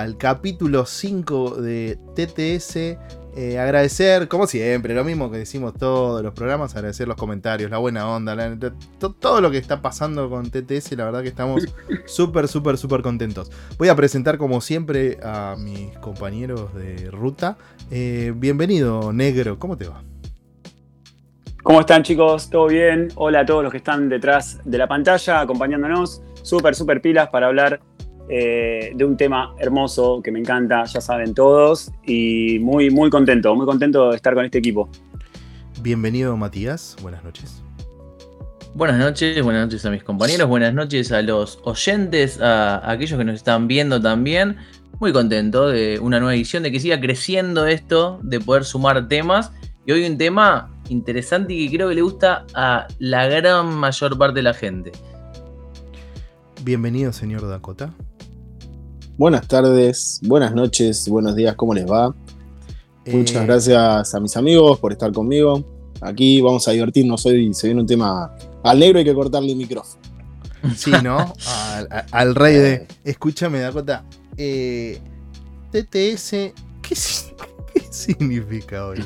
al capítulo 5 de TTS. Eh, agradecer, como siempre, lo mismo que decimos todos los programas, agradecer los comentarios, la buena onda, la- to- todo lo que está pasando con TTS, la verdad que estamos súper, súper, súper contentos. Voy a presentar como siempre a mis compañeros de ruta. Eh, bienvenido, negro, ¿cómo te va? ¿Cómo están chicos? ¿Todo bien? Hola a todos los que están detrás de la pantalla acompañándonos. Súper, súper pilas para hablar eh, de un tema hermoso que me encanta, ya saben todos. Y muy, muy contento, muy contento de estar con este equipo. Bienvenido, Matías, buenas noches. Buenas noches, buenas noches a mis compañeros, buenas noches a los oyentes, a aquellos que nos están viendo también. Muy contento de una nueva edición, de que siga creciendo esto, de poder sumar temas. Y hoy un tema interesante y que creo que le gusta a la gran mayor parte de la gente. Bienvenido, señor Dakota. Buenas tardes, buenas noches, buenos días, ¿cómo les va? Muchas Eh, gracias a mis amigos por estar conmigo. Aquí vamos a divertirnos hoy. Se viene un tema. Al negro hay que cortarle el micrófono. Sí, ¿no? Al, rey de. Escúchame, Dakota. eh, TTS, ¿qué, qué significa hoy?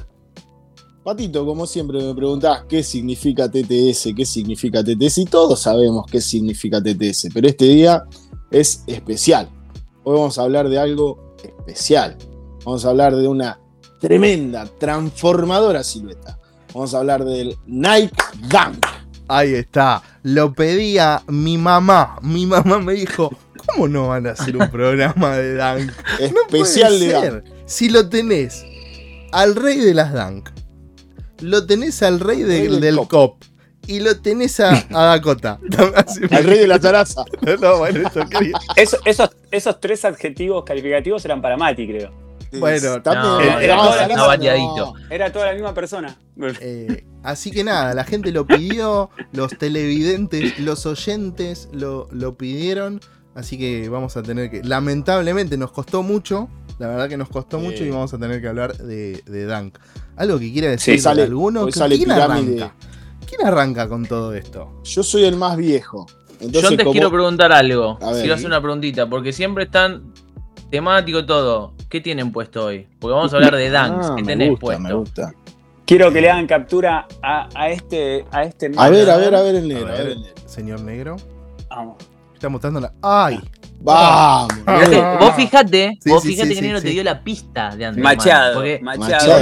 Patito, como siempre me preguntás qué significa TTS, qué significa TTS, y todos sabemos qué significa TTS, pero este día es especial. Hoy vamos a hablar de algo especial. Vamos a hablar de una tremenda, transformadora silueta. Vamos a hablar del Nike Dunk. Ahí está. Lo pedía mi mamá. Mi mamá me dijo: ¿Cómo no van a hacer un programa de Dunk? No Especial de. Dunk. Si lo tenés al rey de las Dunk, lo tenés al rey de- Rey del del cop. cop. Y lo tenés a, a Dakota. Al rey de la taraza. No, bueno, eso esos, esos tres adjetivos calificativos eran para Mati, creo. Bueno, no, era todo Zaraza no. Era toda la misma persona. Eh, así que nada, la gente lo pidió, los televidentes, los oyentes lo, lo pidieron, así que vamos a tener que, lamentablemente nos costó mucho, la verdad que nos costó Sí. mucho y vamos a tener que hablar de, de Dunk. ¿Algo que quiera decir Sí, sale- alguno? hoy sale ¿Quién pirámide. ¿Quién arranca con todo esto? Yo soy el más viejo. Entonces, Yo antes como- quiero preguntar algo, A ver. quiero hacer una preguntita, porque siempre están temático todo. ¿Qué tienen puesto hoy? Porque vamos a hablar de Dunks, Ah, ¿qué me tenés gusta, puesto? me gusta. Quiero que le hagan captura a, a este, a este A ver, a ver, a ver. el negro. A A ver ver. el negro. Señor Negro, Vamos. está mostrando la... ¡Ay! Vamos. Fíjate, Ah. vos fijate, Sí, vos sí, fijate sí, que Negro sí. te dio la pista de antemano. Machado, porque machado.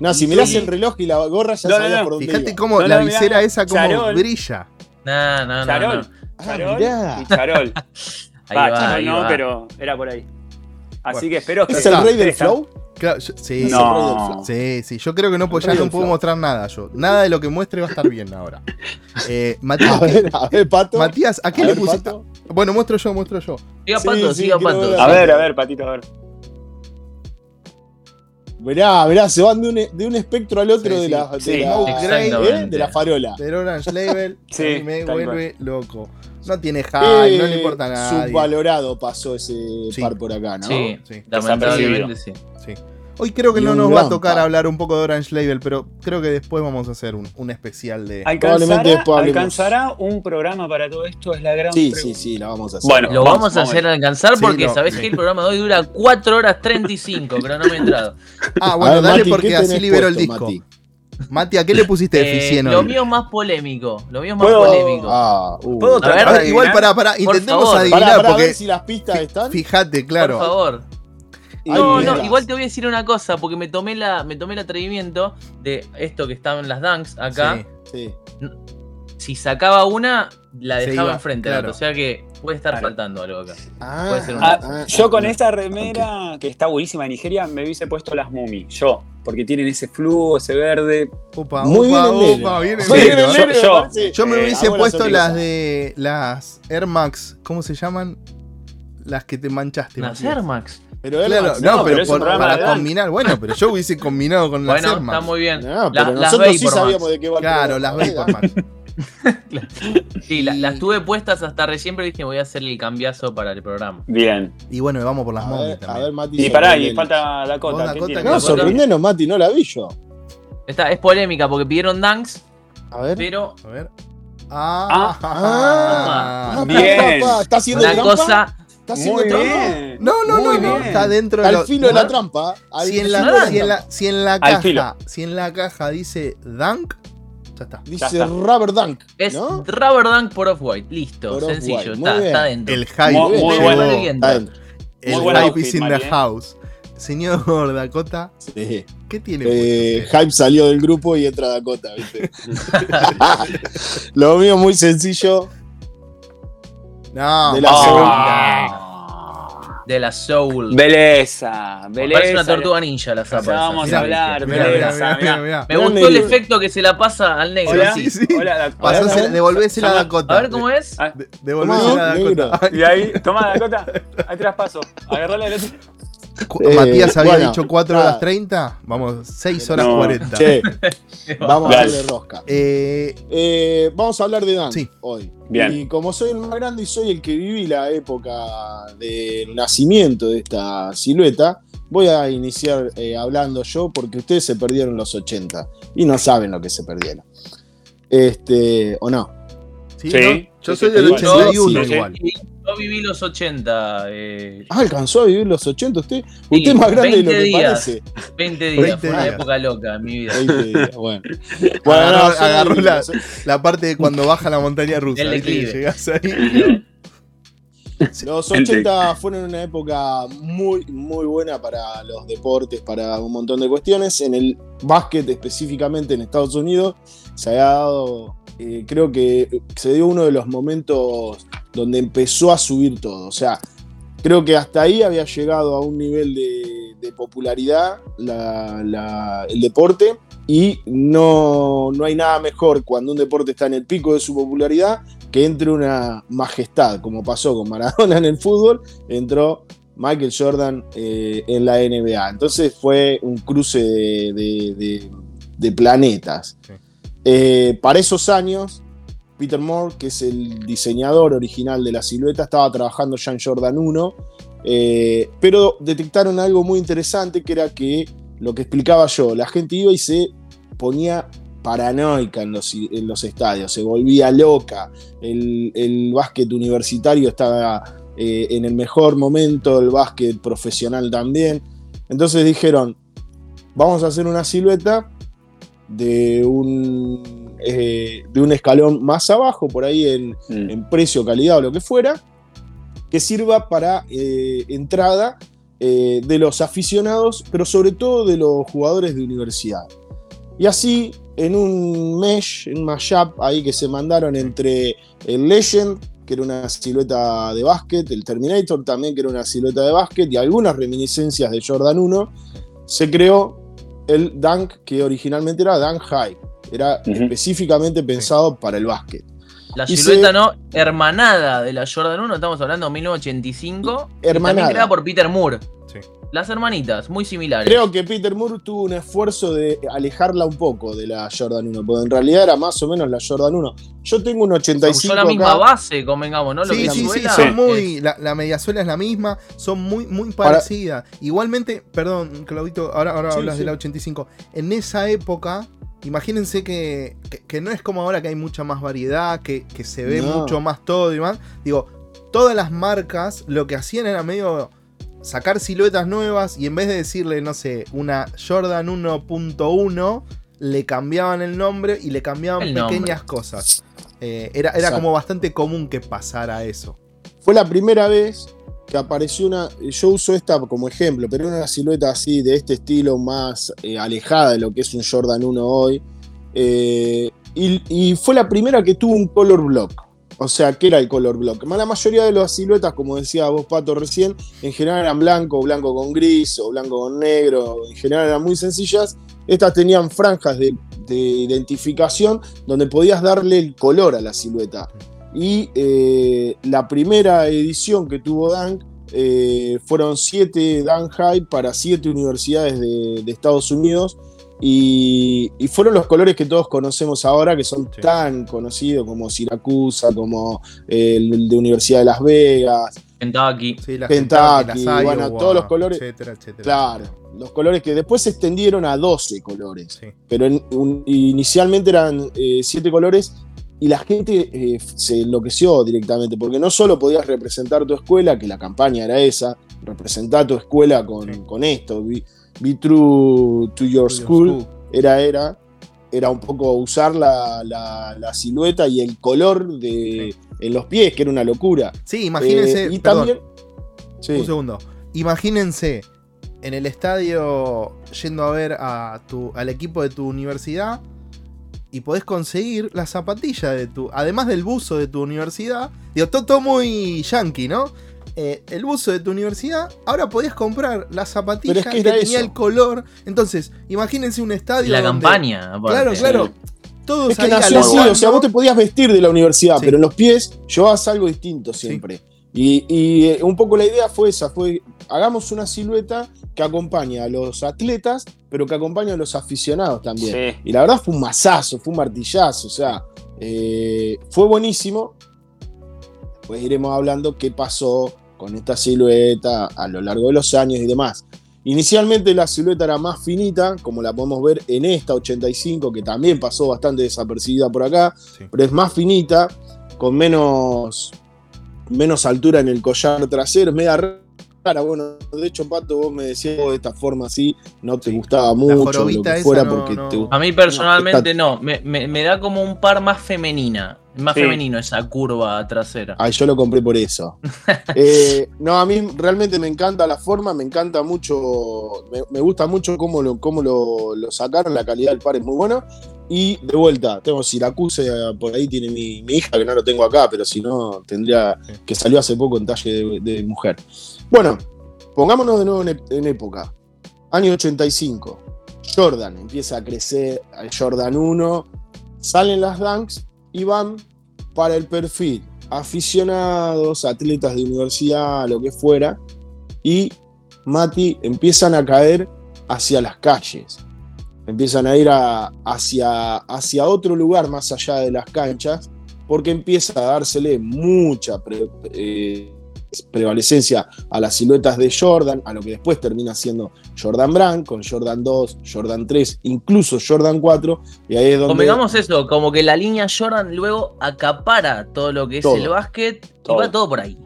No, si mirás el reloj y la gorra ya No, no, sabías no. por dónde Fíjate iba. cómo No, la no, visera esa como Charol. brilla. No, no, no, Charol. no. Ah, Charol mirá. y Charol. Ahí Va, va, Charol ahí no, va. pero era por ahí. Así Bueno. que espero que. ¿Es el rey del flow? Claro, yo- sí, sí. No. yo creo que no, pues ya no puedo mostrar nada yo. Nada de lo que muestre va a estar bien ahora. Eh, Matías, A ver, a ver, Pato. Matías, ¿a qué A le ver, pusiste? Pato. Bueno, muestro yo, muestro yo. Siga Sí, Pato, sí, siga Pato. ver. A ver, a ver, Patito, a ver. Mirá, mirá, se van de un, de un espectro al otro Sí, de sí. la, de, Sí, la. ¿eh? de la farola. Del Orange Label Sí, me vuelve loco. No tiene hype, no le importa a nadie. Subvalorado pasó ese Sí. par por acá, ¿no? Sí, Sí, lamentablemente sí. Sí. Hoy creo que no nos va a tocar hablar un poco de Orange Label, pero creo que después vamos a hacer un, un especial de. ¿Alcanzará, después hablemos. ¿Alcanzará un programa para todo esto? Es la gran Sí, pregunta. sí, sí, la vamos a hacer. Bueno, Lo Vamos, vamos, a vamos. hacer alcanzar Sí, porque no, sabés sí. que el programa de hoy dura 4 horas 35, cronometrado. Ah, A bueno, ver, dale Mati, porque ¿qué así libero el disco. Mati? Mati, ¿a qué le pusiste de Eh, lo mío es más polémico. Lo mío es más ¿Puedo- polémico. Ah, uh. ¿Puedo A ver, igual para, para, intentemos adivinar Pará, pará, a porque ver si las pistas están. fíjate, Por claro. favor. No, no, igual te voy a decir una cosa, porque me tomé la, me tomé el atrevimiento de esto que estaba en las dunks acá. Sí. Sí. Si sacaba una, la dejaba enfrente, claro. o sea que puede estar Claro. faltando algo acá. Ah, Puede ser un- Ah, ah, yo con esta remera que está buenísima de Nigeria me hubiese puesto las Mumi. Yo, porque tienen ese flujo, ese verde. Upa, Muy upa, bien bien bien Yo- yo- me parece. Yo me Eh, hubiese puesto las de las Air Max, ¿cómo se llaman? Las que te manchaste. Las. Air Max. Pero él Claro, Max, no, no, pero, pero por- para combinar, bueno, pero yo hubiese combinado con las Bueno, Air Max. está muy bien. No, La- pero las nosotros sí Max. sabíamos de qué va Claro, las. Vapor Max. Sí, la- las tuve puestas hasta recién, pero dije voy a hacer el cambiazo para el programa. Bien. Y bueno, vamos por las A momias ver, a también. ver, Mati. Y pará, y falta Dakota. ¿qué Dakota, No, sorprendenos, Mati, no la vi yo. Esta es polémica porque pidieron dunks, A ver. pero A ver. Ah, Ah, Bien. pa, pa, pa, Está haciendo una trampa. cosa, Está ¿Está haciendo Muy trampa? bien. No, no, no, Muy no. bien. Está dentro de Al lo- filo de la trampa. al Si en, filo de la, si, en trampa. la, si en la Al filo. caja, si en la caja dice Dunk, ya está. Dice está. Rubber Dunk. Es ¿no? Rubber Dunk por Off-White. Listo, Por sencillo. Está, está dentro. El hype. Muy- muy llegó. bueno. Está dentro. El Muy hype outfit, is in the ¿eh? house. Señor Dakota, Sí. ¿qué tiene? Eh? Hype salió del grupo y entra Dakota, ¿viste? Lo mío muy sencillo. No, de la Ah. De la Soul. Belleza, belleza. Parece una tortuga ninja la zapa. Vamos a hablar, Mirá, belleza, mirá, mirá, mirá. mirá. Me gustó el efecto que se la pasa al negro. Hola, Sí, sí. hola. Pasásela, devolvésela a Dakota. A ver cómo es. Ah, De- Devolvésela a Dakota. Y ahí, toma Dakota, ahí traspaso. Agarrala del otro. Eh, Matías había bueno, dicho 4 nada. horas 30. Vamos, 6 horas No. 40. Che, vamos a darle rosca. Eh, Eh, vamos a hablar de Dan Sí. hoy. Bien. Y como soy el más grande y soy el que viví la época del nacimiento de esta silueta, voy a iniciar eh, hablando yo porque ustedes se perdieron los 80 y no saben lo que se perdieron. Este, o no. sí, Sí, ¿no? Yo soy del sí, 81 sí, sí. igual. Yo viví los 80. eh, Ah, alcanzó a vivir los 80 usted. Usted es más grande de lo 20 que días. parece. 20 días. 20 fue una días. época loca en mi vida. 20 días, bueno. Agarró- no, yo agarró la- los- La parte de cuando baja la montaña rusa. El llegás ahí. Los 80 fueron una época muy, muy buena para los deportes, para un montón de cuestiones. En el básquet, específicamente en Estados Unidos, se había dado, eh, creo que se dio uno de los momentos donde empezó a subir todo. O sea, creo que hasta ahí había llegado a un nivel de, de popularidad la- la- el deporte. Y no, no hay nada mejor cuando un deporte está en el pico de su popularidad que entre una majestad, como pasó con Maradona en el fútbol, entró Michael Jordan eh, en la NBA. Entonces fue un cruce de, de- de- de planetas. Sí. Eh, para esos años, Peter Moore, que es el diseñador original de la silueta, estaba trabajando ya en Jordan 1, eh, pero detectaron algo muy interesante que era que lo que explicaba yo, la gente iba y se ponía paranoica en los, estadios, se volvía loca, el, el básquet universitario estaba eh, en el mejor momento, el básquet profesional también. Entonces dijeron, vamos a hacer una silueta de un, eh, de un escalón más abajo, por ahí en, Mm. en precio, calidad o lo que fuera, que sirva para eh, entrada eh, de los aficionados, pero sobre todo de los jugadores de universidad. Y así, en un mesh, en un mashup ahí que se mandaron entre el Legend, que era una silueta de básquet, el Terminator también, que era una silueta de básquet, y algunas reminiscencias de Jordan 1, se creó el Dunk, que originalmente era Dunk High. Era específicamente pensado para el básquet. La Y silueta se- no hermanada de la Jordan 1, estamos hablando de 1985. y Hermanada. También creada por Peter Moore. Sí. Las hermanitas, muy similares. Creo que Peter Moore tuvo un esfuerzo de alejarla un poco de la Jordan 1, porque en realidad era más o menos la Jordan 1. Yo tengo un 85 Usó la misma acá. base, convengamos, ¿no? Lo Sí, que sí, sí, son es- muy. La, la mediasuela es la misma, son muy, muy Para- parecidas. Igualmente, perdón, Claudito, ahora, ahora Sí, hablas sí. de la 85. En esa época, imagínense que, que, que no es como ahora que hay mucha más variedad, que, que se ve No. mucho más todo y más. Digo, todas las marcas lo que hacían era medio sacar siluetas nuevas y en vez de decirle, no sé, una Jordan 1.1, le cambiaban el nombre y le cambiaban El nombre. pequeñas cosas. Eh, era era como bastante común que pasara eso. Fue la primera vez que apareció una. Yo uso esta como ejemplo, pero una silueta así, de este estilo más eh, alejada de lo que es un Jordan 1 hoy. Eh, y, fue la primera que tuvo un color block. O sea, ¿qué era el color block? La mayoría de las siluetas, como decía vos, Pato, recién, en general eran blanco, blanco con gris o blanco con negro. En general eran muy sencillas. Estas tenían franjas de identificación donde podías darle el color a la silueta. Y eh, la primera edición que tuvo Dunk eh, fueron siete Dunk High para siete universidades de, de Estados Unidos. Y, y fueron los colores que todos conocemos ahora, que son Sí. tan conocidos como Siracusa, como eh, el de Universidad de Las Vegas. Kentucky. Sí, las Kentucky, Kentucky, las bueno, Iowa, todos los colores. Etcétera, etcétera. Claro, los colores que después se extendieron a 12 colores. Sí. Pero en- un- inicialmente eran eh, siete colores y la gente eh, se enloqueció directamente, porque no solo podías representar tu escuela, que la campaña era esa, representar tu escuela con, Sí. con esto, be, be true to your school, era, era, era un poco usar la, la- la silueta y el color de, en los pies, que era una locura. Sí, imagínense. Eh, y perdón, también... Sí. Un segundo. Imagínense en el estadio yendo a ver a tu, al equipo de tu universidad y podés conseguir la zapatilla de tu. Además del buzo de tu universidad. Digo, todo, todo muy yankee, ¿no? Eh, el buzo de tu universidad, ahora podías comprar la zapatilla Pero es que tenía eso. el color. Entonces, imagínense un estadio. La donde- campaña, aparte. Claro, claro. Todos Es que nació así, o sea, vos te podías vestir de la universidad, Sí. pero en los pies llevabas algo distinto siempre. Y, y, eh, un poco la idea fue esa, fue hagamos una silueta que acompañe a los atletas, pero que acompañe a los aficionados también. Sí. Y la verdad fue un mazazo, fue un martillazo, o sea, eh, fue buenísimo. Pues iremos hablando qué pasó con esta silueta a lo largo de los años y demás. Inicialmente la silueta era más finita, como la podemos ver en esta 85, que también pasó bastante desapercibida por acá, Sí. pero es más finita, con menos, menos altura en el collar trasero, media rara. Bueno, de hecho, Pato, vos me decías "Oh, de esta forma así, no te Sí. gustaba mucho, lo que fuera, no- porque no- te gustaba. A mí personalmente No, no, me, me- me da como un par más femenina, más Sí. femenino esa curva trasera. Ay, yo lo compré por eso. Eh, no, a mí realmente me encanta la forma, me encanta mucho, me, me gusta mucho cómo, lo, cómo lo, lo sacaron, la calidad del par es muy buena. Y de vuelta, tengo Syracuse, eh, por ahí tiene mi, mi hija, que no lo tengo acá, pero si no, tendría, que salió hace poco en talle de, de mujer. Bueno, pongámonos de nuevo en, en época. Año 85. Jordan empieza a crecer, Jordan 1, salen las dunks y van para el perfil aficionados, atletas de universidad, lo que fuera, y Mati empiezan a caer hacia las calles, empiezan a ir a- hacia, hacia otro lugar más allá de las canchas, porque empieza a dársele mucha eh, prevalecencia a las siluetas de Jordan, a lo que después termina siendo Jordan Brand, con Jordan 2, Jordan 3, incluso Jordan 4, y ahí es donde... Convengamos eso, como que la línea Jordan luego acapara todo lo que es el básquet Todo. y va todo por ahí.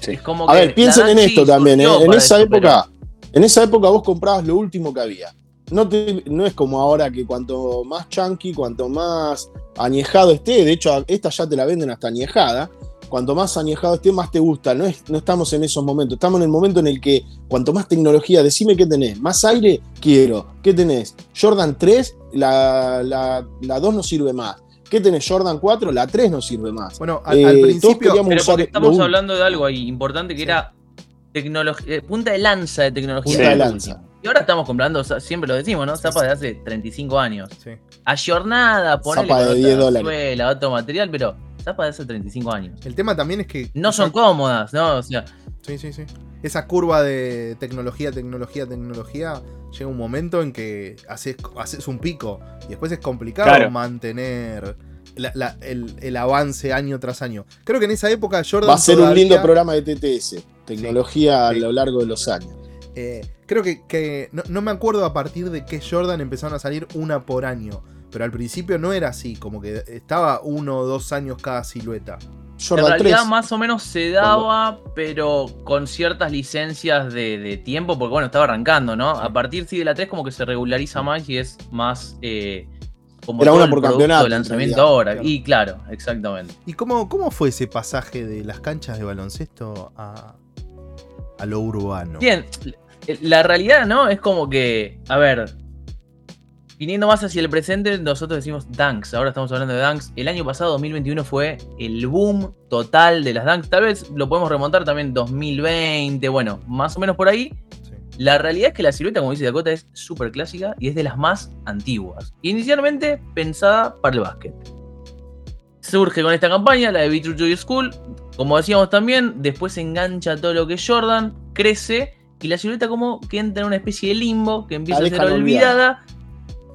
Sí. Es como A que ver, piensen en esto también. ¿eh? En esa eso, época, en esa época vos comprabas lo último que había. No, te- no es como ahora que cuanto más chunky, cuanto más añejado esté, de hecho, esta ya te la venden hasta añejada. Cuanto más añejado esté, más te gusta. No, es- no estamos en esos momentos. Estamos en el momento en el que cuanto más tecnología, decime qué tenés. Más aire, quiero. ¿Qué tenés? Jordan 3, la, la, la 2 no sirve más. ¿Qué tenés? Jordan 4, la 3 no sirve más. Bueno, al, Eh, al principio. queríamos Pero usar porque estamos hablando de algo ahí importante que Sí. era tecnología, eh, punta de lanza de tecnología. Punta de lanza. Y ahora estamos comprando, siempre lo decimos, ¿no? Zapas de hace 35 años. Sí. Ayornada, ponele Zapa de otra 10 dólares. suela, otro material, pero zapas de hace 35 años. El tema también es que. No son cómodas, ¿no? O sea, Sí, sí, sí. Esa curva de tecnología, tecnología, tecnología, llega un momento en que haces, haces un pico y después es complicado Claro. mantener la- la- el, el avance año tras año. Creo que en esa época Jordan. Va a ser un lindo programa de TTS. Tecnología Sí. a lo largo de los años. eh, creo que, que no, no me acuerdo a partir de qué Jordan empezaron a salir una por año. Pero al principio no era así, como que estaba uno o dos años cada silueta. en Jordan realidad 3. más o menos se daba, pero con ciertas licencias de, de tiempo, porque bueno, estaba arrancando, ¿no? A partir sí, de la 3 como que se regulariza más y es más eh, como Era todo una por campeonato, de en lanzamiento realidad, ahora. claro. Y claro, exactamente. ¿Y cómo, cómo fue ese pasaje de las canchas de baloncesto a, a lo urbano? Bien, la realidad, ¿no? Es como que, a ver, viniendo más hacia el presente, nosotros decimos dunks, ahora estamos hablando de dunks. El año pasado, 2021, fue el boom total de las dunks. Tal vez lo podemos remontar también 2020, bueno, más o menos por ahí. Sí. La realidad es que la silueta, como dice Dakota, es súper clásica y es de las más antiguas. Inicialmente pensada para el básquet. Surge con esta campaña, la de Be True to Your School. Como decíamos también, después se engancha todo lo que es Jordan, crece y la silueta como que entra en una especie de limbo que empieza a ser olvidada.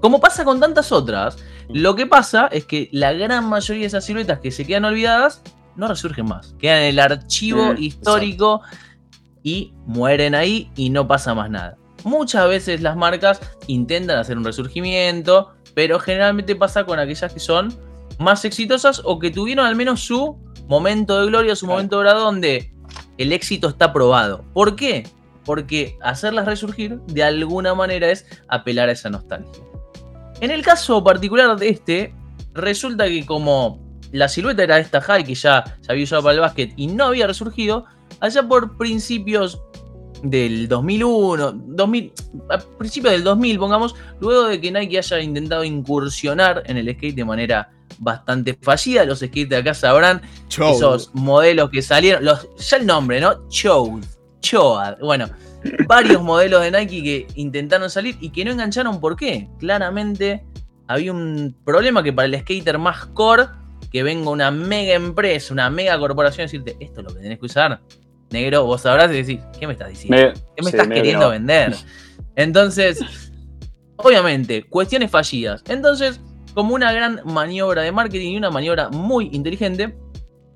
Como pasa con tantas otras, lo que pasa es que la gran mayoría de esas siluetas que se quedan olvidadas no resurgen más. Quedan en el archivo Mm, histórico y mueren ahí y no pasa más nada. Muchas veces las marcas intentan hacer un resurgimiento, pero generalmente pasa con aquellas que son más exitosas o que tuvieron al menos su momento de gloria, su momento dorado donde el éxito está probado. ¿Por qué? Porque hacerlas resurgir de alguna manera es apelar a esa nostalgia. En el caso particular de este, resulta que como la silueta era esta high que ya se había usado para el básquet y no había resurgido, allá por principios del 2001, 2000, a principios del 2000, pongamos, luego de que Nike haya intentado incursionar en el skate de manera bastante fallida, los skates de acá sabrán esos modelos que salieron, los, ya el nombre, ¿no? Choad, Choad, bueno, varios modelos de Nike que intentaron salir y que no engancharon, ¿por qué? Claramente había un problema que para el skater más core, que venga una mega empresa, una mega corporación a decirte, esto es lo que tenés que usar, negro, vos sabrás y decís, ¿qué me estás diciendo? Me- ¿Qué me sí, estás queriendo vender? Entonces, obviamente, cuestiones fallidas. Entonces, como una gran maniobra de marketing y una maniobra muy inteligente,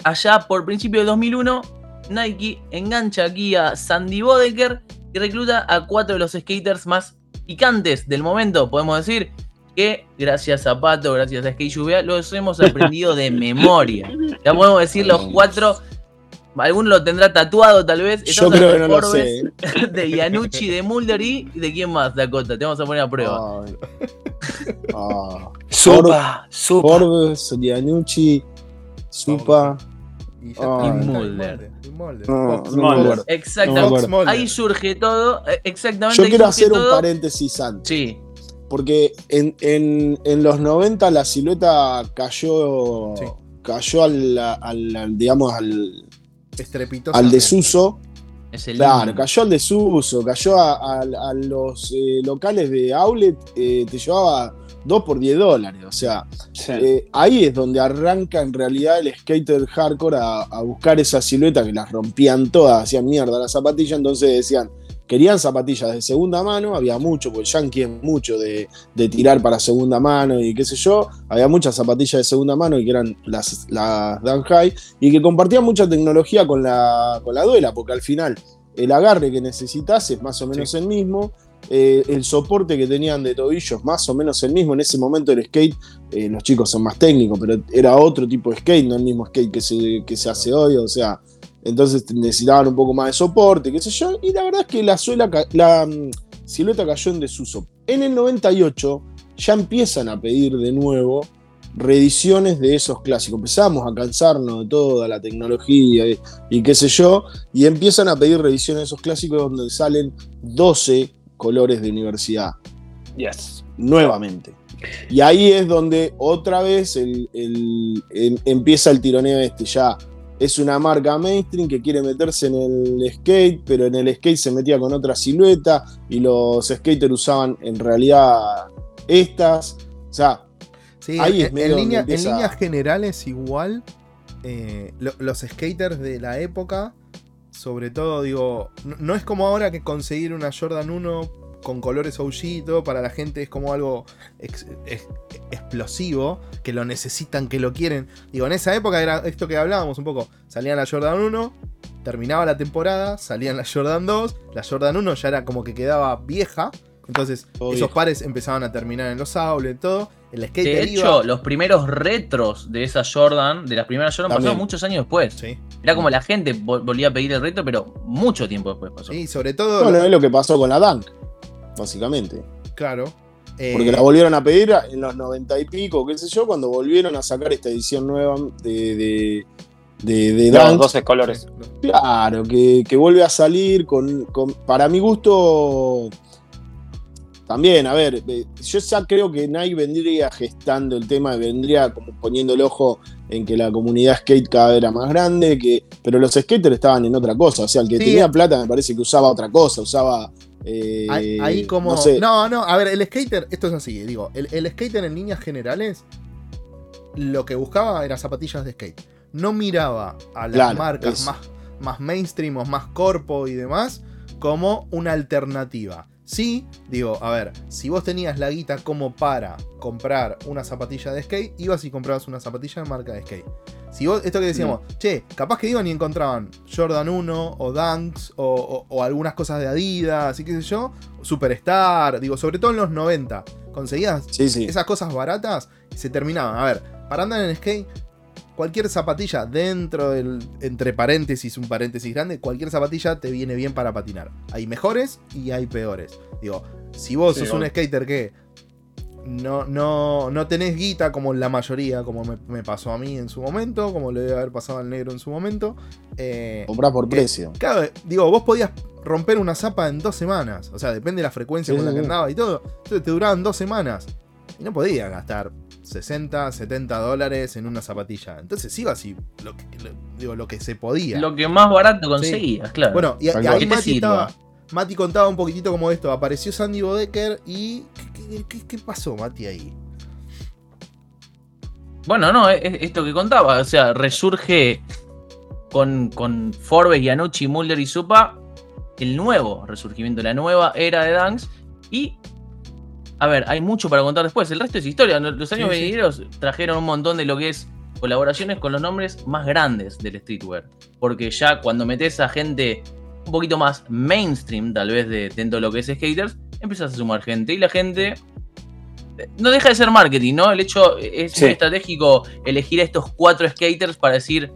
allá por principio de 2001, Nike engancha aquí a Sandy Bodeker y recluta a cuatro de los skaters más picantes del momento, podemos decir. Que gracias a Pato, gracias a Skate Lluvia, los hemos aprendido de memoria. Ya podemos decir los cuatro. Alguno lo tendrá tatuado, tal vez. Yo creo que no lo Forbes, sé. de Yanucci, de Mulder y de quién más, Dakota. Te vamos a poner a prueba. Ay. Ah. Supa, supa. Forbes, Giannucci, Supa. Y Y Mulder. Mulder. No, no. Exactamente. Ahí surge todo. eh, Exactamente. Yo quiero hacer un paréntesis antes. Sí, Porque en, en- en los 90 la silueta cayó. Sí. Cayó al, al- al, digamos, al, al desuso. es el. Claro, cayó al desuso, cayó a, a- a los eh, locales de outlet, eh, te llevaba 2 por 10 dólares. O sea, Sí. eh, ahí es donde arranca en realidad el skater hardcore a, a buscar esa silueta que las rompían todas, hacían mierda las zapatillas, entonces decían, querían zapatillas de segunda mano, había mucho, porque Yankee es mucho de, de tirar para segunda mano y qué sé yo, había muchas zapatillas de segunda mano y que eran las, las Dan High y que compartían mucha tecnología con la, con la duela, porque al final el agarre que necesitas es más o menos el mismo. Eh, el soporte que tenían de tobillos más o menos el mismo. En ese momento el skate, eh, los chicos son más técnicos, pero era otro tipo de skate, no el mismo skate que se, que se hace hoy. O sea, entonces necesitaban un poco más de soporte, qué sé yo. Y la verdad es que la suela, la mm, silueta cayó en desuso. En el 98 ya empiezan a pedir de nuevo reediciones de esos clásicos. Empezamos a cansarnos de toda la tecnología y, y qué sé yo, y empiezan a pedir reediciones de esos clásicos donde salen 12 colores de universidad Yes. nuevamente. Y ahí es donde otra vez el- el- em- empieza el tironeo este. Ya es una marca mainstream que quiere meterse en el skate, pero en el skate se metía con otra silueta y los skaters usaban en realidad estas. O sea, Sí, Ahí es en, medio en donde línea- empieza- en líneas generales igual, eh, lo- los skaters de la época, sobre todo digo, no, es como ahora que conseguir una Jordan 1 con colores todo, para la gente es como algo ex- ex- explosivo, que lo necesitan, que lo quieren. Digo, en esa época era esto que hablábamos un poco, salían la Jordan 1, terminaba la temporada, salían la Jordan 2, la Jordan 1 ya era como que quedaba vieja. Entonces, esos pares empezaban a terminar en los outlets, todo. El De skater hecho, iba- los primeros retros de esa Jordan, de las primeras Jordan, También. pasaron muchos años después. Sí. Era como la gente vol- volvía a pedir el retro, pero mucho tiempo después pasó. Sí, sobre todo. bueno, es lo que pasó con la Dunk, básicamente. Claro. Eh, Porque la volvieron a pedir en los 90 y pico, qué sé yo, cuando volvieron a sacar esta edición nueva de, de, de, de Los Dunk. 12 colores. Claro, que, que vuelve a salir con, con- Para mi gusto. También, a ver, yo ya creo que Nike vendría gestando el tema, vendría como poniendo el ojo en que la comunidad skate cada vez era más grande, que, pero los skaters estaban en otra cosa. O sea, el que Sí. tenía plata me parece que usaba otra cosa, usaba. eh, ahí, ahí como. no No, sé, no, a ver, el skater, esto es así, digo, el, el skater en líneas generales, lo que buscaba era zapatillas de skate. No miraba a las Claro, marcas más, más mainstream o más corpo y demás como una alternativa. Sí, digo, a ver, si vos tenías la guita como para comprar una zapatilla de skate, ibas y comprabas una zapatilla de marca de skate. Si vos, esto que decíamos, che, capaz que iban y encontraban Jordan 1 o Dunks o, o- o algunas cosas de Adidas y qué sé yo, Superstar, digo, sobre todo en los 90, conseguías sí, sí. esas cosas baratas y se terminaban. A ver, para andar en skate, cualquier zapatilla dentro del, entre paréntesis, un paréntesis grande, cualquier zapatilla te viene bien para patinar. Hay mejores y hay peores. Digo, si vos Sí, sos un skater que no, no, no tenés guita como la mayoría, como me, me pasó a mí en su momento, como le debe haber pasado al negro en su momento. eh, Comprás por precio. Claro, digo, vos podías romper una zapa en dos semanas. O sea, depende de la frecuencia Sí, con la que sí. andaba y todo. Entonces te duraban dos semanas. Y no podías gastar 60, 70 dólares en una zapatilla. Entonces iba así, lo que, lo- digo, lo que se podía. Lo que más barato conseguías, claro. Bueno, y, y ahí Mati, estaba, Mati contaba un poquitito como esto. Apareció Sandy Bodecker y. ¿Qué, qué- qué- qué pasó, Mati, ahí? Bueno, no, es, es esto que contaba. O sea, resurge con, con Forbes, Yanucci, Mulder y Supa el nuevo resurgimiento, la nueva era de Dance. Y, a ver, hay mucho para contar después. El resto es historia. Los años Sí, sí. venideros trajeron un montón de lo que es colaboraciones con los nombres más grandes del streetwear. Porque ya cuando metes a gente un poquito más mainstream, tal vez, de, dentro de lo que es skaters, empiezas a sumar gente. Y la gente eh, no deja de ser marketing, ¿no? El hecho es Sí. muy estratégico elegir a estos cuatro skaters para decir,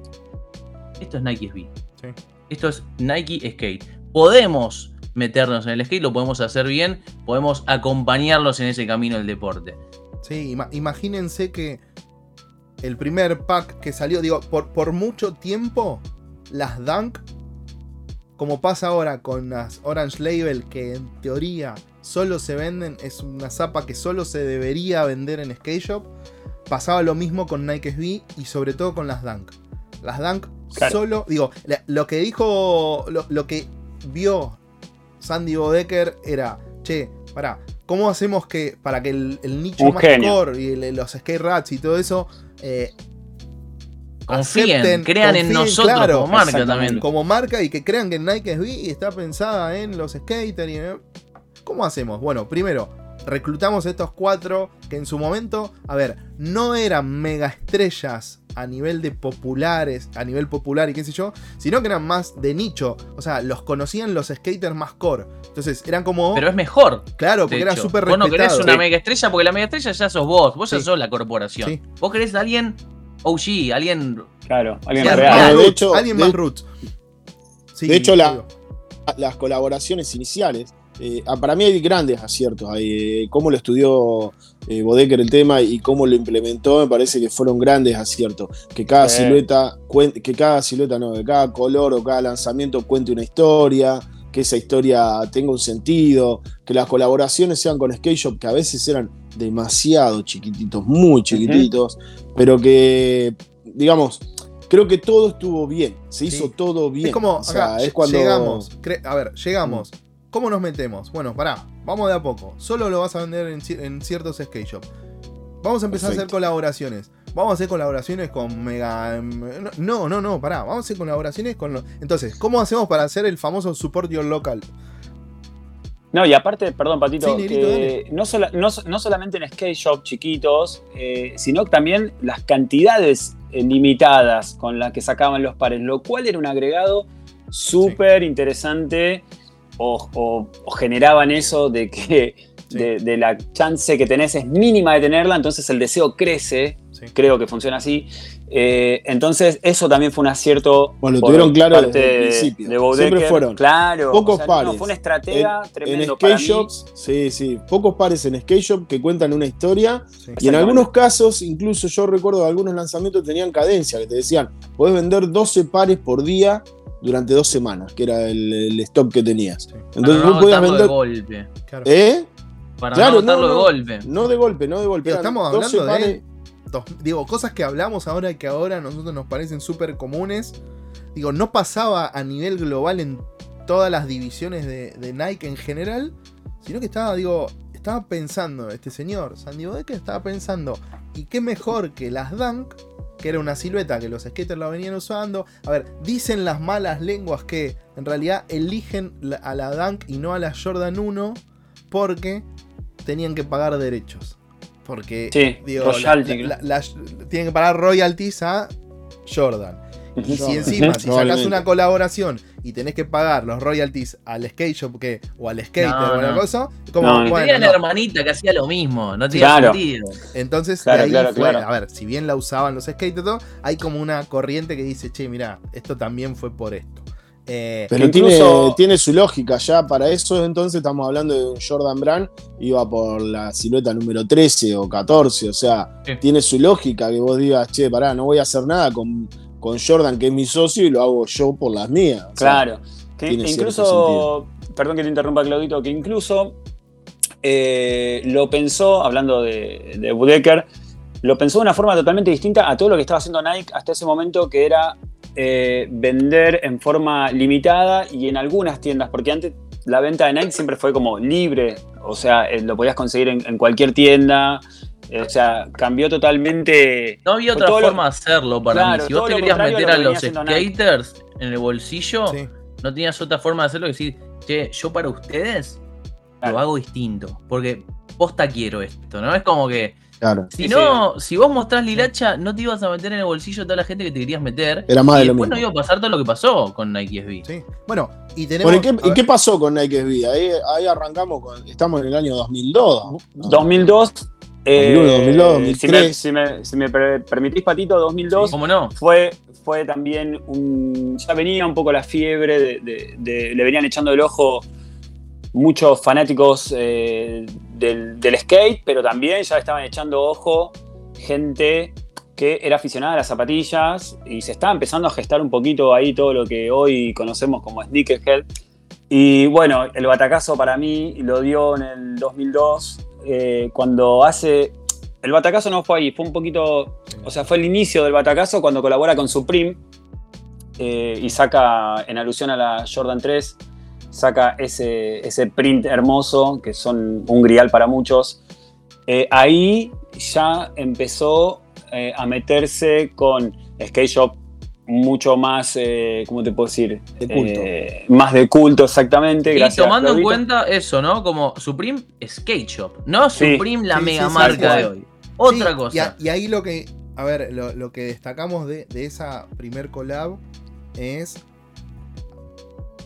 esto es Nike SB. Esto es Nike Skate. Podemos meternos en el skate, lo podemos hacer bien, podemos acompañarlos en ese camino del deporte. Sí, ima- imagínense que el primer pack que salió, digo, por, por mucho tiempo, las Dunk, como pasa ahora con las Orange Label, que en teoría solo se venden, es una zapa que solo se debería vender en Skate Shop, pasaba lo mismo con Nike SB y sobre todo con las Dunk. Las Dunk Claro. solo, digo, lo que dijo, lo, lo que vio Sandy Bodecker era, che, pará, ¿cómo hacemos que para que el, el nicho Un más genio. core y el- los skate rats y todo eso eh, Confíen, acepten, crean en nosotros claro, como marca también. como marca y que crean que Nike SB está pensada en los skaters y en- ¿Cómo hacemos? Bueno, primero, reclutamos estos cuatro que en su momento, a ver, no eran mega estrellas a nivel de populares, a nivel popular y qué sé yo, sino que eran más de nicho. O sea, los conocían los skaters más core. Entonces, eran como. Pero es mejor. claro, porque era súper Vos no querés respetado. una mega estrella porque la mega estrella ya sos vos, vos ya Sí. sos la corporación. Sí. Vos querés a alguien OG, alguien Claro, alguien Sí, real. de hecho- alguien de- más roots. Sí, de hecho, la- las colaboraciones iniciales, eh, ah, para mí hay grandes aciertos ahí. eh, cómo lo estudió eh, Bodecker el tema y cómo lo implementó, me parece que fueron grandes aciertos. Que cada Sí. silueta, que cada silueta no, que cada color o cada lanzamiento cuente una historia, que esa historia tenga un sentido, que las colaboraciones sean con Skate Shop, que a veces eran demasiado chiquititos, muy chiquititos, pero que, digamos, creo que todo estuvo bien, se hizo todo bien. Es como, O sea, acá, es cuando llegamos. a ver, llegamos. ¿Cómo nos metemos? Bueno, pará, vamos de a poco. Solo lo vas a vender en, ci- en ciertos skate shop. Vamos a empezar a hacer colaboraciones. Vamos a hacer colaboraciones con Mega. No, no, no, pará. Vamos a hacer colaboraciones con. los- Entonces, ¿cómo hacemos para hacer el famoso support your local? No, y aparte, perdón, Patito, Sí, Negrito, que no, sola- no, no solamente en skate shop chiquitos, eh, sino también las cantidades eh, limitadas con las que sacaban los pares, lo cual era un agregado súper interesante o, o- o generaban eso de que Sí. de, de la chance que tenés es mínima de tenerla, entonces el deseo crece, Sí. creo que funciona así. Eh, entonces eso también fue un acierto. Bueno, lo tuvieron claro desde el principio. de Bodecker. Siempre fueron claro, pocos o sea, pares. No, fue un estratega en tremendo skate para mí. shops, sí, sí, pocos pares en skate shop que cuentan una historia Sí. y en algunos casos, incluso yo recuerdo que algunos lanzamientos tenían cadencia, que te decían, podés vender 12 pares por día durante dos semanas, que era el, el stock que tenías. Sí. Entonces para no podías agotarlo de vender... golpe. Claro. ¿Eh? Para Claro, no de golpe. No de golpe, no de golpe. Pero estamos 12 hablando de- Dos- digo, cosas que hablamos ahora y que ahora a nosotros nos parecen súper comunes. Digo, no pasaba a nivel global en todas las divisiones de, de Nike en general, sino que estaba, digo, estaba pensando, este señor, Sandy Bodecker, estaba pensando, y qué mejor que las Dunk, que era una silueta que los skaters la venían usando. A ver, dicen las malas lenguas que en realidad eligen a la Dunk y no a la Jordan 1 porque tenían que pagar derechos. Porque Sí, digo, royalty, la- la- la- tienen que pagar royalties a Jordan. Y si encima, si sacas una colaboración y tenés que pagar los royalties al skate shop que, o al skater No, o a la no. cosa, como, No, no. bueno, Tenía no. una hermanita que hacía lo mismo, no tenía Claro. sentido. Entonces, Claro, de ahí claro, fue, claro. a ver, si bien la usaban los skaters y todo, hay como una corriente que dice, che, mira, esto también fue por esto. Eh, Pero incluso- tiene, tiene su lógica ya. Para eso entonces estamos hablando de un Jordan Brand, iba por la silueta número 13 o 14. O sea, Sí. tiene su lógica que vos digas, che, pará, no voy a hacer nada con, con Jordan, que es mi socio, y lo hago yo por las mías. O sea, Claro. Que incluso, perdón que te interrumpa, Claudito, que incluso eh, lo pensó, hablando de, de Budeker, lo pensó de una forma totalmente distinta a todo lo que estaba haciendo Nike hasta ese momento, que era eh, vender en forma limitada y en algunas tiendas, porque antes la venta de Nike siempre fue como libre, o sea, eh, lo podías conseguir en, en cualquier tienda, o sea, cambió totalmente... No había otra lo- forma de hacerlo para Claro, mí. Si vos te lo querías meter lo a los skaters en el bolsillo, sí. no tenías otra forma de hacerlo que decir, che, yo para ustedes Claro. lo hago distinto. Porque posta quiero esto, ¿no? Es como que, claro. si Sí, no, si vos mostrás lilacha, no te ibas a meter en el bolsillo a toda la gente que te querías meter. Era más y de lo después mismo. no iba a pasar todo lo que pasó con Nike SB. sí. Bueno, y tenemos. Bueno, ¿y qué, y pasó con Nike SB? Ahí, ahí arrancamos, con, estamos en el año 2002. ¿no? 2002... eh, 2001, 2002, si me- 2003. Si me, si me per- permitís, Patito, 2002 ¿Cómo no? fue, fue también un. Ya venía un poco la fiebre, de, de- de- le venían echando el ojo muchos fanáticos eh, del, del skate, pero también ya estaban echando ojo gente que era aficionada a las zapatillas y se estaba empezando a gestar un poquito ahí todo lo que hoy conocemos como sneakerhead. Y bueno, el batacazo para mí lo dio en el 2002, eh, cuando hace... El batacazo no fue ahí, fue un poquito o sea, fue el inicio del batacazo cuando colabora con Supreme eh, y saca, en alusión a la Jordan 3, saca ese, ese print hermoso, que son un grial para muchos. Eh, ahí ya empezó eh, a meterse con skate shop mucho más, eh, ¿cómo te puedo decir? De culto. Eh, más de culto, exactamente. Y gracias, tomando en cuenta eso, ¿no? Como Supreme Skate Shop, no Sí. Supreme la Sí, mega sí, marca de hoy. Otra sí, cosa. Y, a- y ahí lo que. A ver, lo, lo que destacamos de, de esa primer collab es.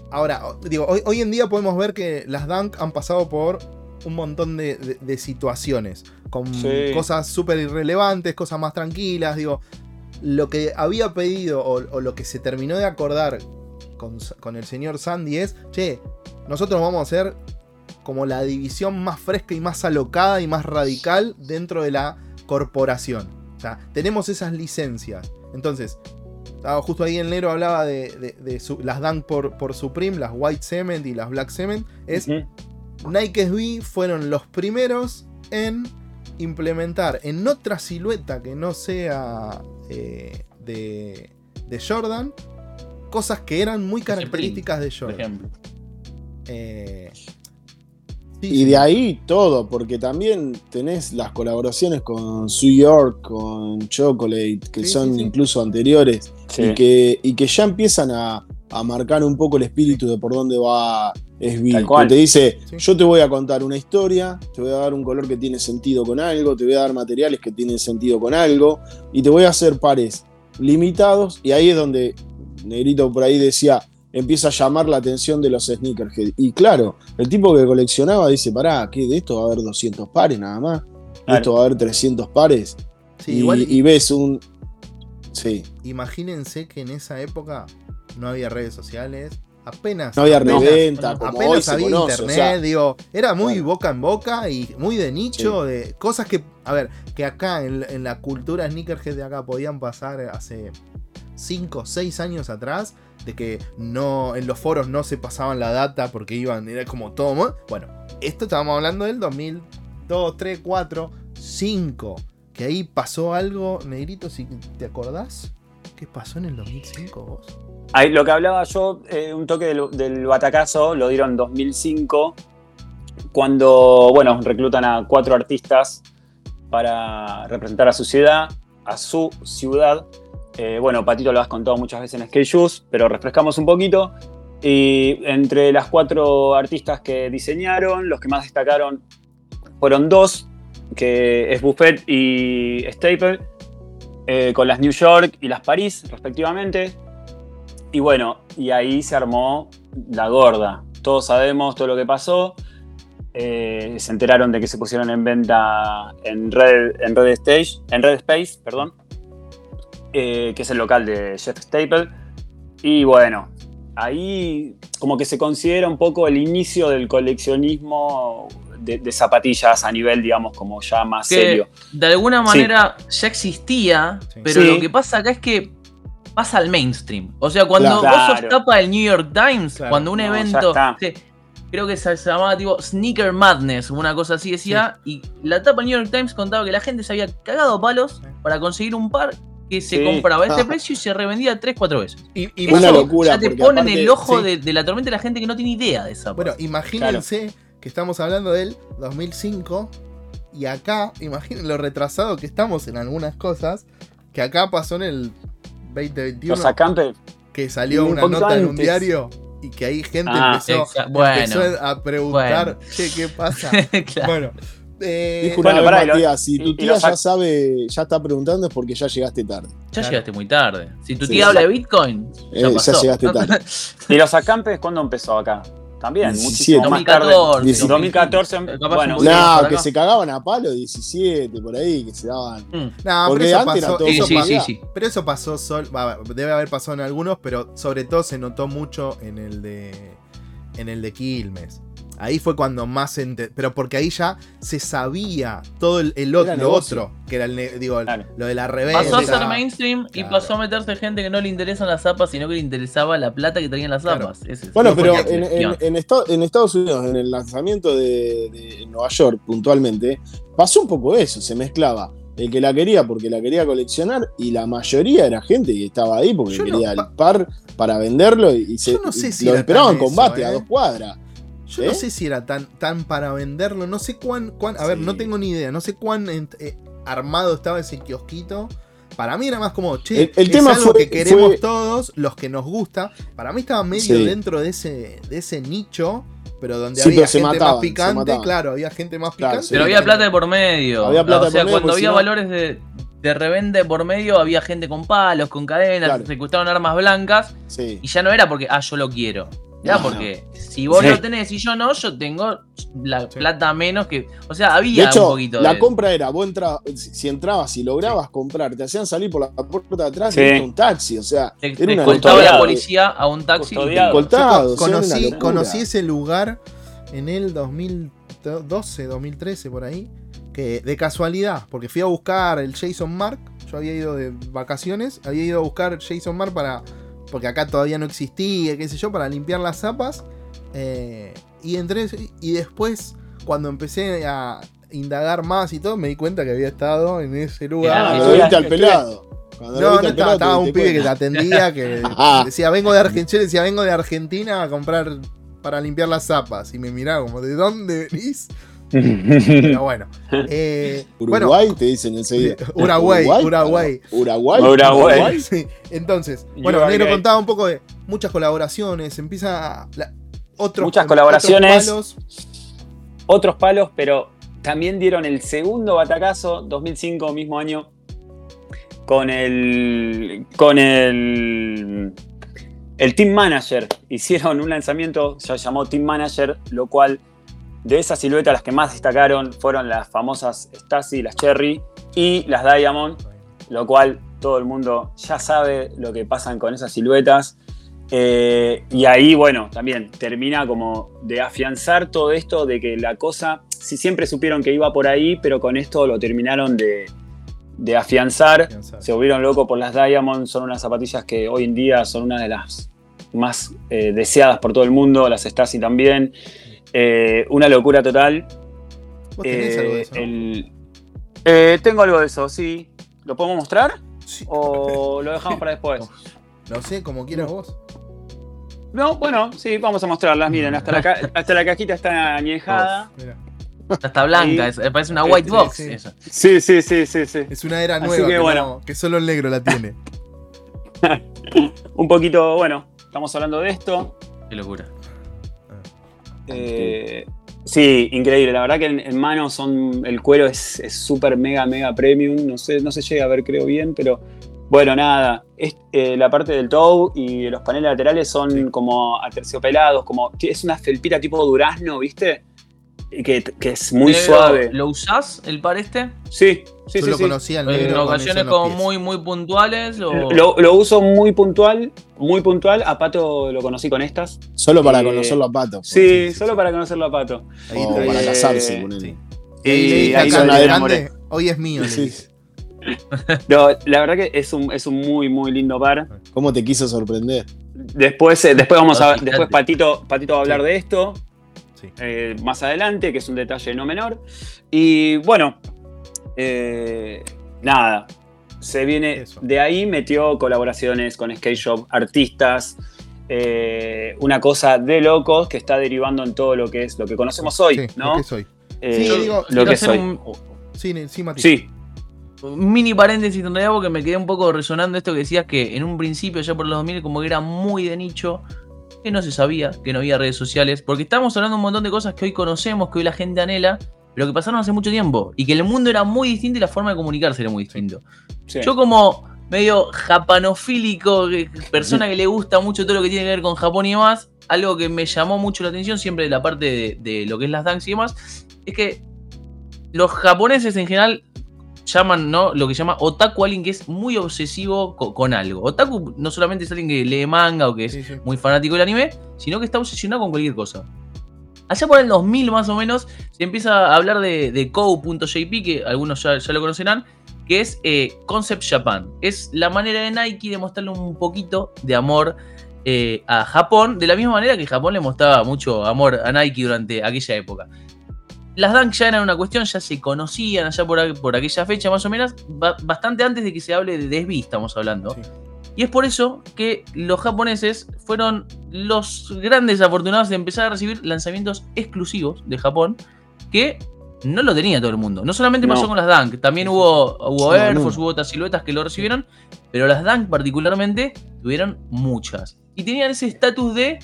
Ahora, digo, hoy, hoy en día podemos ver que las Dunk han pasado por un montón de, de- de situaciones. Con Sí. cosas súper irrelevantes, cosas más tranquilas. Digo, lo que había pedido o, o lo que se terminó de acordar con, con el señor Sandy es, che, nosotros vamos a hacer como la división más fresca y más alocada y más radical dentro de la corporación. O sea, tenemos esas licencias. Entonces, justo ahí el negro hablaba de, de- de su- las Dunk por, por Supreme, las White Cement y las Black Cement. Es. Nike SB fueron los primeros en implementar en otra silueta que no sea eh, de, de Jordan cosas que eran muy características de por Jordan. ejemplo. Eh, sí, Y sí. de ahí todo, porque también tenés las colaboraciones con Su York, con Chocolate, que Sí, son sí, sí. incluso anteriores, Sí. y, que, y que ya empiezan a, a marcar un poco el espíritu de por dónde va Tal cual. Que te dice, Sí. yo te voy a contar una historia, te voy a dar un color que tiene sentido con algo, te voy a dar materiales que tienen sentido con algo, y te voy a hacer pares limitados, y ahí es donde Negrito por ahí decía, empieza a llamar la atención de los sneakerhead. Y claro, el tipo que coleccionaba dice, pará, ¿qué? ¿De esto va a haber 200 pares nada más? ¿De Claro. esto va a haber 300 pares? Sí, y, igual y ves un... Sí, imagínense que en esa época no había redes sociales, apenas no había apenas- reventa, como hoy apenas se había conoce. internet, o sea, digo, era muy Claro. boca en boca y muy de nicho, de cosas que, a ver, que acá en, en la cultura sneakerhead de acá podían pasar hace 5, 6 años atrás, de que no en los foros no se pasaban la data porque iban, era como todo, bueno, esto estábamos hablando del 2002, 3, 4, 5, que ahí pasó algo, negrito, si te acordás, ¿qué pasó en el 2005 vos? Lo que hablaba yo, eh, un toque del, del batacazo, lo dieron en 2005, cuando, bueno, reclutan a cuatro artistas para representar a su ciudad, a su ciudad. Eh, bueno, Patito lo has contado muchas veces en Skate Shoes, pero refrescamos un poquito. Y entre las cuatro artistas que diseñaron, los que más destacaron fueron dos, que es Buffett y Staple. eh, con las New York y las París, respectivamente. Y bueno, y ahí se armó la gorda. Todos sabemos todo lo que pasó. Eh, se enteraron de que se pusieron en venta en Red, en Red Stage, en Red Space, perdón, eh, que es el local de Jeff Staple. Y bueno, ahí como que se considera un poco el inicio del coleccionismo de, de zapatillas a nivel, digamos, como ya más Que serio. de alguna manera ya existía, Sí. pero Sí. lo que pasa acá es que pasa al mainstream. O sea, cuando Claro. vos sos tapa del New York Times, Claro. cuando un No, evento. creo que se, llamaba tipo Sneaker Madness, una cosa así decía. Y la tapa del New York Times contaba que la gente se había cagado a palos para conseguir un par que se Sí. compraba a este precio y se revendía 3-4 veces. Y, y Eso Una locura, Ya te porque pone en aparte- el ojo sí. de, de la tormenta de la gente que no tiene idea de esa. Bueno, imagínense que estamos hablando del 2005 y acá, imaginen lo retrasado que estamos en algunas cosas, que acá pasó en el 2021, Los acampes, que salió un una nota en un diario y que ahí gente Ah, empezó, exa- bueno. empezó a preguntar, Bueno. che, ¿qué pasa? Claro. bueno, eh, Bueno, pará, lo- si tu tía ya sabe, ya está preguntando es porque ya llegaste tarde. Ya Claro. llegaste muy tarde. Si tu tía sí. habla de Bitcoin, Eh, ya, ya pasó. llegaste tarde. ¿Y los acampes cuándo empezó acá? También, 17. muchísimo más tarde. 2014. 2014, Capaz bueno, No, que se cagaban a palo 17, por ahí, que se daban. Mm. no, pero Porque eso antes era pasó, todo Sí, eso sí, sí, sí. pero eso pasó sol, debe haber pasado en algunos, pero sobre todo se notó mucho en el de en el de Quilmes. Ahí fue cuando más se ente- pero porque ahí ya se sabía todo el, el otro, lo otro, que era el ne- digo, Claro. lo de la reventa. Pasó a ser mainstream y pasó a meterse gente que no le interesan las zapas, sino que le interesaba la plata que traían las zapas. Es Bueno, pero en, en- Estados Unidos, en el lanzamiento de, de Nueva York puntualmente, pasó un poco eso, se mezclaba el que la quería porque la quería coleccionar y la mayoría era gente que estaba ahí porque Yo quería el par para venderlo y, y se, Yo no sé si lo era esperaban en combate eso, a ¿eh? dos cuadras. Yo ¿Eh? no sé si era tan, tan para venderlo, no sé cuán, cuán a ver, no tengo ni idea, no sé cuán ent- eh, armado estaba ese kiosquito. Para mí era más como, che, El- el es tema algo fue- que queremos fue- todos, los que nos gusta. Para mí estaba medio Sí. dentro de ese, de ese nicho, pero donde Sí, había pero gente mataban, más picante, claro, había gente más Claro, picante. Pero había plata de por medio. Había plata o sea, de por medio, cuando había si no- valores de, de reventa de por medio, había gente con palos, con cadenas, Claro. se secuestraban armas blancas. Sí. Y ya no era porque, ah, yo lo quiero. No, porque si vos Sí. lo tenés y yo no, yo tengo la Sí. plata menos que. O sea, De había un hecho, poquito la de. compra era, vos entrabas, si si entrabas y lograbas comprar, te hacían salir por la puerta de atrás Sí. y un taxi, o sea, Te, era te una escoltaba locura. la policía a un taxi. conocí, conocí ese lugar en el 2012, 2013, por ahí. Que de casualidad, porque fui a buscar el Jason Mark. Yo había ido de vacaciones, había ido a buscar Jason Mark para. Porque acá todavía no existía, qué sé yo, para limpiar las zapas. Eh, y entré. Y después, cuando empecé a indagar más y todo, me di cuenta que había estado en ese lugar. Ah, Cuando viste al pelado. Cuando No, no estaba, pelado, estaba un pibe que te atendía que Ah. decía, vengo de Argentina, decía, vengo de Argentina a comprar para limpiar las zapas. Y me miraba como, ¿de dónde venís? Pero bueno. Eh, bueno, Uruguay, te dicen enseguida. Uruguay, Uruguay. Uruguay. Uruguay. sí. Entonces, bueno, Uruguay. Negro contaba un poco de muchas colaboraciones, empieza la- otros Muchas otros colaboraciones. palos. Otros palos, pero también dieron el segundo batacazo, 2005, mismo año, con el. con el. el Team Manager. Hicieron un lanzamiento, se llamó Team Manager, lo cual de esas siluetas las que más destacaron fueron las famosas Stasi, las Cherry y las Diamond, lo cual todo el mundo ya sabe lo que pasan con esas siluetas. Eh, y ahí, bueno, también termina como de afianzar todo esto de que la cosa, si siempre supieron que iba por ahí, pero con esto lo terminaron de, de afianzar. Afianzar. Se volvieron locos por las Diamond, son unas zapatillas que hoy en día son una de las más eh, deseadas por todo el mundo, las Stasi también. Eh, una locura total. Vos tenés Eh, algo de eso. eh, tengo algo de eso, sí. ¿Lo podemos mostrar? Sí. ¿O lo dejamos para después? No sé, como quieras vos. No, bueno, sí, vamos a mostrarlas. Miren, hasta la, ca- hasta la cajita está añejada. Mira. Está blanca, es- parece una white sí, box. sí. eso. Sí, sí, sí, sí, sí. Es una era Así nueva que que, bueno. no- que solo el negro la tiene. Un poquito, bueno, estamos hablando de esto. Qué locura. Eh, Sí, increíble. La verdad que en, en mano son. El cuero es súper mega, mega premium. No sé, no se llega a ver, creo bien, pero bueno, nada. Es, eh, la parte del toe y los paneles laterales son Sí. como aterciopelados, como. Es una felpita tipo durazno, ¿viste? Que, que es muy Negro, suave. ¿Lo usás el par este? Sí, sí, sí. lo sí. conocía el En con ocasiones como muy, muy puntuales. O... Lo, lo uso muy puntual, muy puntual. A Pato lo conocí con estas. Solo para Eh, conocerlo a Pato. Sí, solo para conocerlo a Pato. Ahí O está, para casarse, eh, ponele. sí. Y ahí lo grande, hoy es mío. Sí. No, la verdad que es un, es un muy, muy lindo par. ¿Cómo te quiso sorprender? Después, eh, después vamos a después Patito, Patito va a hablar Sí. de esto Sí. eh, más adelante, que es un detalle no menor. Y bueno, eh, nada. Se viene Eso. de ahí, metió colaboraciones con Skate Shop, artistas, eh, una cosa de locos que está derivando en todo lo que es lo que conocemos hoy, Sí, ¿no? lo que soy. Eh, Sí, digo, lo que soy. un, Sí, sí, Mati. Sí, un mini paréntesis en realidad porque me quedé un poco resonando esto que decías que en un principio, ya por los 2000, como que era muy de nicho, que no se sabía, que no había redes sociales, porque estamos hablando de un montón de cosas que hoy conocemos, que hoy la gente anhela, pero que pasaron hace mucho tiempo, y que el mundo era muy distinto y la forma de comunicarse era muy distinto. sí. Yo como medio japanofílico, persona que le gusta mucho todo lo que tiene que ver con Japón y demás, algo que me llamó mucho la atención siempre de la parte de, de lo que es las dance y demás, es que los japoneses en general llaman, ¿no? Lo que llama otaku, alguien que es muy obsesivo co- con, algo. Otaku no solamente es alguien que lee manga o que es Sí, sí. muy fanático del anime, sino que está obsesionado con cualquier cosa. Allá por el 2000 más o menos se empieza a hablar de, de Kou.jp, que algunos ya, lo conocerán, que es eh, Concept Japan. Es la manera de Nike de mostrarle un poquito de amor eh, a Japón, de la misma manera que Japón le mostraba mucho amor a Nike durante aquella época. Las Dunk ya eran una cuestión, ya se conocían allá por, aquella fecha más o menos, ba- bastante antes de que se hable de Desvi, estamos hablando. Sí. Y es por eso que los japoneses fueron los grandes afortunados de empezar a recibir lanzamientos exclusivos de Japón que no lo tenía todo el mundo. No solamente No. pasó con las Dunk, también hubo, hubo No, Air no. Force, hubo otras siluetas que lo recibieron, pero las Dunk particularmente tuvieron muchas. Y tenían ese estatus de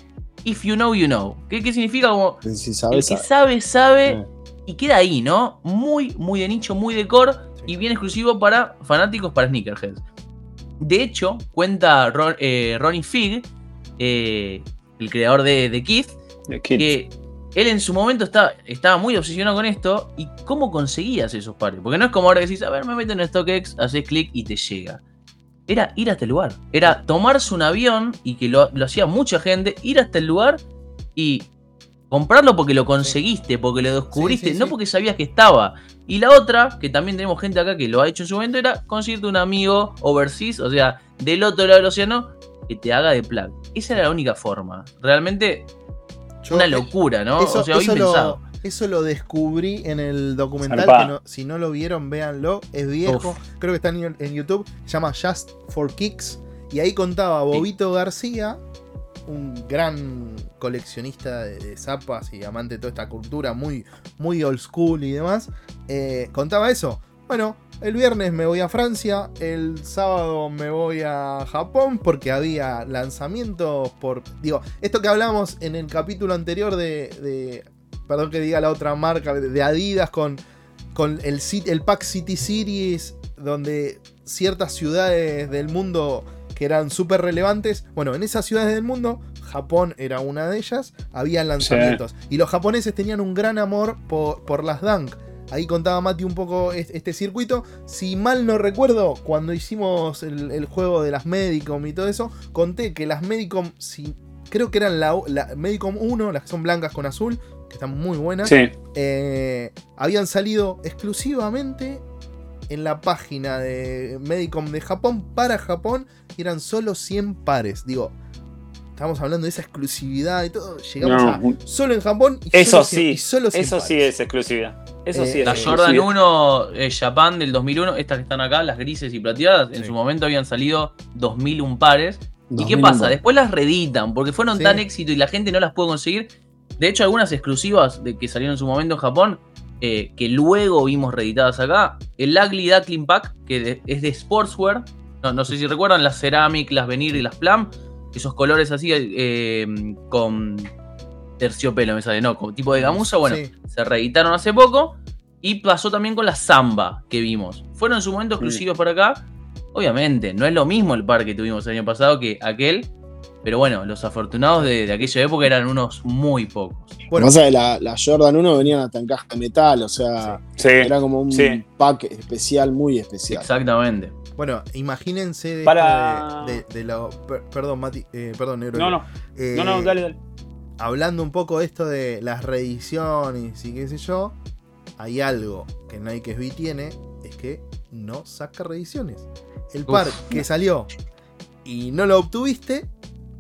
If you know, you know. ¿Qué, qué significa? Como Si el sabes, que sabe, sabe y queda ahí, ¿no? Muy, muy de nicho, muy de core Sí. y bien exclusivo para fanáticos, para sneakerheads. De hecho, cuenta Ron- eh, Ronnie Fig, eh, el creador de, de Keith, que él en su momento estaba, estaba muy obsesionado con esto y cómo conseguías esos pares. Porque no es como ahora que decís, a ver, me meto en StockX, haces clic y te llega. Era ir hasta el lugar. Era tomarse un avión y que lo, lo hacía mucha gente, ir hasta el lugar y comprarlo porque lo conseguiste, porque lo descubriste, Sí, sí, no sí. porque sabías que estaba. Y la otra, que también tenemos gente acá que lo ha hecho en su momento, era conseguirte un amigo overseas, o sea, del otro lado del océano, que te haga de plug. Esa era la única forma. Realmente Yo- una locura, ¿no? Eso, o sea, hoy eso pensado. lo, eso lo descubrí en el documental. Zarpado. Que no- si no lo vieron, véanlo. Es viejo. Uf. Creo que está en, en YouTube. Se llama Just for Kicks. Y ahí contaba Bobito García, un gran coleccionista de, zapas y amante de toda esta cultura, muy, muy old school y demás. eh, contaba eso. Bueno, el viernes me voy a Francia, el sábado me voy a Japón porque había lanzamientos por... Digo, esto que hablamos en el capítulo anterior de... de- perdón que diga la otra marca, de, Adidas con, con el, el Pack City Series, donde ciertas ciudades del mundo que eran súper relevantes, bueno, en esas ciudades del mundo, Japón era una de ellas, había lanzamientos. Y los japoneses tenían un gran amor por, por las Dunk. Ahí contaba Mati un poco es- este circuito. Si mal no recuerdo, cuando hicimos el, el juego de las Medicom y todo eso, conté que las Medicom, si, creo que eran la, la Medicom 1, las que son blancas con azul, que están muy buenas, Sí, eh, habían salido exclusivamente en la página de Medicom de Japón para Japón y eran solo 100 pares. Digo, estamos hablando de esa exclusividad y todo. Llegamos No, a un- solo en Japón y Eso solo 100 sí, y solo 100 eso sí es exclusividad. Eso Eh, sí es La Jordan exclusividad. 1 eh, Japan del 2001, estas que están acá, las grises y plateadas, en su momento habían salido 2001 pares. ¿Y qué 2001. pasa? Después las reeditan, porque fueron Sí. tan éxito y la gente no las pudo conseguir. De hecho, algunas exclusivas de que salieron en su momento en Japón, eh, que luego vimos reeditadas acá. El Ugly Duckling Pack, que de- es de Sportswear. No, no sé si recuerdan, las Ceramic, las Venir y las Plum. Esos colores así, eh, con terciopelo, me sale, no, como tipo de gamuza, bueno, Sí. se reeditaron hace poco. Y pasó también con la Zamba que vimos. Fueron en su momento exclusivos para acá. Obviamente, no es lo mismo el par que tuvimos el año pasado que aquel. Pero bueno, los afortunados de, de aquella época eran unos muy pocos. Bueno. Pasa que la, la Jordan 1 venían hasta en caja de metal, o sea, Sí. era como un sí. pack especial, muy especial. Exactamente. Bueno, imagínense de, Para- de, de- per- perdón, Mati. eh, perdón, Negro. No, no, Eh, no, no, dale, dale. Hablando un poco de esto de las reediciones y qué sé yo, hay algo que Nike SB tiene, es que no saca reediciones. El Uf. par que salió y no lo obtuviste,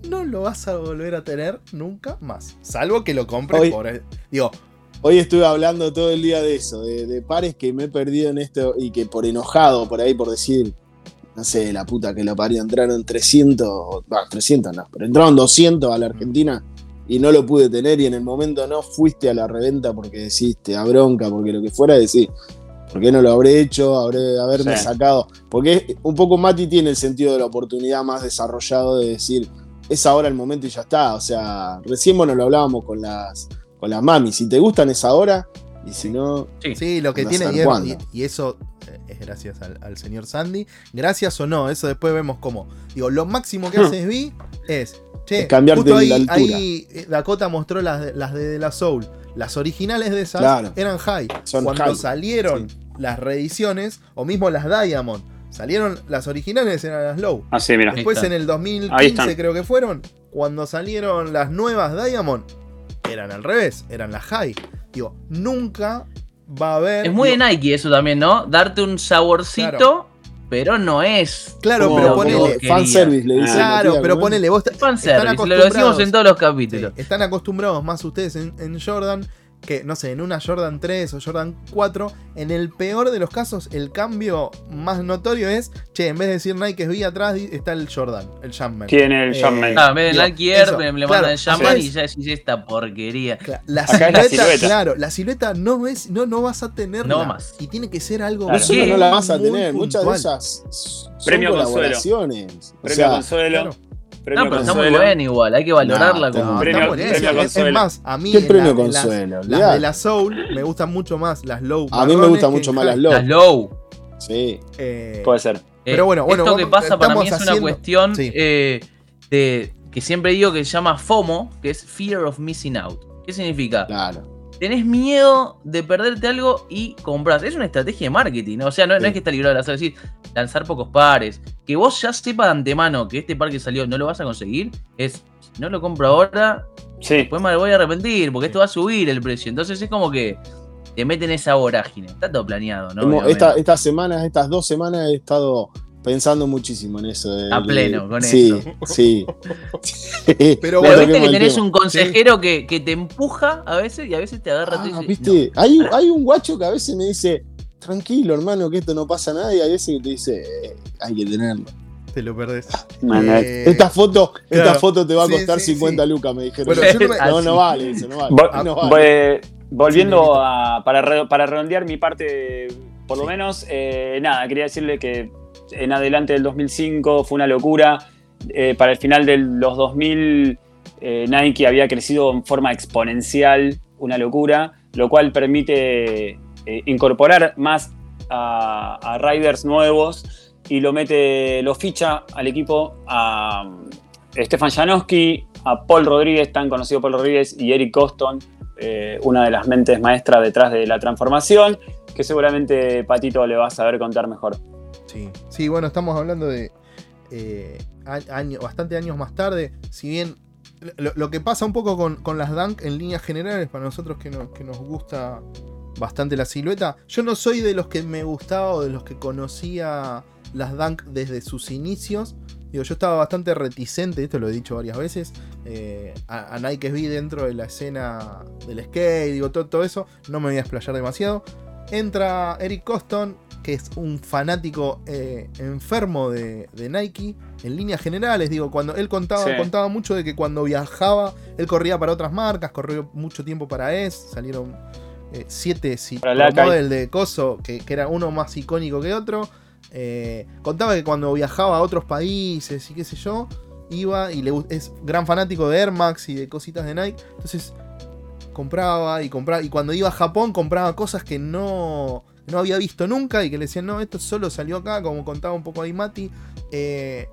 no lo vas a volver a tener nunca más. Salvo que lo compres Hoy- por... Digo, Hoy estuve hablando todo el día de eso, de, de pares que me he perdido en esto y que por enojado, por ahí, por decir, no sé, la puta que lo parió, entraron 300, va, 300 no, pero entraron 200 a la Argentina y no lo pude tener y en el momento no fuiste a la reventa porque decís, te da bronca, porque lo que fuera decís, ¿por qué no lo habré hecho? Habré haberme Sí. sacado. Porque un poco Mati tiene el sentido de la oportunidad más desarrollado de decir, es ahora el momento y ya está. O sea, recién bueno lo hablábamos con las, con las mami. Si te gustan es ahora, y si no, Sí. Sí, lo que tiene, y, y- eso eh, es gracias al, al señor Sandy. Gracias o no, eso después vemos cómo. Digo, lo máximo que hace SB es, che, Es cambiarte justo ahí, la altura. ahí, eh, Dakota mostró las de, las de, De La Soul. Las originales de esas Claro. eran high. Son Cuando high, salieron las reediciones, o mismo las Diamond, salieron las originales eran las low. Ah, sí, mira. Después en el Ahí 2015 están. creo que fueron, cuando salieron las nuevas Diamond, eran al revés, eran las high. Digo, nunca va a haber... Es muy de Nike eso también, ¿no? Darte un saborcito, Claro. pero no es. Claro, como pero lo ponele- vos fan querías. service le dicen. Claro, pero ponele, vos están Fanservice, lo acostumbrados- decimos en todos los sí, capítulos. están acostumbrados más ustedes en, en Jordan que, no sé, en una Jordan 3 o Jordan 4, en el peor de los casos, el cambio más notorio es, che, en vez de decir Nike SB atrás, di- está el Jordan, el Jumpman. Tiene el Eh, Jumpman. Ah, en vez de Nike Air, eso, me le claro, mandan el acá y es- ya decís esta porquería. La Acá es silueta, la silueta. claro, la silueta no es, no, no vas a tenerla. No más. Y tiene que ser algo Claro. No la vas a tener, muchas de puntual. esas son Premio Consuelo. colaboraciones. O Premio sea, Consuelo. claro. Premio No, pero está muy Consuelo. buena igual, hay que valorarla No, como. Premio- Es- es, Consuelo. más, a mí ¿Qué en premio la- las- Consuelo? las, Olvidate. de la Soul me gustan mucho más las low. a mí me gustan mucho más las low. Las low. Sí. Eh, Puede ser. Pero bueno, bueno, Esto que pasa para mí es una cuestión Sí. eh, de, que siempre digo que se llama FOMO, que es Fear of Missing Out. ¿Qué significa? Claro. Tenés miedo de perderte algo y compras. Es una estrategia de marketing, ¿no? o sea, no, no Sí. es que está librado de hacer, es decir, lanzar pocos pares. Que vos ya sepas de antemano que este par que salió no lo vas a conseguir, es, si no lo compro ahora, Sí. después me voy a arrepentir, porque esto va a subir el precio. Entonces es como que te meten esa vorágine. Está todo planeado, ¿no? Esta- estas semanas, estas dos semanas he estado pensando muchísimo en eso. de- A de- pleno con sí, eso. Sí, Pero Pero bueno, viste que tenés un consejero que, que te empuja a veces y a veces te agarra Ah, y te dice, ¿viste? Hay, hay un guacho que a veces me dice, tranquilo hermano, que esto no pasa nada, y a veces te dice, "Eh, hay que tenerlo. Te lo perdés. Man, Eh, Esta foto, claro. esta foto te va a Sí, costar sí, 50 sí. lucas, me dijeron. Bueno, yo no me- no, no vale eso, no vale. No vale. volviendo Sí, a. Para, re- para redondear mi parte, por lo menos, eh, nada, quería decirle que en adelante del 2005 fue una locura. Eh, para el final de los 2000, eh, Nike había crecido en forma exponencial, una locura, lo cual permite eh, incorporar más a, riders nuevos y lo mete, lo ficha al equipo a Stefan Janowski, a Paul Rodríguez, tan conocido Paul Rodríguez, y Eric Coston, una de las mentes maestras detrás de la transformación, que seguramente Patito le va a saber contar mejor. Sí, sí, bueno, estamos hablando de eh, bastante años más tarde. Si bien lo, que pasa un poco con, con las Dunk en líneas generales, para nosotros que, nos- que nos gusta bastante la silueta, yo no soy de los que me gustaba o de los que conocía las Dunk desde sus inicios. Digo, yo estaba bastante reticente, esto lo he dicho varias veces, eh, a, a Nike SB dentro de la escena del skate, digo, todo, todo eso, no me voy a explayar demasiado. Entra Eric Coston, que es un fanático eh, enfermo de, de Nike, en líneas generales, digo, cuando él contaba, Sí. contaba mucho de que cuando viajaba, él corría para otras marcas, corrió mucho tiempo para ES, salieron eh, siete si- model de Coso, que, que era uno más icónico que otro. Eh, contaba que cuando viajaba a otros países y qué sé yo, iba y le, es gran fanático de Air Max y de cositas de Nike. Entonces compraba y compraba. Y cuando iba a Japón compraba cosas que no, no había visto nunca y que le decían, no, esto solo salió acá, como contaba un poco ahí Mati. Eh,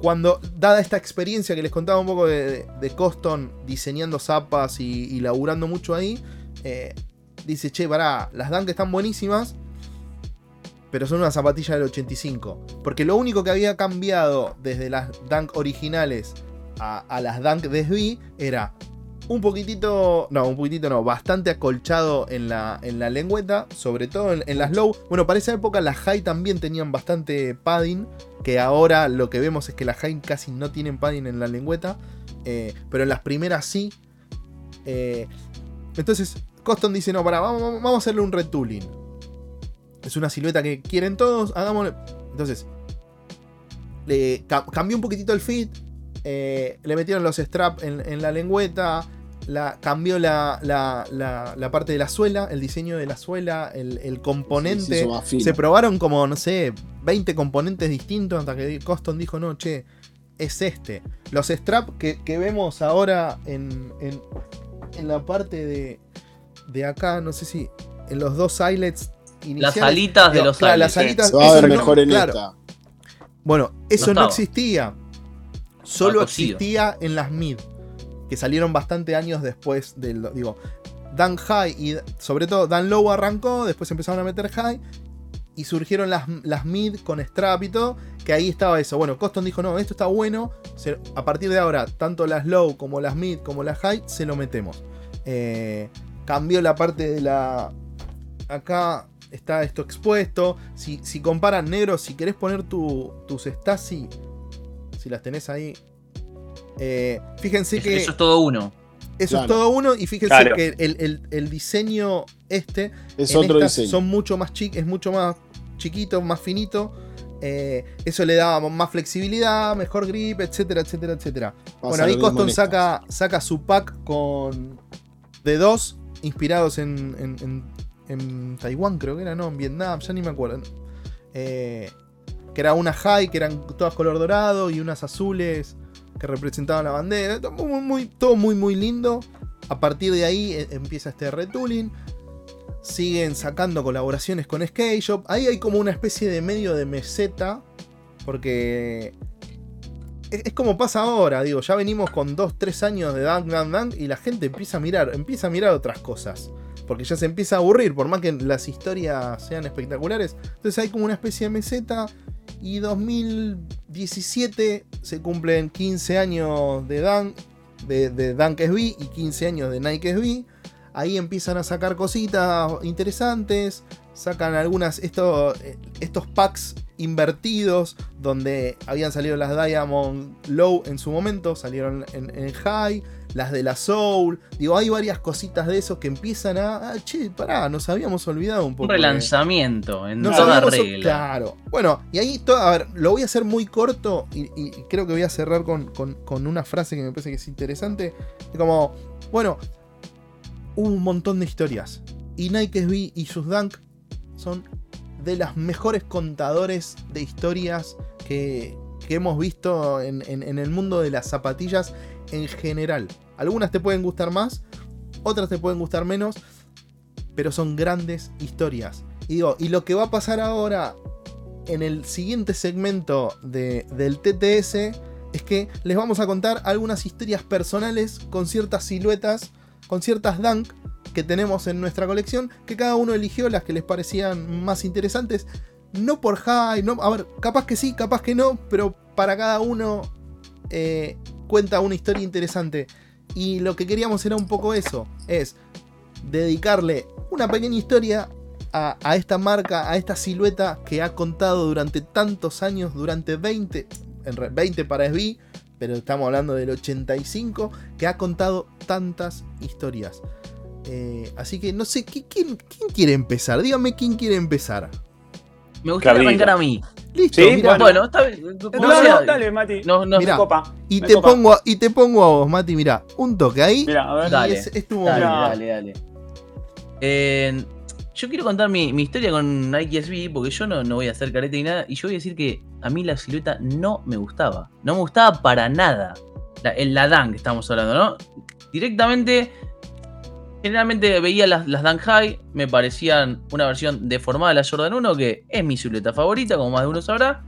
cuando, dada esta experiencia que les contaba un poco de, de Coston diseñando zapas y, laburando mucho ahí, eh, dice, che, pará, las Dunk están buenísimas, pero son una zapatilla del 85. Porque lo único que había cambiado desde las Dunk originales a, las Dunk de era un poquitito, no, un poquitito no, bastante acolchado en la, en la lengüeta, sobre todo en, las low. Bueno, para esa época las high también tenían bastante padding, que ahora lo que vemos es que las high casi no tienen padding en la lengüeta, eh, pero en las primeras sí. Eh, entonces, Coston dice, no, para, vamos, vamos a hacerle un retooling. Es una silueta que quieren todos, hagámosle. Entonces, le ca- cambió un poquitito el fit, eh, le metieron los straps en, en la lengüeta, la, cambió la, la- la- la parte de la suela, el diseño de la suela, el, el componente. Se probaron como, no sé, 20 componentes distintos hasta que Coston dijo, no, che, es este. Los straps que, que vemos ahora en, en, en la parte de, de acá, no sé si en los dos eyelets iniciales. Las alitas de los claro, las eyelets, alitas, Se va a ver no- mejor en claro, esta. Bueno, eso No existía. Solo existía en las mid. Que salieron bastante años después del. Digo, Dan High y sobre todo Dan Low arrancó, después empezaron a meter High. Y surgieron las, las mid con strap y todo. Que ahí estaba eso. Bueno, Coston dijo: No, esto está bueno. a partir de ahora, tanto las low como las mid como las high se lo metemos. Eh, cambió la parte de la. Acá está esto expuesto. Si, si comparan negro, si querés poner tu, tus Stasi, si las tenés ahí. Eh, fíjense Eso, que eso es todo uno. eso es todo uno. Y fíjense Claro. que el, el- el diseño este Es en otro diseño. son mucho más chic, es mucho más chiquito, más finito. Eh, eso le daba más flexibilidad, mejor grip, etcétera, etcétera, etcétera. Pasa Bueno, ahí Coston saca, saca su pack con de dos inspirados en, en, en- en Taiwán, creo que era, no, en Vietnam, ya ni me acuerdo. Eh, que era una high, que eran todas color dorado y unas azules que representaban la bandera. Todo muy, muy- lindo. A partir de ahí eh, empieza este retooling. Siguen sacando colaboraciones con Skate Shop. Ahí hay como una especie de medio de meseta. Porque es, como pasa ahora, digo, ya venimos con 2, 3 años de Dunk Dunk Dunk y la gente empieza a mirar, empieza a mirar otras cosas. Porque ya se empieza a aburrir, por más que las historias sean espectaculares. Entonces hay como una especie de meseta. Y 2017 se cumplen 15 años de Dunk, de, de y 15 años de Nike SB. Ahí empiezan a sacar cositas interesantes. Sacan algunas, esto, estos packs invertidos donde habían salido las Diamond Low en su momento, salieron en High, las de la Soul. Digo, hay varias cositas de esos que empiezan a. ah, che, pará, nos habíamos olvidado un poco. Un de- relanzamiento en nos toda regla. Claro. Bueno, y ahí, to- a ver, lo voy a hacer muy corto y, y creo que voy a cerrar con, con- con una frase que me parece que es interesante. Como, bueno, hubo un montón de historias. Y Nike SB y sus Dunk son de las mejores contadores de historias que, que hemos visto en, en- en el mundo de las zapatillas en general. Algunas te pueden gustar más, otras te pueden gustar menos, pero son grandes historias. Y lo que va a pasar ahora en el siguiente segmento de- del TTS es que les vamos a contar algunas historias personales con ciertas siluetas, con ciertas dunk que tenemos en nuestra colección, que cada uno eligió las que les parecían más interesantes. No por high, no, a ver, capaz que sí, capaz que no, pero para cada uno eh, cuenta una historia interesante. Y lo que queríamos era un poco eso, es dedicarle una pequeña historia a, a esta marca, a esta silueta que ha contado durante tantos años, durante 20, en re- 20 para SB, pero estamos hablando del 85, que ha contado tantas historias. Eh, así que no sé, ¿qui- ¿quién, quién quiere empezar? Dígame quién quiere empezar. Me gustaría arrancar a mí. Listo, Sí, mirá. Bueno. Bueno, está bien. No, no, dale, Mati. no- no- Mirá. Copa. y, me te copa. pongo, a- y te pongo a vos, Mati, mira, un toque ahí. Mira, a ver. Dale, es, es tu Dale, momento. dale, dale. Eh, yo quiero contar mi, mi historia con Nike SB porque yo no, no voy a hacer careta ni nada. Y yo voy a decir que a mí la silueta no me gustaba. No me gustaba para nada. La, el Ladán que estamos hablando, ¿no? Directamente generalmente veía las, las Dan High, me parecían una versión deformada de la Jordan 1, que es mi silueta favorita, como más de uno sabrá.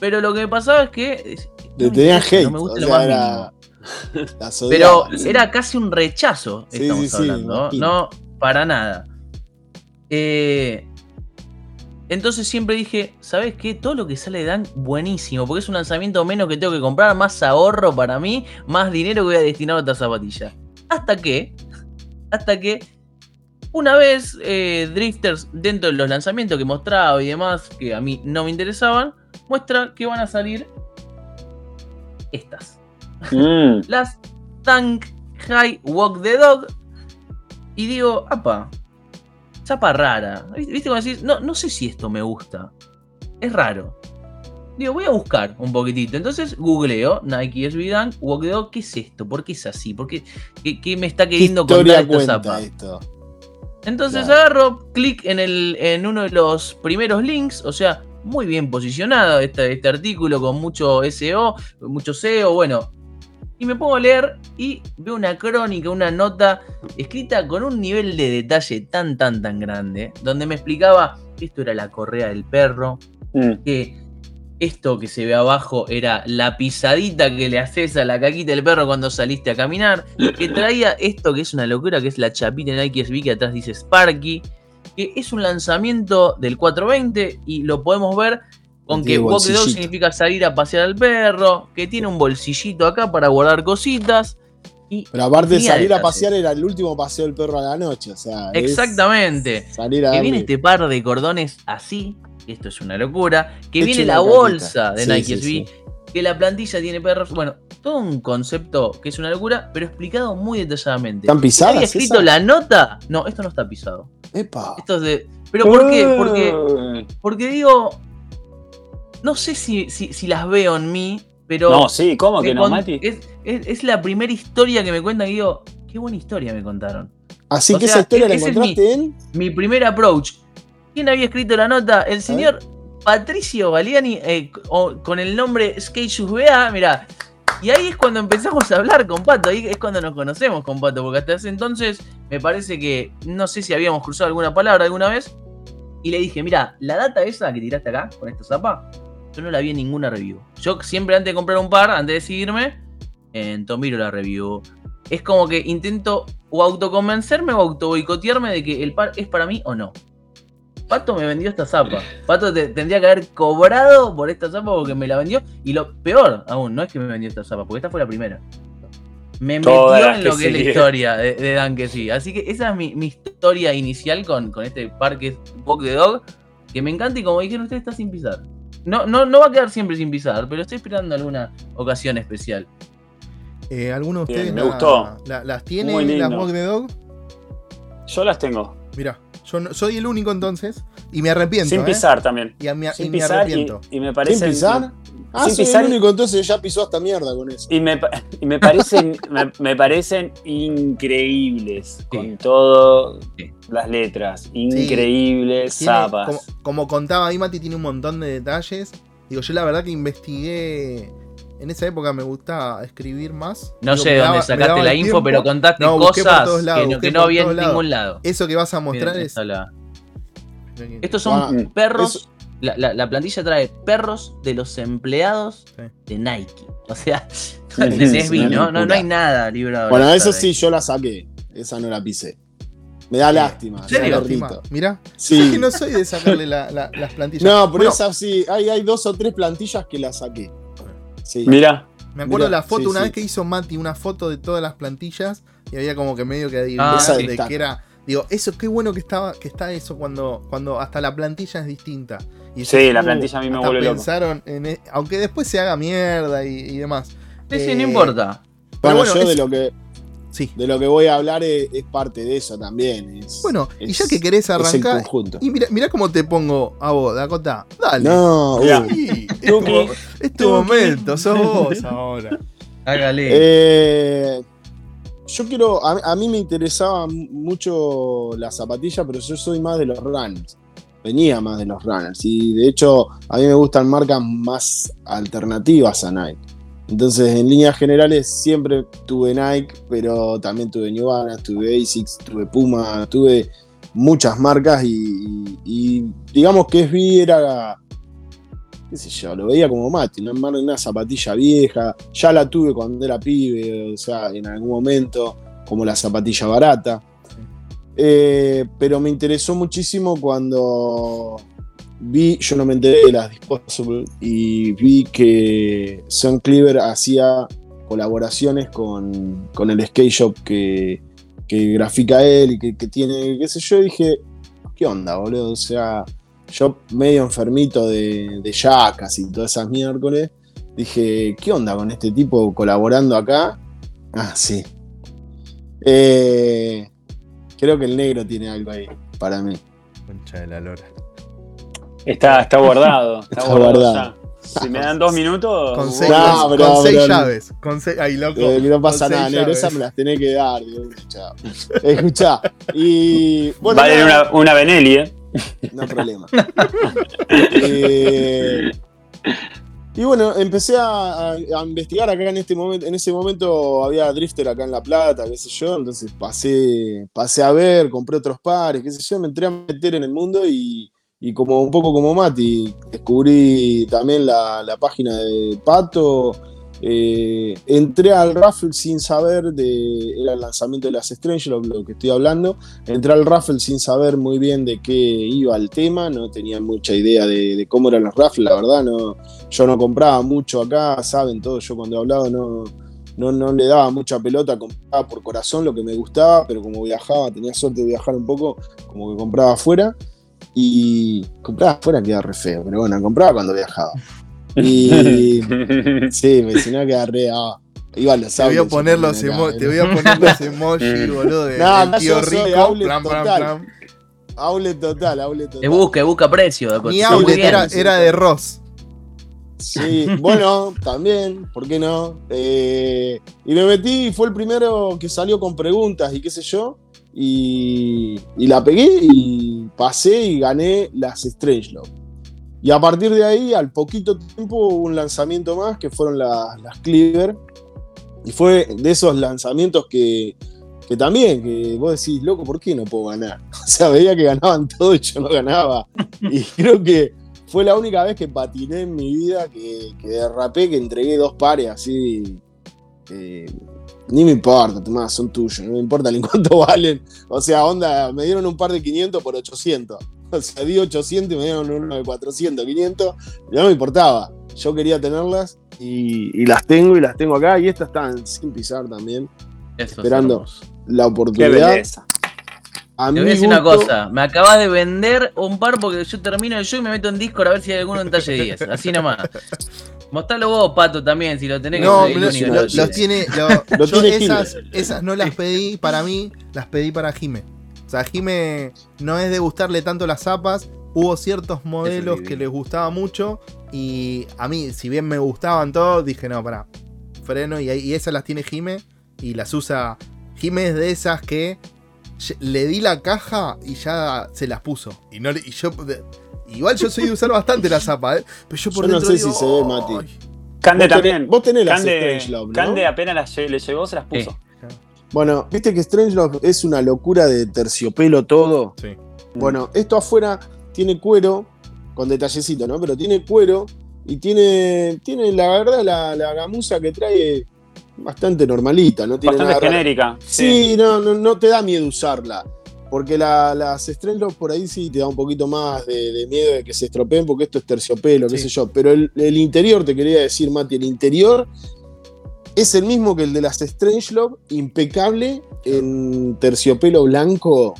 Pero lo que me pasaba es que. Tenían interesa, hate. no me gusta o lo sea, más era- Pero era casi un rechazo, Sí, estamos sí, sí, hablando. No, para nada. Eh, entonces siempre dije, ¿sabes qué? Todo lo que sale de Dan, buenísimo, porque es un lanzamiento menos que tengo que comprar, más ahorro para mí, más dinero que voy a destinar a otra zapatilla. Hasta que, hasta que, una vez eh, Drifters, dentro de los lanzamientos que mostraba y demás, que a mí no me interesaban, muestra que van a salir estas Mm, las Tank High Walk the Dog. Y digo, apa, chapa rara. ¿Viste cómo decís? No, no sé si esto me gusta. Es raro. Digo, voy a buscar un poquitito. Entonces googleo Nike SB Dunk Walk the Dog. ¿Qué es esto? ¿Por qué es así? ¿Por qué, qué, qué me está ¿Qué queriendo historia contar esta zapa? esto? Entonces Claro. agarro, clic en, el, en uno de los primeros links, o sea, muy bien posicionado este, este artículo con mucho SEO, mucho SEO, bueno. Y me pongo a leer y veo una crónica, una nota escrita con un nivel de detalle tan, tan, tan grande, donde me explicaba que esto era la correa del perro, mm. que esto que se ve abajo era la pisadita que le haces a la caquita del perro cuando saliste a caminar, que traía esto que es una locura, que es la chapita Nike SB que atrás dice Sparky, que es un lanzamiento del 420 y lo podemos ver con que Walk Dog significa salir a pasear al perro, que tiene un bolsillito acá para guardar cositas. Y Pero aparte de salir a pasear era el último paseo del perro a la noche. O sea, Exactamente. Salir a que darle- viene este par de cordones así, esto es una locura, que viene la bolsa de Sí, Nike sí, SB, que la plantilla tiene perros, bueno, todo un concepto que es una locura, pero explicado muy detalladamente. ¿Están pisadas? ¿Había escrito la nota? No, esto no está pisado. Epa. Esto es de... ¿Pero por qué? Porque, Eh, porque digo, no sé si, si, si las veo en mí, pero... No, sí, ¿cómo que no, Mati? Es, es- es la primera historia que me cuentan y digo, qué buena historia me contaron. Así o que sea, esa historia la ese es encontraste en. mi primer approach. ¿Quién había escrito la nota? El señor Patricio Baliani eh, o- con el nombre Skate BA, mirá. Y ahí es cuando empezamos a hablar con Pato, ahí es cuando nos conocemos con Pato, porque hasta ese entonces me parece que no sé si habíamos cruzado alguna palabra alguna vez. Y le dije, mira, la data esa que tiraste acá con esta zapa, yo no la vi en ninguna review. Yo siempre antes de comprar un par, antes de seguirme, entonces miro la review. Es como que intento o autoconvencerme o auto boicotearme de que el par es para mí o no. Pato me vendió esta zapa. Pato te- tendría que haber cobrado por esta zapa porque me la vendió. Y lo peor aún, no es que me vendió esta zapa, porque esta fue la primera. Me Todas metió en lo que que es la historia de, de Dan que sí. Así que esa es mi, mi historia inicial con, con este parque Walk the Dog. Que me encanta y como dijeron ustedes, está sin pisar. No, no, no va a quedar siempre sin pisar, pero estoy esperando alguna ocasión especial. Eh, ¿Alguno de Bien, ustedes me la- gustó. la- las tiene, Muy las. Walk the Dog? Yo las tengo. Mira, yo no- soy el único entonces y me arrepiento. Sin ¿eh? pisar también. Y, a Sin me pisar arrepiento. y me parecen. ¿Sin pisar? Ah, sin soy pisar el único entonces ya pisó hasta mierda con eso. Y me, pa- y me parecen, me, me parecen increíbles. Con Sí. todo Sí. las letras. Increíbles Tiene- zapas. como, como contaba ahí, Mati tiene un montón de detalles. Digo, yo la verdad que investigué. En esa época me gustaba escribir más. No Digo, sé daba- dónde sacaste la info, tiempo. pero contaste No, cosas lados, que, no, que había en ningún lado. Eso que vas a Miren, mostrar es. la- Estos son perros. eso- La, la- la plantilla trae perros de los empleados Sí. de Nike. O sea, no, no, no hay nada librado. Bueno, eso sí, yo la saqué. Esa no la pisé. Me da lástima. ¿En. Mira, Sí. es que no soy de sacarle la- la- las plantillas. No, pero Bueno, esa sí. Hay, hay dos o tres plantillas que la saqué. Sí. Mira, Me acuerdo Mirá, la foto sí, una sí. vez que hizo Mati una foto de todas las plantillas y había como que medio que adivinar Ah, de que era. Digo, eso qué bueno que estaba, que está eso cuando, cuando hasta la plantilla es distinta. Y Sí, la "Uh, plantilla a mí me hasta vuelve loco". pensaron en e- aunque después se haga mierda y, y demás. Sí, sí, Eh, no importa. Bueno, bueno, yo es- de lo que Sí. de lo que voy a hablar es, es parte de eso también. es- Bueno, y ya que querés es el arrancar. conjunto. Y mira, mira cómo te pongo a vos, Dakota. Dale. No, Mirá. Sí, es, tu, es tu momento, sos vos ahora. Hágale. Eh, yo quiero. A, a mí me interesaba mucho la zapatilla, pero yo soy más de los runners. Venía más de los runners. Y de hecho, a mí me gustan marcas más alternativas a Nike. Entonces, en líneas generales, siempre tuve Nike, pero también tuve New Balance, tuve ASICS, tuve Puma, tuve muchas marcas y, y digamos que SB era, qué sé yo, lo veía como mate, una, una zapatilla vieja, ya la tuve cuando era pibe, o sea, en algún momento, como la zapatilla barata. Eh, pero me interesó muchísimo cuando vi, yo no me enteré de las Disposable y vi que Sun Cleaver hacía colaboraciones con, con el skate shop que, que grafica él y que, que, tiene, qué sé yo, y dije, ¿qué onda, boludo? O sea, yo medio enfermito de, de yacas y todas esas miércoles, dije, ¿qué onda con este tipo colaborando acá? Ah, sí. Eh, creo que el negro tiene algo ahí para mí. Concha de la lora. Está, está guardado. Está, Está guardado. Si me dan dos minutos. Con uh, seis, No, con seis llaves. Con seis, ay, loco. Eh, que no pasa nada, negro, esa me las tenés que dar. chao. Escuchá. Y bueno, vale una, una Benelli, ¿eh? no hay problema. Eh, y bueno, empecé a, a- a investigar acá en este momento. En ese momento había drifter acá en La Plata, qué sé yo. Entonces pasé, pasé a ver, compré otros pares, qué sé yo. Me entré a meter en el mundo y, y como un poco como Mati, descubrí también la, la página de Pato. Eh, entré al raffle sin saber de. Era el lanzamiento de las Strange, lo, lo que estoy hablando. Entré al raffle sin saber muy bien de qué iba el tema, no tenía mucha idea de, cómo eran los raffles, la verdad, no, yo no compraba mucho acá, saben todos, yo cuando he hablado no, no, no le daba mucha pelota, compraba por corazón lo que me gustaba, pero como viajaba, tenía suerte de viajar un poco, como que compraba afuera, y compraba afuera queda re feo, pero bueno, compraba cuando viajaba. Y sí, me queda re... ah, iba a los Te voy a outlets, poner los, te emojis, boludo, de, No, tío rico. outlet Plam, plam, total. Outlet total, outlet total. Es busca, busca precio. Mi outlet era, era de Ross. Sí, bueno, también, ¿por qué no? Eh, y me metí y fue el primero que salió con preguntas y qué sé yo. Y, y la pegué y pasé y gané las Strange Love. Y a partir de ahí, al poquito tiempo, hubo un lanzamiento más que fueron las, las Cleaver. Y fue de esos lanzamientos que, que también, que vos decís, loco, ¿por qué no puedo ganar? O sea, veía que ganaban todo y yo no ganaba. Y creo que fue la única vez que patiné en mi vida, que, que derrapé, que entregué dos pares así. eh, ni me importa, Tomás, son tuyos, no me importa ni cuánto valen. O sea, onda, me dieron un par de 500 por 800. O sea, di 800 y me dieron uno de 400, 500. y No me importaba. Yo quería tenerlas y, y las tengo y las tengo acá. Y estas están sin pisar también. Eso es Esperando. La Qué oportunidad. belleza. A Te voy a decir una cosa, me acabas de vender un par porque yo termino el show y me meto en Discord a ver si hay alguno en talle 10. Así nomás. Mostralo vos, Pato, también, si lo tenés que No, el lo- lo- que los lo tiene. lo- Lo yo tiene esas, esas no las pedí para mí, las pedí para Jime. O sea, Jime no es de gustarle tanto las zapas. Hubo ciertos modelos que les gustaba mucho. Y a mí, si bien me gustaban todos, dije, no, pará. Freno. Y, esas las tiene Jime. Y las usa. Jime es de esas que le di la caja y ya se las puso. Y no le- y yo. Igual yo soy de usar bastante la zapa, ¿eh? Pero yo por Yo no sé digo, si se ve, Mati. "Ay". Cande Vos tenés- también. vos tenés las Cande, Strange Love, ¿no? Cande apenas las lle- le llegó, se las puso. Bueno, viste que Strangelove es una locura de terciopelo todo. Sí. Bueno, esto afuera tiene cuero, con detallecito, ¿no? Pero tiene cuero y tiene, tiene la verdad, la, la gamuza que trae bastante normalita, no tiene Bastante nada genérica. Sí, no, no, no te da miedo usarla. Porque la- las Strangelove por ahí sí te da un poquito más de, de miedo de que se estropeen, porque esto es terciopelo, qué sé yo. Pero el, el interior, te quería decir, Mati, el interior es el mismo que el de las Strangelove, impecable, en terciopelo blanco.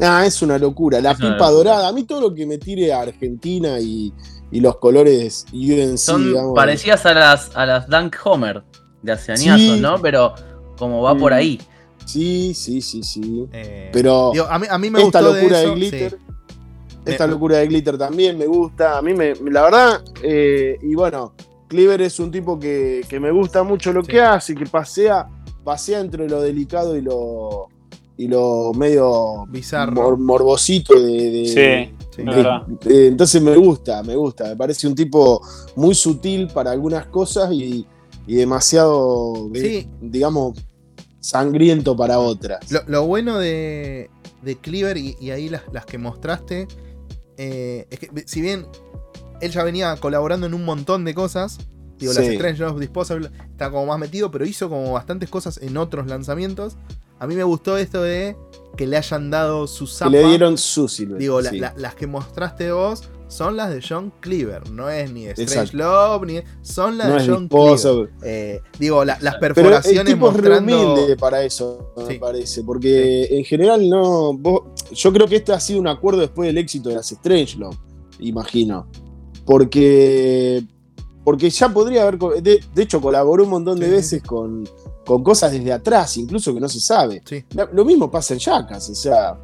Ah, es una locura. La Es pipa locura. dorada. A mí todo lo que me tire a Argentina y, y los colores UNC, Son digamos. parecidas a las, a las Dunk Homer de hace Sí. ¿no? Pero como va por Mm. ahí. Sí, sí, sí, sí. Eh, Pero digo, a, mí, a mí me esta de locura de, eso, glitter. sí. Esta Me- locura de glitter también me gusta. A mí me, la verdad, eh, y bueno, Cleaver es un tipo que, que me gusta mucho lo Sí. que hace, que pasea, pasea entre lo delicado y lo, y lo medio Bizarro. mor- morbosito de, de- Sí, Sí. de- entonces me gusta, me gusta. Me parece un tipo muy sutil para algunas cosas y, y demasiado, digamos, sangriento para otras. Lo, lo bueno de, de Cleaver y, y ahí las, las que mostraste eh, es que si bien él ya venía colaborando en un montón de cosas, digo, las Sí. Strange Love Disposable está como más metido, pero hizo como bastantes cosas en otros lanzamientos. A mí me gustó esto de que le hayan dado su que zapa. le dieron su silueta. Digo, la- sí. la- las que mostraste vos son las de John Cleaver, no es ni Strange Exacto. Love, ni son las no de es John. Cleaver. Eh, digo, la- las Pero el perforaciones tipo es re mostrando. humilde para eso, me parece. Porque en general no. vos- yo creo que este ha sido un acuerdo después del éxito de las Strange Love, imagino. Porque. Porque ya podría haber. De, de hecho, colaboró un montón de Sí, veces con, con cosas desde atrás, incluso que no se sabe. Lo mismo pasa en Jackass, o sea.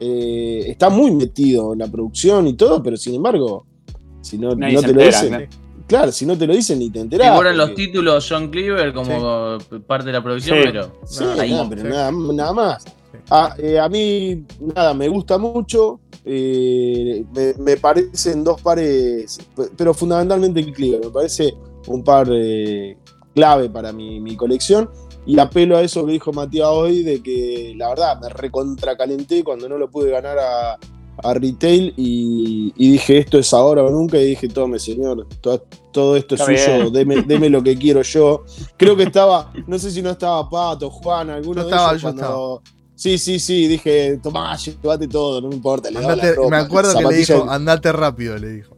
Eh, está muy metido en la producción y todo, pero sin embargo. Si no, no te lo dicen. ¿no? Claro, si no te lo dicen ni te enterás. Figuran los porque- títulos John Cleaver como parte de la producción, Sí. pero Sí, Nada, ahí. nada, pero sí. nada, nada más. Ah, eh, a mí, nada, me gusta mucho. eh, me, me parecen dos pares, pe- pero fundamentalmente el Cleaver. Me parece un par eh, clave para mi, mi colección. Y apelo a eso que dijo Matías hoy, de que la verdad me recontracalenté cuando no lo pude ganar a, a retail y, y dije esto es ahora o nunca y dije tome señor, todo, todo esto es suyo, deme, deme lo que quiero yo. Creo que estaba, no sé si no estaba Pato, Juan, alguno Yo de estaba, ellos yo cuando- Sí, sí, sí, dije, tomá, llévate todo, no me importa. Le, daba Andate- la ropa, me acuerdo que le dijo, andate rápido, le dijo.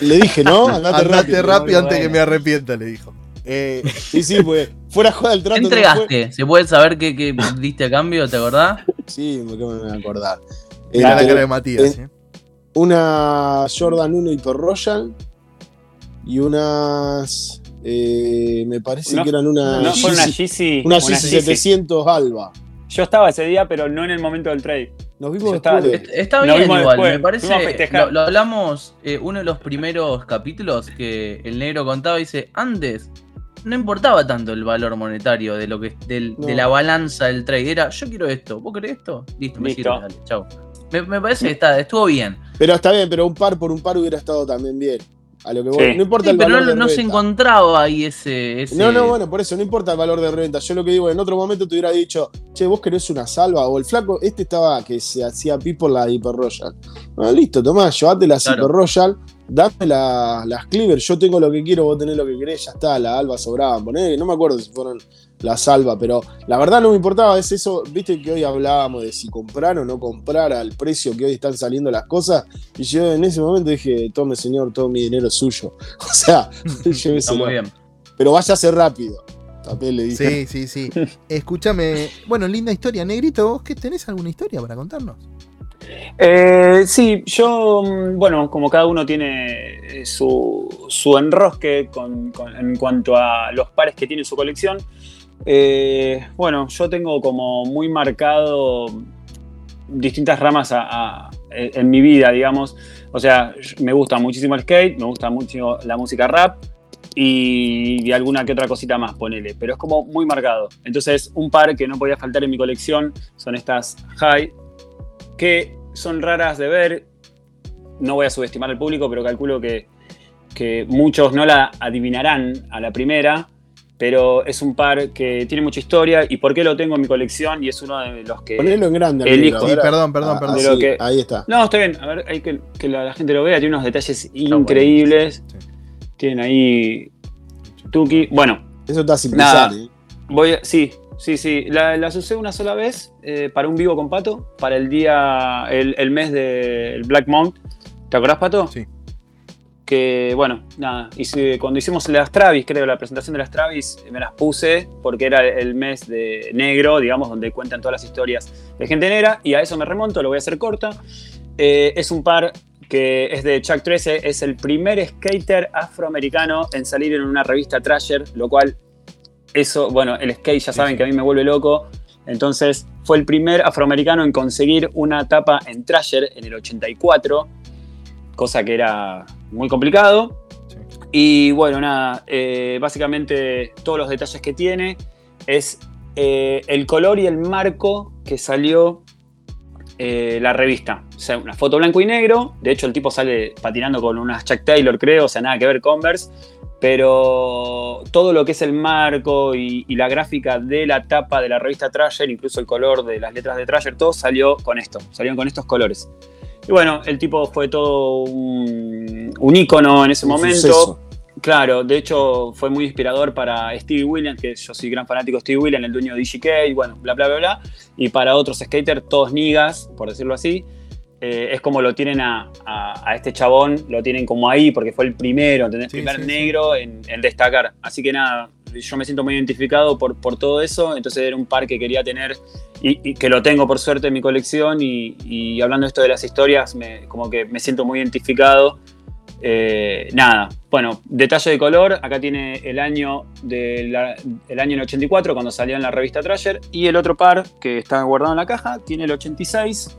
Le dije, ¿no? Andate, Andate rápido, rápido. antes que bueno. me arrepienta, le dijo. Eh, Sí, sí, pues fuera joda el ¿Qué trato. no entregaste? ¿Se puede saber qué, qué diste a cambio? ¿Te acordás? fue- Sí, me acabo de acordar. mirá la Este, cara de Matías. eh. una Jordan 1 Hyper Royal y unas. eh, me parece No, que eran una. No fue una Yeezy- Yeezy. una una Yeezy Yeezy. 700 Alba. Yo estaba ese día, pero no en el momento del trade. Nos vimos Está Lo bien vimos igual, después, me parece. a lo hablamos eh, uno de los primeros capítulos que el negro contaba, dice, antes no importaba tanto el valor monetario de lo que del- No. de la balanza del trade. Era, yo quiero esto, ¿vos querés esto? Listo, me Listo. sirve, dale, chau. Me, me parece que está, estuvo bien. Pero está bien, pero un par por un par hubiera estado también bien. A lo que voy. Sí. No importa Sí, el pero valor no, de no se encontraba ahí ese. ese- No, no, bueno, por eso no importa el valor de renta. Yo lo que digo, en otro momento te hubiera dicho, che, vos querés una salva. O el flaco, este estaba que se hacía pi por la Hyper Royal. Ah, listo, tomá, llévate la Claro. Hyper Royal, dame la- las Cleaver, yo tengo lo que quiero, vos tenés lo que querés, ya está, la Alba sobraba. Poné, no me acuerdo si fueron la salva, pero la verdad no me importaba, es eso, viste que hoy hablábamos de si comprar o no comprar al precio que hoy están saliendo las cosas. Y yo en ese momento dije, tome señor, todo mi dinero es suyo. O sea, lléveselo. muy bien. Pero váyase rápido. También le dije. Sí, sí, sí. Escúchame. Bueno, linda historia. Negrito, ¿vos qué tenés alguna historia para contarnos? Eh, sí, yo, mm, bueno, como cada uno tiene eh, su, su enrosque con- con- en cuanto a los pares que tiene en su colección, eh, bueno, yo tengo como muy marcado distintas ramas a- a- en mi vida, digamos. O sea, me gusta muchísimo el skate, me gusta mucho la música rap y, y alguna que otra cosita más, ponele, pero es como muy marcado. Entonces, un par que no podía faltar en mi colección son estas High, que son raras de ver. No voy a subestimar al público, pero calculo que, que muchos no la adivinarán a la primera. Pero es un par que tiene mucha historia. ¿Y por qué lo tengo en mi colección? Y es uno de los que. Ponelo en grande. el amigo, hijo. a Sí, perdón, perdón, Ah, perdón. Que- Ahí está. No, está bien. A ver, hay que, que la, la gente lo vea. Tiene unos detalles bueno. increíbles. Sí. Tienen ahí. Tuki. Bueno, Eso está sin Nada. pensar. ¿eh? Voy a- sí, sí, sí. La- las usé una sola vez eh, para un vivo con Pato, para el día, el, el mes del Black Month. ¿Te acordás, Pato? Sí. Que, bueno, nada, hice- cuando hicimos las Travis, creo, la presentación de las Travis, me las puse porque era el mes de negro, digamos, donde cuentan todas las historias de gente negra, y a eso me remonto, lo voy a hacer corta. Eh, es un par que es de Chuck 13, es el primer skater afroamericano en salir en una revista Trasher, lo cual eso, bueno, el skate ya saben sí. que a mí me vuelve loco. Entonces fue el primer afroamericano en conseguir una tapa en Trasher en el 84, cosa que era muy complicado. Sí. Y bueno, nada, eh, básicamente todos los detalles que tiene es eh, el color y el marco que salió eh, la revista. O sea, una foto blanco y negro. De hecho, el tipo sale patinando con unas Chuck Taylor, creo. O sea, nada que ver Converse. Pero todo lo que es el marco y, y la gráfica de la tapa de la revista Trasher, incluso el color de las letras de Trasher, todo salió con esto, salieron con estos colores. Y bueno, el tipo fue todo un, un ícono en ese momento. suceso. Claro, de hecho fue muy inspirador para Stevie Williams, que yo soy gran fanático de Stevie Williams, el dueño de DJK, bueno, bla, bla, bla, bla. Y para otros skaters, todos niggas, por decirlo así. Eh, es como lo tienen a, a- a este chabón, lo tienen como ahí, porque fue el primero, ¿entendés? Sí, primer sí, sí. negro En, en destacar. Así que nada, yo me siento muy identificado por, por todo eso, entonces era un par que quería tener y, y que lo tengo por suerte en mi colección y, y hablando esto de las historias, me, como que me siento muy identificado. Eh, nada, bueno, detalle de color, acá tiene el año del el año en 84 cuando salió en la revista Trasher y el otro par que está guardado en la caja tiene el 86.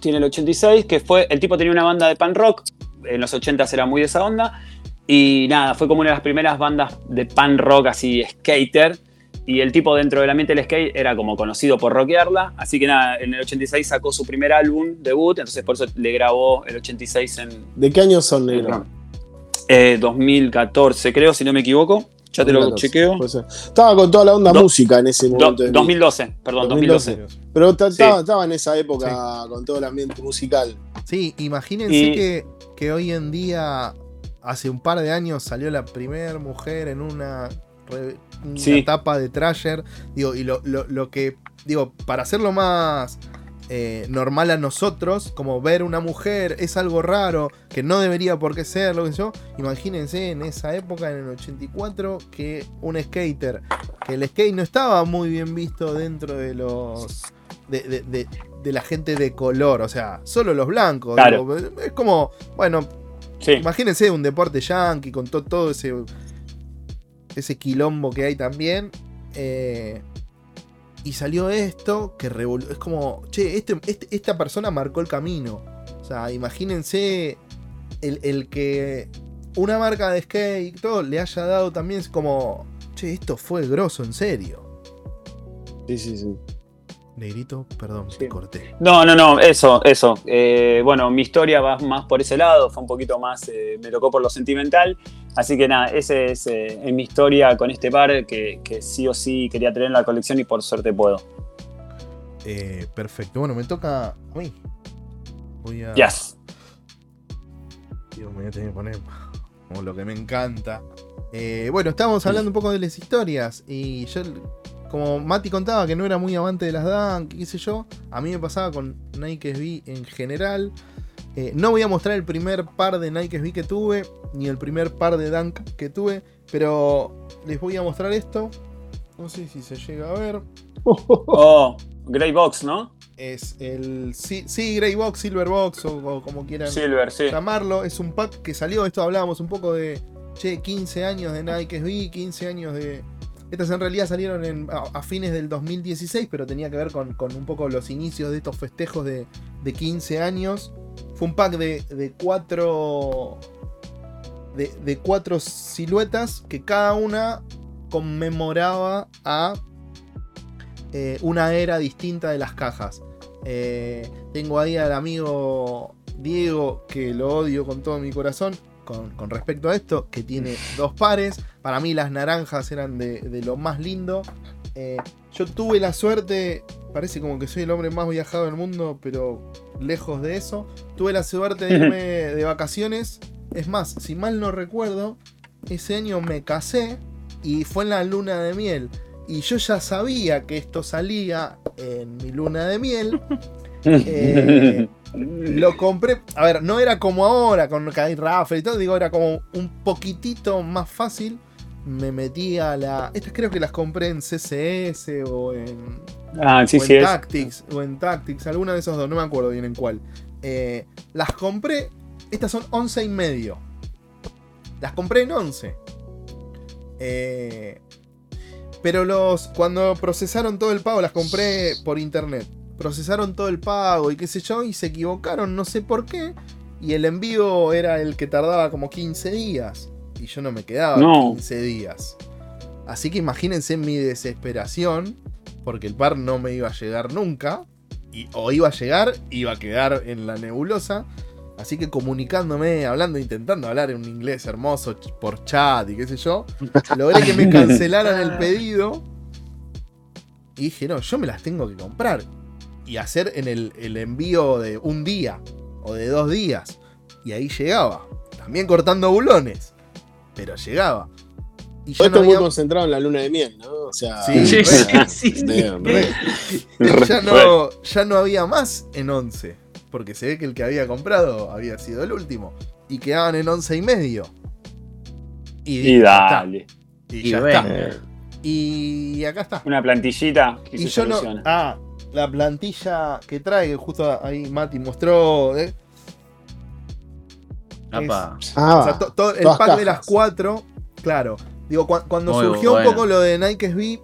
Tiene el 86 que fue, el tipo tenía una banda de pan rock, en los 80 era muy de esa onda y nada, fue como una de las primeras bandas de pan rock así skater y el tipo dentro del ambiente del skate era como conocido por rockearla, así que nada, en el 86 sacó su primer álbum debut, entonces por eso le grabó el 86 en ¿De qué año son, negro? eh, 2014, creo, si no me equivoco. Ya te lo 2014, chequeo. Estaba con toda la onda Do- música en ese Do- momento. mi- 2012, perdón, 2012. 2012. Pero Sí. estaba, estaba en esa época con todo el ambiente musical. Sí, imagínense Y- que, que hoy en día, hace un par de años, salió la primera mujer en una, una Sí. etapa de Trasher. Digo, y lo, lo- lo que, digo, para hacerlo más eh, normal a nosotros, como ver una mujer es algo raro, que no debería por qué ser, lo que yo. Imagínense en esa época, en el 84, que un skater, que el skate no estaba muy bien visto dentro de los. de, de- de- de la gente de color, o sea, solo los blancos. Claro. digo, es como, bueno, Sí, imagínense un deporte yankee con to- todo ese ese quilombo que hay también. eh, y salió esto que revolu- es como, che, este, este- esta persona marcó el camino. O sea, imagínense el, el que una marca de skate y todo le haya dado también es como, che, esto fue grosso, en serio. Sí, sí, sí. Negrito, perdón, Sí. te corté. No, no, no, eso, eso. Eh, bueno, mi historia va más por ese lado, fue un poquito más, eh, me tocó por lo sentimental. Así que nada, ese es, eh, es mi historia con este par que, que sí o sí quería tener en la colección y por suerte puedo. Eh, perfecto. Bueno, me toca a mí. Voy a. Yes. Digo, me voy a tener que poner como lo que me encanta. Eh, bueno, estábamos hablando un poco de las historias. Y yo, como Mati contaba que no era muy amante de las Dunk, qué sé yo, a mí me pasaba con Nike SB en general. Eh, no voy a mostrar el primer par de Nike SB que tuve, ni el primer par de Dunk que tuve, pero les voy a mostrar esto. No sé si se llega a ver. Oh, Grey Box, ¿no? Es el. Sí, sí, Grey Box, Silver Box o, o como quieran Silver, sí. llamarlo. Es un pack que salió. Esto hablábamos un poco de. Che, 15 años de Nike SB, 15 años de. Estas en realidad salieron en- a, a fines del 2016, pero tenía que ver con, con un poco los inicios de estos festejos de, de 15 años. Fue un pack de, de cuatro. De, de cuatro siluetas que cada una conmemoraba a eh, una era distinta de las cajas. Eh, tengo ahí al amigo Diego, que lo odio con todo mi corazón, con, con respecto a esto, que tiene dos pares. Para mí las naranjas eran de, de lo más lindo. Eh, yo tuve la suerte, parece como que soy el hombre más viajado del mundo, pero lejos de eso. Tuve la suerte de irme de vacaciones. Es más, si mal no recuerdo, ese año me casé y fue en la luna de miel. Y yo ya sabía que esto salía en mi luna de miel. Eh, lo compré. A ver, no era como ahora con Kai Raffle y todo. Digo, era como un poquitito más fácil. Me metí a la. Estas creo que las compré en CCS o en. Ah, sí, o en sí es. Tactics. O en Tactics. Alguna de esos dos. No me acuerdo bien en cuál. Eh, las compré. Estas son 11 y medio. Las compré en 11. Eh, pero los. Cuando procesaron todo el pago, las compré por internet. Procesaron todo el pago y qué sé yo. Y se equivocaron, no sé por qué. Y el envío era el que tardaba como 15 días. Y yo no me quedaba No. 15 días. Así que imagínense mi desesperación. Porque el par no me iba a llegar nunca. Y, o iba a llegar, iba a quedar en la nebulosa. Así que comunicándome, hablando, intentando hablar en un inglés hermoso por chat y qué sé yo, logré que me cancelaran el pedido. Y dije, no, yo me las tengo que comprar. Y hacer en el, el envío de un día o de dos días. Y ahí llegaba. También cortando bulones. Pero llegaba. Y Todo ya no muy concentrado en la luna de miel, ¿no? O sea, Sí, Sí, re. sí, sí. Damn, Re. ya, no, ya no había más en 11. Porque se ve que el que había comprado había sido el último. Y quedaban en 11 y medio. Y, Y ya está. dale. Y, Y ya bueno. está. Y acá está. Una plantillita que Y se yo no. Ah, la plantilla que trae, que justo ahí Mati mostró. eh, Ah, o sea, to- todo el pack de las cuatro. Claro. Digo, cua- cuando Muy surgió bueno. un poco lo de Nike SB.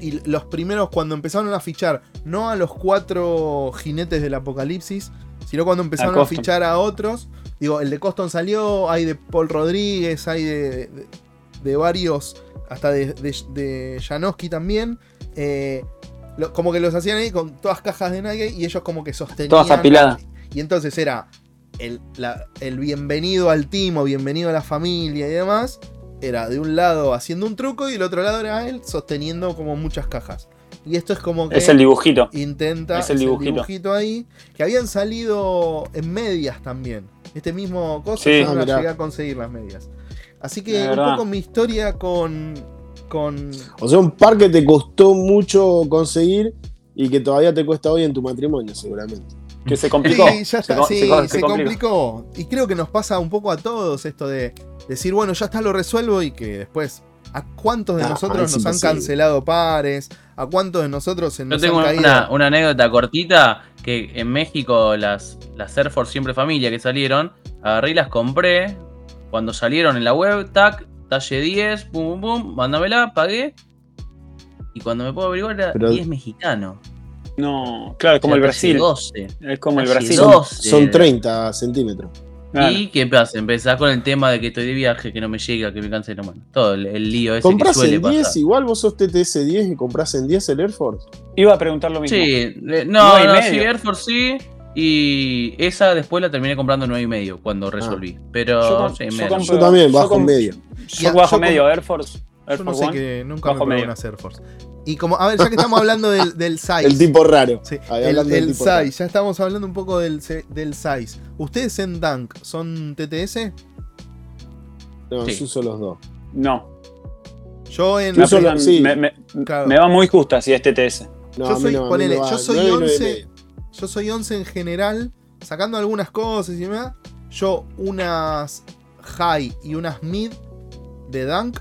Y los primeros, cuando empezaron a fichar, no a los cuatro jinetes del apocalipsis, sino cuando empezaron a, fichar a otros. Digo, el de Coston salió, hay de Paul Rodríguez, hay de, de, de varios, hasta de, de, de Janowski también. Eh, lo- como que los hacían ahí con todas cajas de Nike y ellos como que sostenían. Todas apiladas. Y entonces era el, la- el bienvenido al team o bienvenido a la familia y demás. Era de un lado haciendo un truco y del otro lado era él sosteniendo como muchas cajas. Y esto es como que Es el dibujito. intenta es el dibujito. dibujito ahí. Que habían salido en medias también. Este mismo cosa Sí. no Ah, llegué a conseguir las medias. Así que un poco mi historia con. con. O sea, un par que te costó mucho conseguir y que todavía te cuesta hoy en tu matrimonio, seguramente. Que se complicó. Sí, ya está, Se sí, se co- se, se complicó. complicó. Y creo que nos pasa un poco a todos esto de decir, bueno, ya está, lo resuelvo y que después. ¿A cuántos de Ah, nosotros nos han cancelado pares? ¿A cuántos de nosotros se Yo nos tengo han caído? una, una anécdota cortita que en México las, las Air Force Siempre Familia que salieron, agarré y las compré. Cuando salieron en la web, tac, talle 10, pum, pum, pum, mándamela, pagué. Y cuando me puedo averiguar era Pero- 10 mexicano. No, claro, como O el sea, talle Brasil. 12. Es como el Talle Brasil. 12. Son 30 centímetros. Claro. ¿Y qué pasa? Empezás con el tema de que estoy de viaje, que no me llega, que me cancelo. Bueno, todo el, el lío ese que Compras suele en 10, pasar. igual vos sos TTS 10 y compras en 10 el Air Force. Iba a preguntar lo mismo. Sí, no, no, medio. sí, Air Force sí. Y esa después la terminé comprando 9 y medio cuando resolví. Pero Yo com- sí, yo compro- Yo también, yo bajo com- medio. Yo bajo yo medio Air Force. Air Yo no Force sé One. que nunca bajo me probé medio. unas Air Force. Y como, a ver, ya que estamos hablando del, del size. El tipo raro. Sí, el, del tipo size, raro. ya estamos hablando un poco del, del size. ¿Ustedes en Dunk son TTS? No, Sí. yo uso los dos. No. Yo en. Yo aplican- sí. me, me- Claro. me va muy justa si es TTS. No, Yo soy- no, ponele, no yo soy Nueve y nueve y 11. medio. Yo soy 11 en general, sacando algunas cosas y demás. Yo unas high y unas mid de Dunk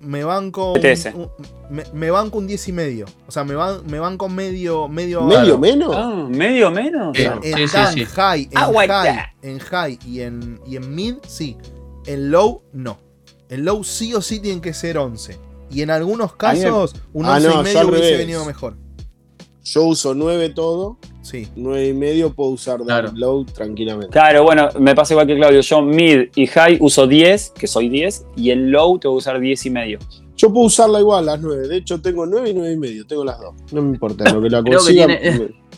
me banco un, un- me, me banco un 10 y medio. O sea, me, van, me banco medio medio ¿Medio menos? Ah, medio menos. Sí. En, en Sí, sí, Dunk, sí. high, en high, en high y en, y en mid, sí. En low, no. En low sí o sí tienen que ser 11. Y en algunos casos, un Ah, 11 no, y medio hubiese revés. venido mejor. Yo uso 9 todo, Sí. 9 y medio puedo usar Claro. low tranquilamente. Claro, bueno, me pasa igual que Claudio. Yo mid y high uso 10, que soy 10, y en low tengo que usar 10 y medio. Yo puedo usarla igual, las 9. De hecho, tengo 9 y 9 y medio, tengo las dos. No me importa, lo que la que consiga. tiene-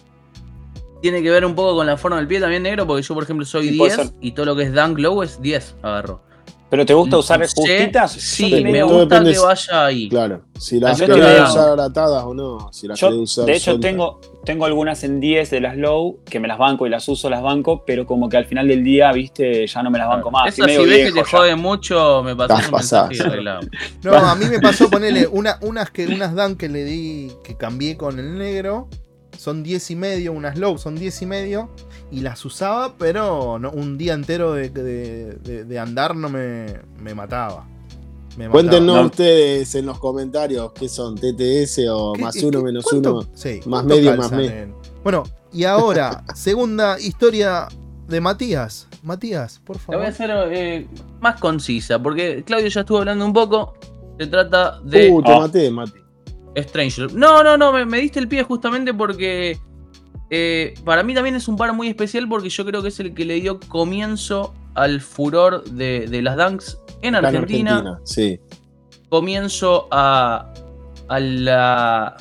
Tiene que ver un poco con la forma del pie también negro, porque yo, por ejemplo, soy Sí, puede 10 ser. y todo lo que es dunk low es 10, agarro. ¿Pero te gusta usar Sí, justitas? Sí, me gusta depende que vaya ahí. Claro, si las querés creo- usar atadas o no. Si las Yo, usar de hecho, tengo, tengo algunas en 10 de las low, que me las banco y las uso, las banco, pero como que al final del día, viste, ya no me las banco más. Esa si ves que te jode mucho, me pasas Estás un mensaje. No, a mí me pasó ponerle una, unas que unas dan que le di, que cambié con el negro, son 10 y medio, unas low son 10 y medio, y las usaba, pero no, un día entero de, de- de- de andar no me, me mataba. Me. Cuéntenos No. ustedes en los comentarios qué son, TTS o ¿Qué- más uno, menos cuánto- uno. sí, más medio, más medio. en- Bueno, y ahora, segunda historia de Matías. Matías, por La voy a favor. hacer eh, más concisa, porque Claudio ya estuvo hablando un poco. Se trata de Uh, te Ah. maté, Mati. No, no, no, me, me diste el pie justamente porque eh, para mí también es un par muy especial porque yo creo que es el que le dio comienzo al furor de, de las dunks en Argentina. Argentina, sí. Comienzo a, a la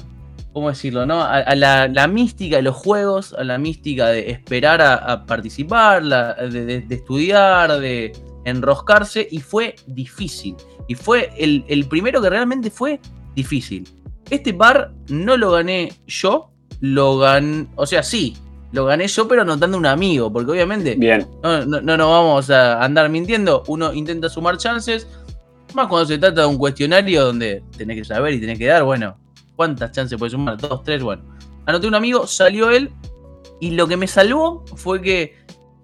¿cómo decirlo? No? A, a la, la mística de los juegos, a la mística de esperar a, a participar, la- de, de- de estudiar, de enroscarse, y fue difícil. Y fue el, el primero que realmente fue difícil. Este par no lo gané yo, lo gané, o sea, sí, lo gané yo, pero anotando un amigo, porque obviamente Bien. no, no, no nos vamos a andar mintiendo. Uno intenta sumar chances. Más cuando se trata de un cuestionario donde tenés que saber y tenés que dar, bueno, ¿cuántas chances puedes sumar? Dos, tres, bueno. Anoté un amigo, salió él. Y lo que me salvó fue que,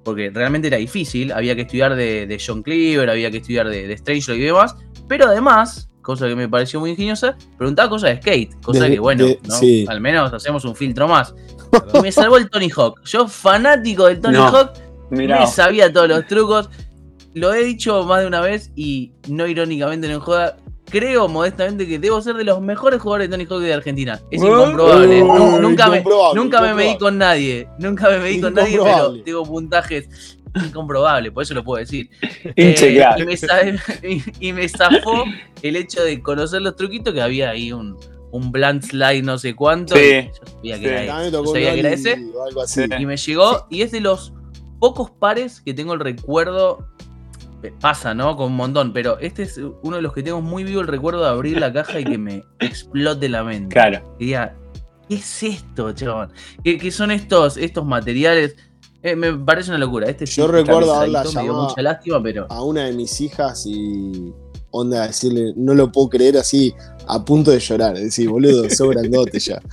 porque realmente era difícil, había que estudiar de, de John Cleaver, había que estudiar de, de Strangelove y demás. Pero además, cosa que me pareció muy ingeniosa, preguntaba cosas de skate. Cosa De- que, bueno, de- ¿no? sí. al menos hacemos un filtro más. Y me salvó el Tony Hawk. Yo, fanático del Tony No. Hawk, Mirá. me sabía todos los trucos. Lo he dicho más de una vez y no irónicamente, no en joda. Creo modestamente que debo ser de los mejores jugadores de Tony Hawk de Argentina. Es incomprobable. uh, Nu- nunca me, incomprobable, nunca me medí incomprobable. con nadie. Nunca me medí con nadie, pero Incomprobable. tengo puntajes incomprobables. Por eso lo puedo decir. Hinche, Eh, claro. y, me y- me zafó el hecho de conocer los truquitos que había ahí un, un blunt slide no sé cuánto. Sí. y yo sabía que era ese. Yo sabía que era. Y me llegó, y es de los pocos pares que tengo el recuerdo. eh, Pasa, ¿no? Con un montón, pero este es uno de los que tengo muy vivo el recuerdo de abrir la caja y que me explote la mente. Claro. Y diga, ¿qué es esto, chabón? ¿Qué, qué son estos, estos materiales? Eh, me parece una locura. Este Yo recuerdo haberla llamado mucha lástima, pero. a una de mis hijas y onda decirle, no lo puedo creer así, a punto de llorar. Decir, boludo, sos grandote ya.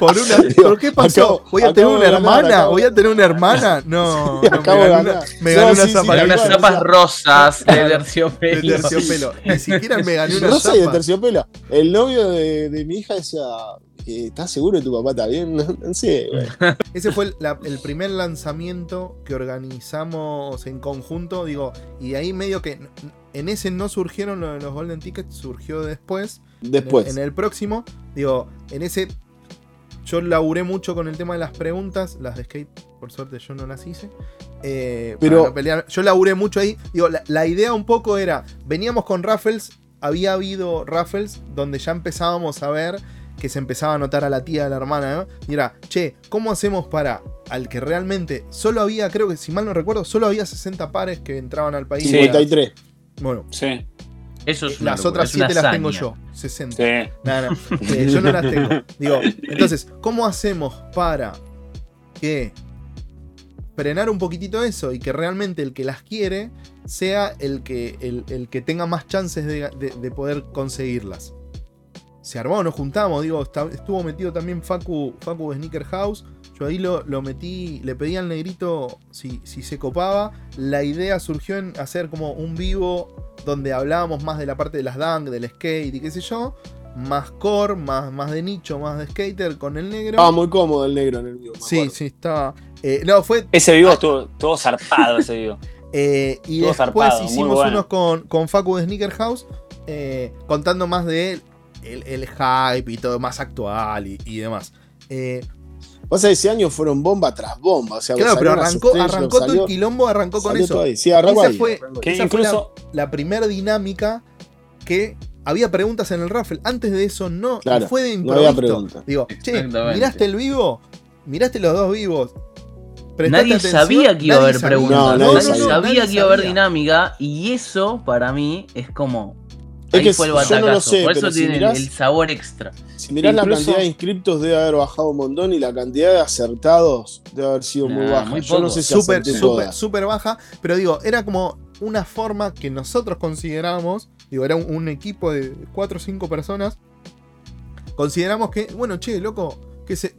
Por una, ¿Por qué pasó? acabo- ¿Voy a tener una ganar, hermana? acabo- ¿Voy a tener una hermana? No, Sí, no, acabo me de gané una, me No, sí, sí, zapatilla unas zapas rosas de de terciopelo. terciopelo. Ni siquiera me gané una Rosa y de zapa. terciopelo. El novio de, de mi hija decía, ¿estás seguro que tu papá está bien? No, no sé, güey. Ese fue el, la- el primer lanzamiento que organizamos en conjunto, digo, y ahí medio que en ese no surgieron los Golden Tickets, surgió después. Después. En el próximo, digo, en ese yo laburé mucho con el tema de las preguntas, las de skate, por suerte yo no las hice. eh, para Pero- no pelear. Yo laburé mucho ahí. Digo, la, la idea un poco era, veníamos con Raffles, había habido Raffles donde ya empezábamos a ver que se empezaba a notar a la tía, a la hermana, ¿no? Y era, che, ¿cómo hacemos para al que realmente solo había, creo que si mal no recuerdo, solo había 60 pares que entraban al país? Sí. 53. Bueno, Sí. Eso es una las locura, otras es una 7 las tengo yo, 60. Sí. Eh, yo no las tengo. Digo, entonces, ¿cómo hacemos para que frenar un poquitito eso y que realmente el que las quiere sea el que, el, el que tenga más chances de, de- de poder conseguirlas? Se armó, nos juntamos, digo, está- estuvo metido también Facu, Facu de Sneaker House. Yo ahí lo, lo metí, le pedí al negrito si, si se copaba. La idea surgió en hacer como un vivo donde hablábamos más de la parte de las dunk, del skate y qué sé yo. Más core, más, más de nicho, más de skater con el negro. Estaba muy cómodo el negro en el vivo. sí, acuerdo. sí, estaba. eh, no, fue. Ese vivo estuvo todo zarpado, ese vivo. eh, y Todo después zarpado, hicimos bueno. unos con, con Facu de Sneaker House. eh, contando más de él, el, el hype y todo más actual y, y demás. Eh, Pasa ese año fueron bomba tras bomba. O sea, claro, pero arrancó, arrancó todo el quilombo, arrancó con eso. Sí, arrancó Esa ahí, fue- arrancó Esa fue incluso. la primera dinámica que había preguntas en el raffle. Antes de eso no, Claro, fue de no había improviso. pregunta. Digo, che. ¿miraste el vivo? ¿Miraste los dos vivos? ¿Prestaste Nadie atención? sabía que iba a haber preguntas. No, nadie nadie sabía, sabía. que iba a haber dinámica. Y eso, para mí, es como. Es que fue el yo no lo sé, Por pero eso si tiene el- mirás- el sabor extra. Si mirás la cantidad de inscriptos debe haber bajado un montón y la cantidad de acertados debe haber sido muy baja. muy Yo no sé si súper, súper, súper baja. Pero digo, era como una forma que nosotros consideramos. Digo, era un, un equipo de 4 o 5 personas. Consideramos que, bueno, che, loco, que se.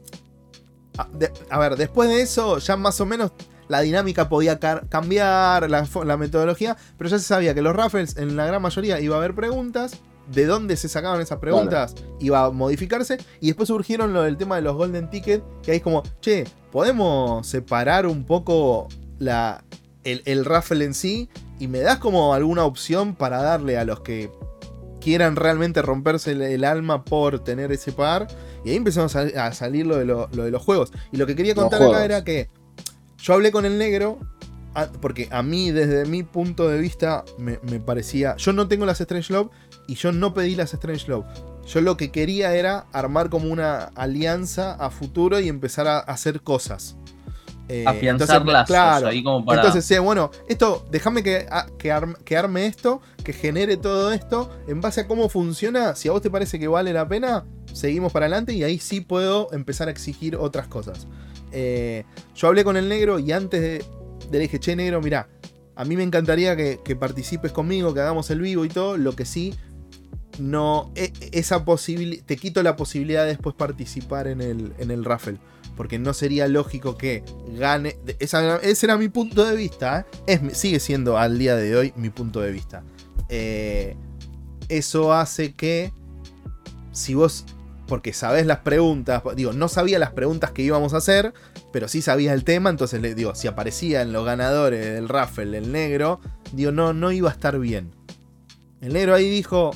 A, de- a ver, después de eso, ya más o menos la dinámica podía cambiar, la, metodología, pero ya se sabía que los raffles, en la gran mayoría, iba a haber preguntas. De dónde se sacaban esas preguntas iba a modificarse. Y después surgieron lo del tema de los Golden Ticket. Que ahí es como, che, ¿podemos separar un poco la, el, el raffle en sí? Y me das como alguna opción para darle a los que quieran realmente romperse el, el alma por tener ese par. Y ahí empezamos a, a salir lo de, lo- lo de los juegos. Y lo que quería contar acá era que yo hablé con el negro. a- Porque a mí, desde mi punto de vista, me, me parecía. Yo no tengo las Strange Love y yo no pedí las Strange Love. yo lo que quería era armar como una alianza a futuro y empezar a hacer cosas. Eh, Afianzar lazos claro, ahí como para... Entonces, sí, bueno, esto, déjame que, que, arme, esto, que genere todo esto, en base a cómo funciona, si a vos te parece que vale la pena, seguimos para adelante y ahí sí puedo empezar a exigir otras cosas. Eh, yo hablé con el negro y antes de, le dije, che negro, mira, a mí me encantaría que, participes conmigo, que hagamos el vivo y todo, lo que sí, no, e, esa posibilidad, te quito la posibilidad de después participar en el, en el raffle porque no sería lógico que gane. ese era mi punto de vista. ¿eh? Es, sigue siendo al día de hoy mi punto de vista. Eh, eso hace que si vos, porque sabés las preguntas, digo, no sabía las preguntas que íbamos a hacer, pero sí sabía el tema, entonces le digo, si aparecía en los ganadores del raffle el negro, digo, no, no iba a estar bien. El negro ahí dijo,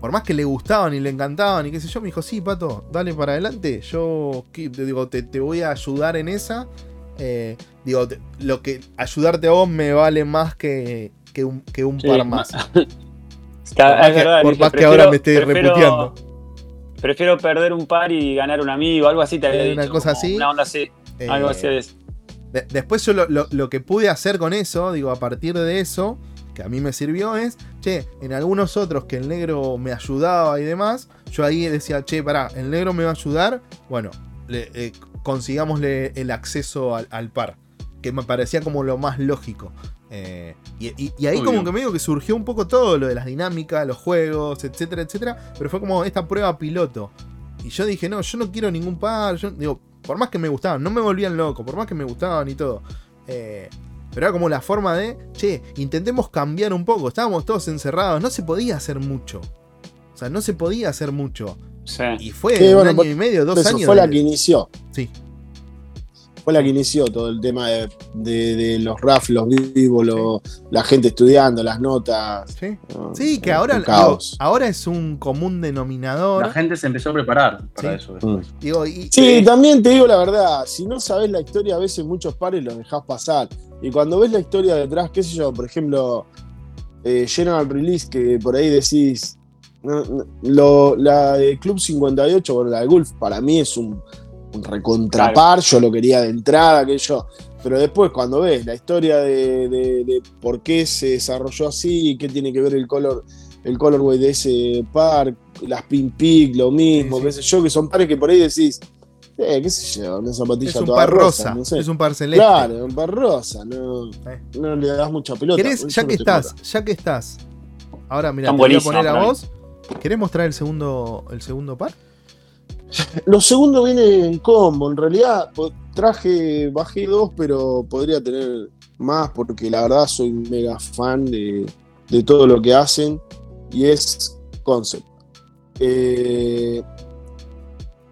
por más que le gustaban y le encantaban y qué sé yo, me dijo, sí, Pato, dale para adelante, yo te, digo, te, voy a ayudar en esa. Eh, digo, lo que ayudarte a vos me vale más que, que un, par más. por más, que, ahora me esté reputeando. Prefiero perder un par y ganar un amigo, algo así te había Una cosa así. Una onda así. algo así eh, después yo lo que pude hacer con eso, digo, a partir de eso, que a mí me sirvió es, che, en algunos otros que el negro me ayudaba y demás, yo ahí decía, che, pará, el negro me va a ayudar, bueno, le, eh, consigámosle el acceso al, par, que me parecía como lo más lógico. Eh, y, ahí como que medio que surgió un poco todo lo de las dinámicas, los juegos, etcétera, etcétera, pero fue como esta prueba piloto. Y yo dije, no, yo no quiero ningún par, yo digo, por más que me gustaban, no me volvían loco, por más que me gustaban y todo. Eh, pero era como la forma de, che, intentemos cambiar un poco. Estábamos todos encerrados, no se podía hacer mucho. O sea, no se podía hacer mucho. Sí. Y fue un año y medio, dos años. Fue la que inició. Sí. Fue la que inició todo el tema de, los RAF, los vivos, la gente estudiando, las notas. Sí, sí que ahora, ahora es un común denominador. La gente se empezó a preparar para eso después. Mm. sí, también te digo la verdad, si no sabes la historia, a veces muchos pares los dejás pasar. Y cuando ves la historia detrás, qué sé yo, por ejemplo, eh, General Release, que por ahí decís, la de Club 58, bueno, la de Gulf, para mí es un, recontrapar, yo lo quería de entrada, que yo. Pero después, cuando ves la historia de, por qué se desarrolló así, qué tiene que ver el color, el colorway de ese par, las Pin Peak, lo mismo, qué sé yo, que son pares que por ahí decís, eh, qué sé yo, una zapatilla es un toda par rosa, es un par celeste. Claro, un par rosa, no, eh. no le das mucha pelota. ya que estás, ya que estás, ahora mira, te voy a poner a vos. ¿Querés mostrar el segundo, el segundo par? Los segundos vienen en combo. En realidad traje, bajé dos, pero podría tener más porque la verdad soy mega fan de, de todo lo que hacen y es concept. Eh,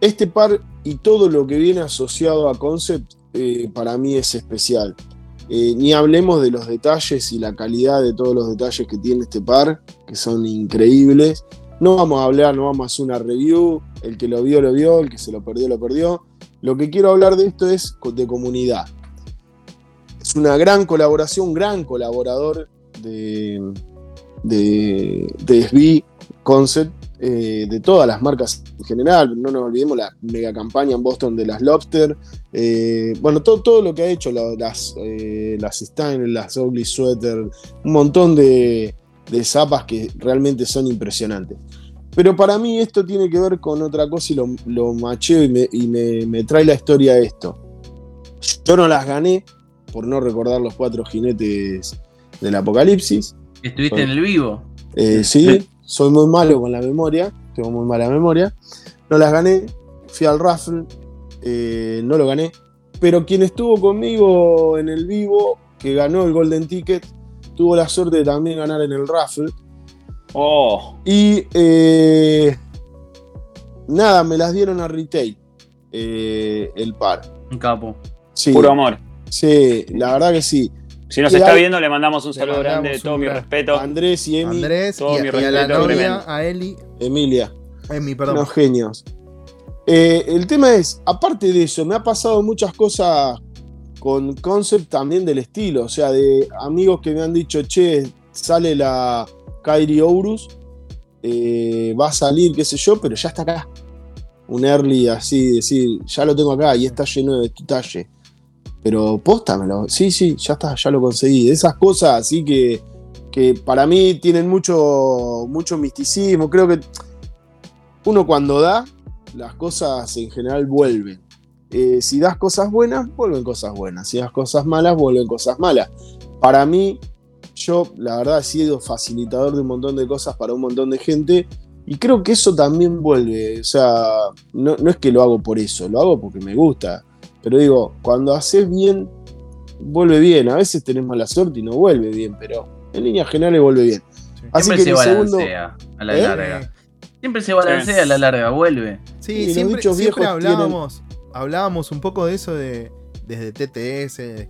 este par y todo lo que viene asociado a Concept eh, para mí es especial. Eh, ni hablemos de los detalles y la calidad de todos los detalles que tiene este par, que son increíbles. No vamos a hablar, no vamos a hacer una review. El que lo vio, lo vio. El que se lo perdió, lo perdió. Lo que quiero hablar de esto es de comunidad. Es una gran colaboración, un gran colaborador de, de, de SB Concept eh, de todas las marcas en general. No nos olvidemos la mega campaña en Boston de las Lobster. Eh, bueno, todo, todo lo que ha hecho, las, eh, las Stein, las Ugly Sweater, un montón de, de zapas que realmente son impresionantes. Pero para mí esto tiene que ver con otra cosa y lo, lo macheo y, me, trae la historia de esto. Yo no las gané por no recordar los cuatro jinetes del apocalipsis. ¿Estuviste en el vivo? sí, soy muy malo con la memoria, tengo muy mala memoria. No las gané, fui al raffle, eh, no lo gané. Pero quien estuvo conmigo en el vivo, que ganó el Golden Ticket, tuvo la suerte de también ganar en el raffle. Oh. Y eh, nada, me las dieron a retail eh, el par. Un capo. Puro amor. Sí, la verdad que sí. Si nos está viendo, le mandamos un saludo grande, todo mi respeto. A Andrés y Emi. Andrés todo y, mi respeto, a la novia, a Eli. Emilia. Emi, perdón. Unos genios. Eh, el tema es, aparte de eso, me ha pasado muchas cosas con concept también del estilo. O sea, de amigos que me han dicho, che, sale la Kairi Ourus. eh, va a salir, qué sé yo, pero ya está acá. Un early así, decir, ya lo tengo acá y está lleno de talle. Pero póstamelo, sí, sí, ya está, ya lo conseguí. Esas cosas así que, que para mí tienen mucho, mucho misticismo. Creo que uno cuando da, las cosas en general vuelven. Eh, si das cosas buenas, vuelven cosas buenas. Si das cosas malas, vuelven cosas malas. Para mí, yo la verdad he sido facilitador de un montón de cosas para un montón de gente y creo que eso también vuelve. O sea, no, es que lo hago por eso, lo hago porque me gusta. Pero digo, cuando haces bien, vuelve bien. A veces tenés mala suerte y no vuelve bien, pero en líneas generales vuelve bien. Así que se balancea a la ¿Eh? larga. Siempre se balancea a la larga, vuelve. Sí, siempre, siempre hablábamos, hablábamos un poco de eso de desde TTS, de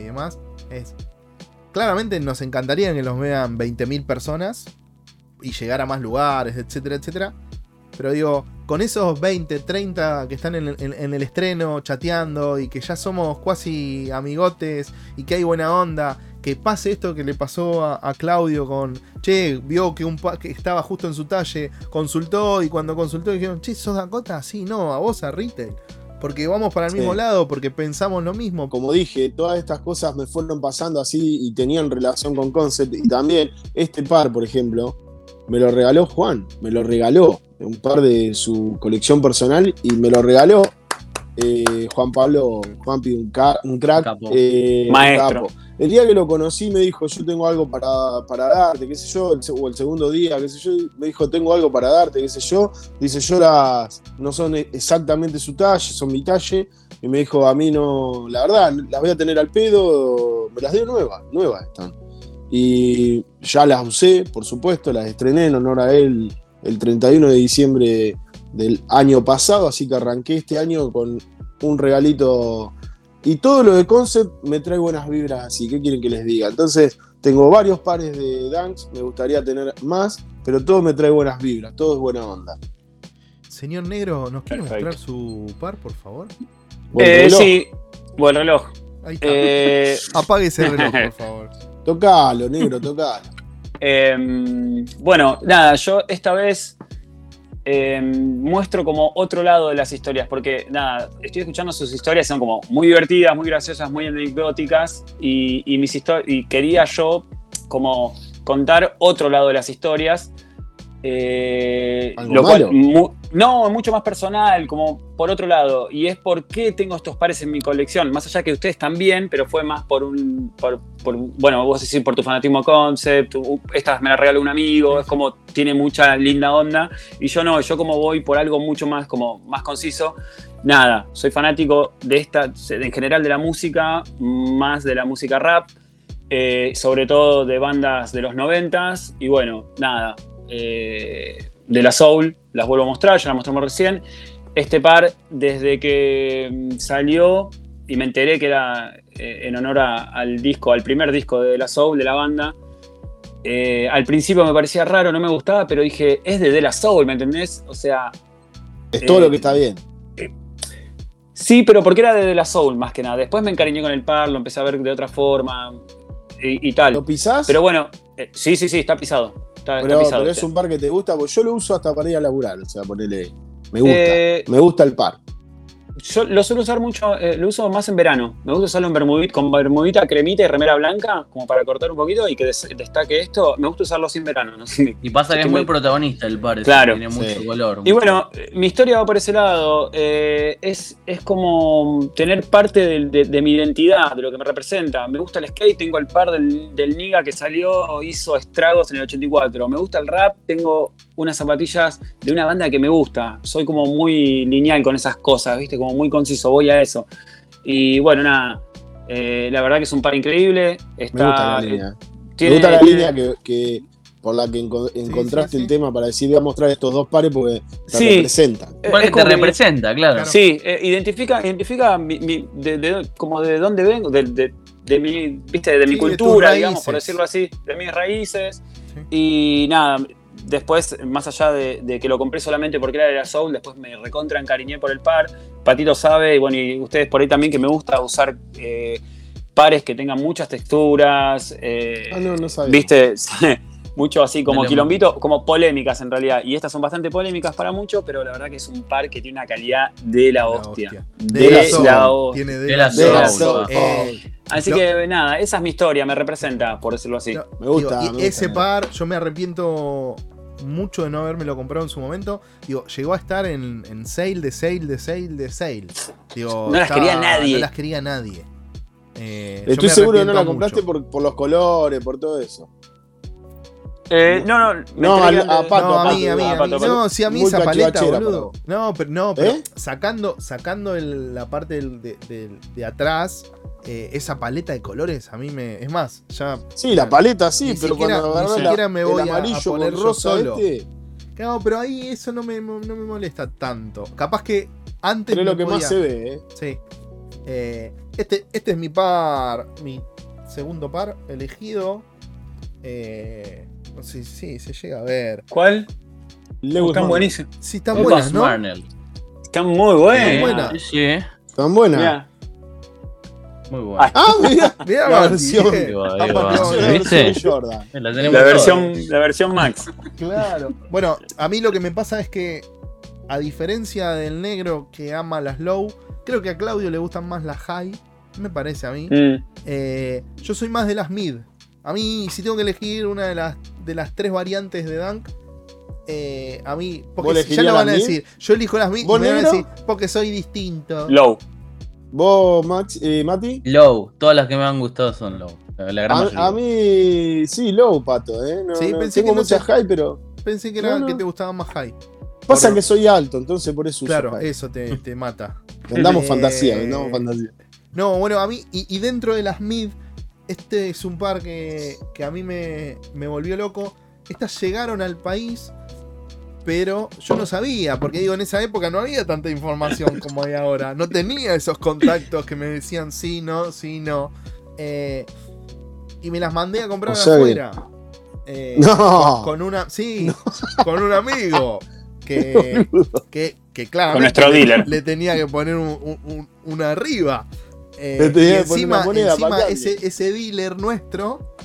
y demás. Es claramente nos encantaría que nos vean 20.000 personas y llegar a más lugares, etcétera, etcétera. Pero digo, con esos 20, 30 que están en, el estreno chateando y que ya somos casi amigotes y que hay buena onda, que pase esto que le pasó a, Claudio con, che, vio que, un que estaba justo en su talle, consultó y cuando consultó dijeron, che, ¿sos Dakota? Sí, no, a vos a Retail porque vamos para el mismo lado, porque pensamos lo mismo. Como dije, todas estas cosas me fueron pasando así y tenían relación con Concept. Y también este par, por ejemplo, me lo regaló Juan, me lo regaló un par de su colección personal y me lo regaló eh, Juan Pablo, Juan un, un crack, eh, maestro. El día que lo conocí me dijo, yo tengo algo para, para darte, qué sé yo, o el segundo día, qué sé yo, me dijo, tengo algo para darte, qué sé yo. Dice, yo las no son exactamente su talle, son mi talle. Y me dijo, a mí no, la verdad, las voy a tener al pedo, me las dio nuevas, nuevas están. Y ya las usé, por supuesto, las estrené en honor a él el 31 de diciembre del año pasado, así que arranqué este año con un regalito y todo lo de concept me trae buenas vibras así, ¿qué quieren que les diga? Entonces, tengo varios pares de Dunks, me gustaría tener más, pero todo me trae buenas vibras, todo es buena onda. Señor Negro, ¿nos quiere mostrar su par, por favor? Eh, sí, buen reloj. Ahí está. Eh, Apague ese reloj, por favor. Tocalo, negro, tocalo. Em, bueno, nada, yo esta vez Em, muestro como otro lado de las historias, porque nada, estoy escuchando sus historias, son como muy divertidas, muy graciosas, muy anecdóticas, y, y mis y quería yo como contar otro lado de las historias eh, lo cual, no, mucho más personal, como por otro lado, y es por qué tengo estos pares en mi colección, más allá que ustedes también, pero fue más por un, por, bueno, vos decís por tu fanatismo concept, estas me las regaló un amigo, es como tiene mucha linda onda, y yo no, yo como voy por algo mucho más, como más conciso, nada, soy fanático de esta, en general de la música, más de la música rap, eh, sobre todo de bandas de los noventas, y bueno, nada, eh, de la Soul, las vuelvo a mostrar, ya las mostramos recién. Este par, desde que mm, salió y me enteré que era eh, en honor al disco, al primer disco de la Soul, de la banda, eh, al principio me parecía raro, no me gustaba, pero dije, es de De La Soul, ¿me entendés? O sea... Es todo lo que está bien. sí, pero porque era de De La Soul, más que nada. Después me encariñé con el par, lo empecé a ver de otra forma y, tal. ¿Lo pisás? Pero bueno, sí, sí, sí, está pisado pero, es un par que te gusta, porque yo lo uso hasta para ir a laburar, o sea, ponerle. Me gusta. Eh, me gusta el par. Yo lo suelo usar mucho, eh, lo uso más en verano. Me gusta usarlo en bermudita, con bermudita, cremita y remera blanca, como para cortar un poquito y que destaque esto. Me gusta usarlo sin verano. y pasa que es muy protagonista el par, claro. tiene mucho color. Y bueno, mi historia va por ese lado. Eh, es, es como tener parte de, mi identidad, de lo que me representa. Me gusta el skate, tengo el par del, del Niga que salió, hizo estragos en el 84. Me gusta el rap, tengo unas zapatillas de una banda que me gusta. Soy como muy lineal con esas cosas, ¿viste? Como muy conciso, voy a eso. Y bueno, nada, eh, la verdad que es un par increíble. Está, me gusta la línea. me gusta la línea que, por la que encontraste el tema para decir voy a mostrar estos dos pares porque te representan. Porque te representa, claro. Sí, eh, identifica, identifica como de dónde vengo, de, mi, ¿viste? de mi cultura, digamos, por decirlo así, de mis raíces. Y nada, Después, más allá de, que lo compré solamente porque era de la Soul, después me recontra encariñé por el par. Patito sabe, y bueno, y ustedes por ahí también, que me gusta usar eh, pares que tengan muchas texturas. Eh, ah, no, no sabía. ¿Viste? mucho así como Dale, quilombito, como polémicas en realidad. Y estas son bastante polémicas para muchos, pero la verdad que es un par que tiene una calidad de la La hostia. hostia. De, la la, hostia. Tiene de, De la soga. Eh, Así que nada, esa es mi historia, me representa, por decirlo así. No, Me gusta, digo, y me ese gusta. par, yo me arrepiento mucho de no habérmelo comprado en su momento. Digo, llegó a estar en, en sale, de sale, de sale, de sale. Digo, No las quería nadie. No las quería nadie. Eh, Estoy seguro que no la compraste por, por los colores, por todo eso. Eh, no, no, No, al- a antes- Pato, no, a Pato, mí, a mí, a Pato, mí. Pato. No, sí, a mí esa paleta, boludo. No, pero no, pero ¿Eh? sacando, sacando el- la parte del- de, de- de atrás, eh, esa paleta de colores, a mí me. Es más, ya. Sí, la paleta sí, pero siquiera- cuando ni agarrás siquiera la- me el voy a- a amarillo poner con yo rosa solo. este, Claro, pero ahí eso no me, no me molesta tanto. Capaz que antes. pero es lo que podía- más se ve, ¿eh? Sí. Eh, este, este es mi par. Mi segundo par elegido. Eh, sé si se llega a ver. ¿Cuál? Lewis Están Hamilton. buenísimos. Sí, están buenas, ¿no? Marnell. Están muy buenas. Están buenas. Sí, sí, Están buenas. Mirá. muy bueno. Ay, Ah, mira. Mirá, La versión. eh. Digo, digo, ¿viste? Jordan. La, versión, la versión Max. Claro. Bueno, a mí lo que me pasa es que, a diferencia del negro que ama las low, creo que a Claudio le gustan más las high. Me parece a mí. Mm. Eh, yo soy más de las mid. A mí, si tengo que elegir una de las, de las tres variantes de Dunk, eh, a mí, ¿Vos porque ya lo van a decir, yo elijo las mid y ¿Vos me van a decir, porque soy distinto. Low. ¿Vos, Max, eh, Mati? Low, todas las que me han gustado son low. La, gran mayoría. A, a mí, sí, low, pato, ¿eh? No, Sí, no, pensé tengo que no mucha te- high, pero Pensé que era No, no. que te gustaba más high. pasa Por- que soy alto, entonces por eso uso Claro, high. eso te, te mata. Vendamos Eh, fantasía, vendamos fantasía. No, bueno, a mí, y, y dentro de las mid, este es un par que, que a mí me, me volvió loco. Estas llegaron al país, pero yo no sabía, porque digo, en esa época no había tanta información como hay ahora. No tenía esos contactos que me decían sí, no, sí, no. Eh, y me las mandé a comprar O sea que- afuera. Eh, No. Con una. Sí, con un amigo. Que, que, que claramente Con nuestro le- dealer. Le, tenía que poner un, un- un- una arriba. Eh, y encima, ese, ese dealer nuestro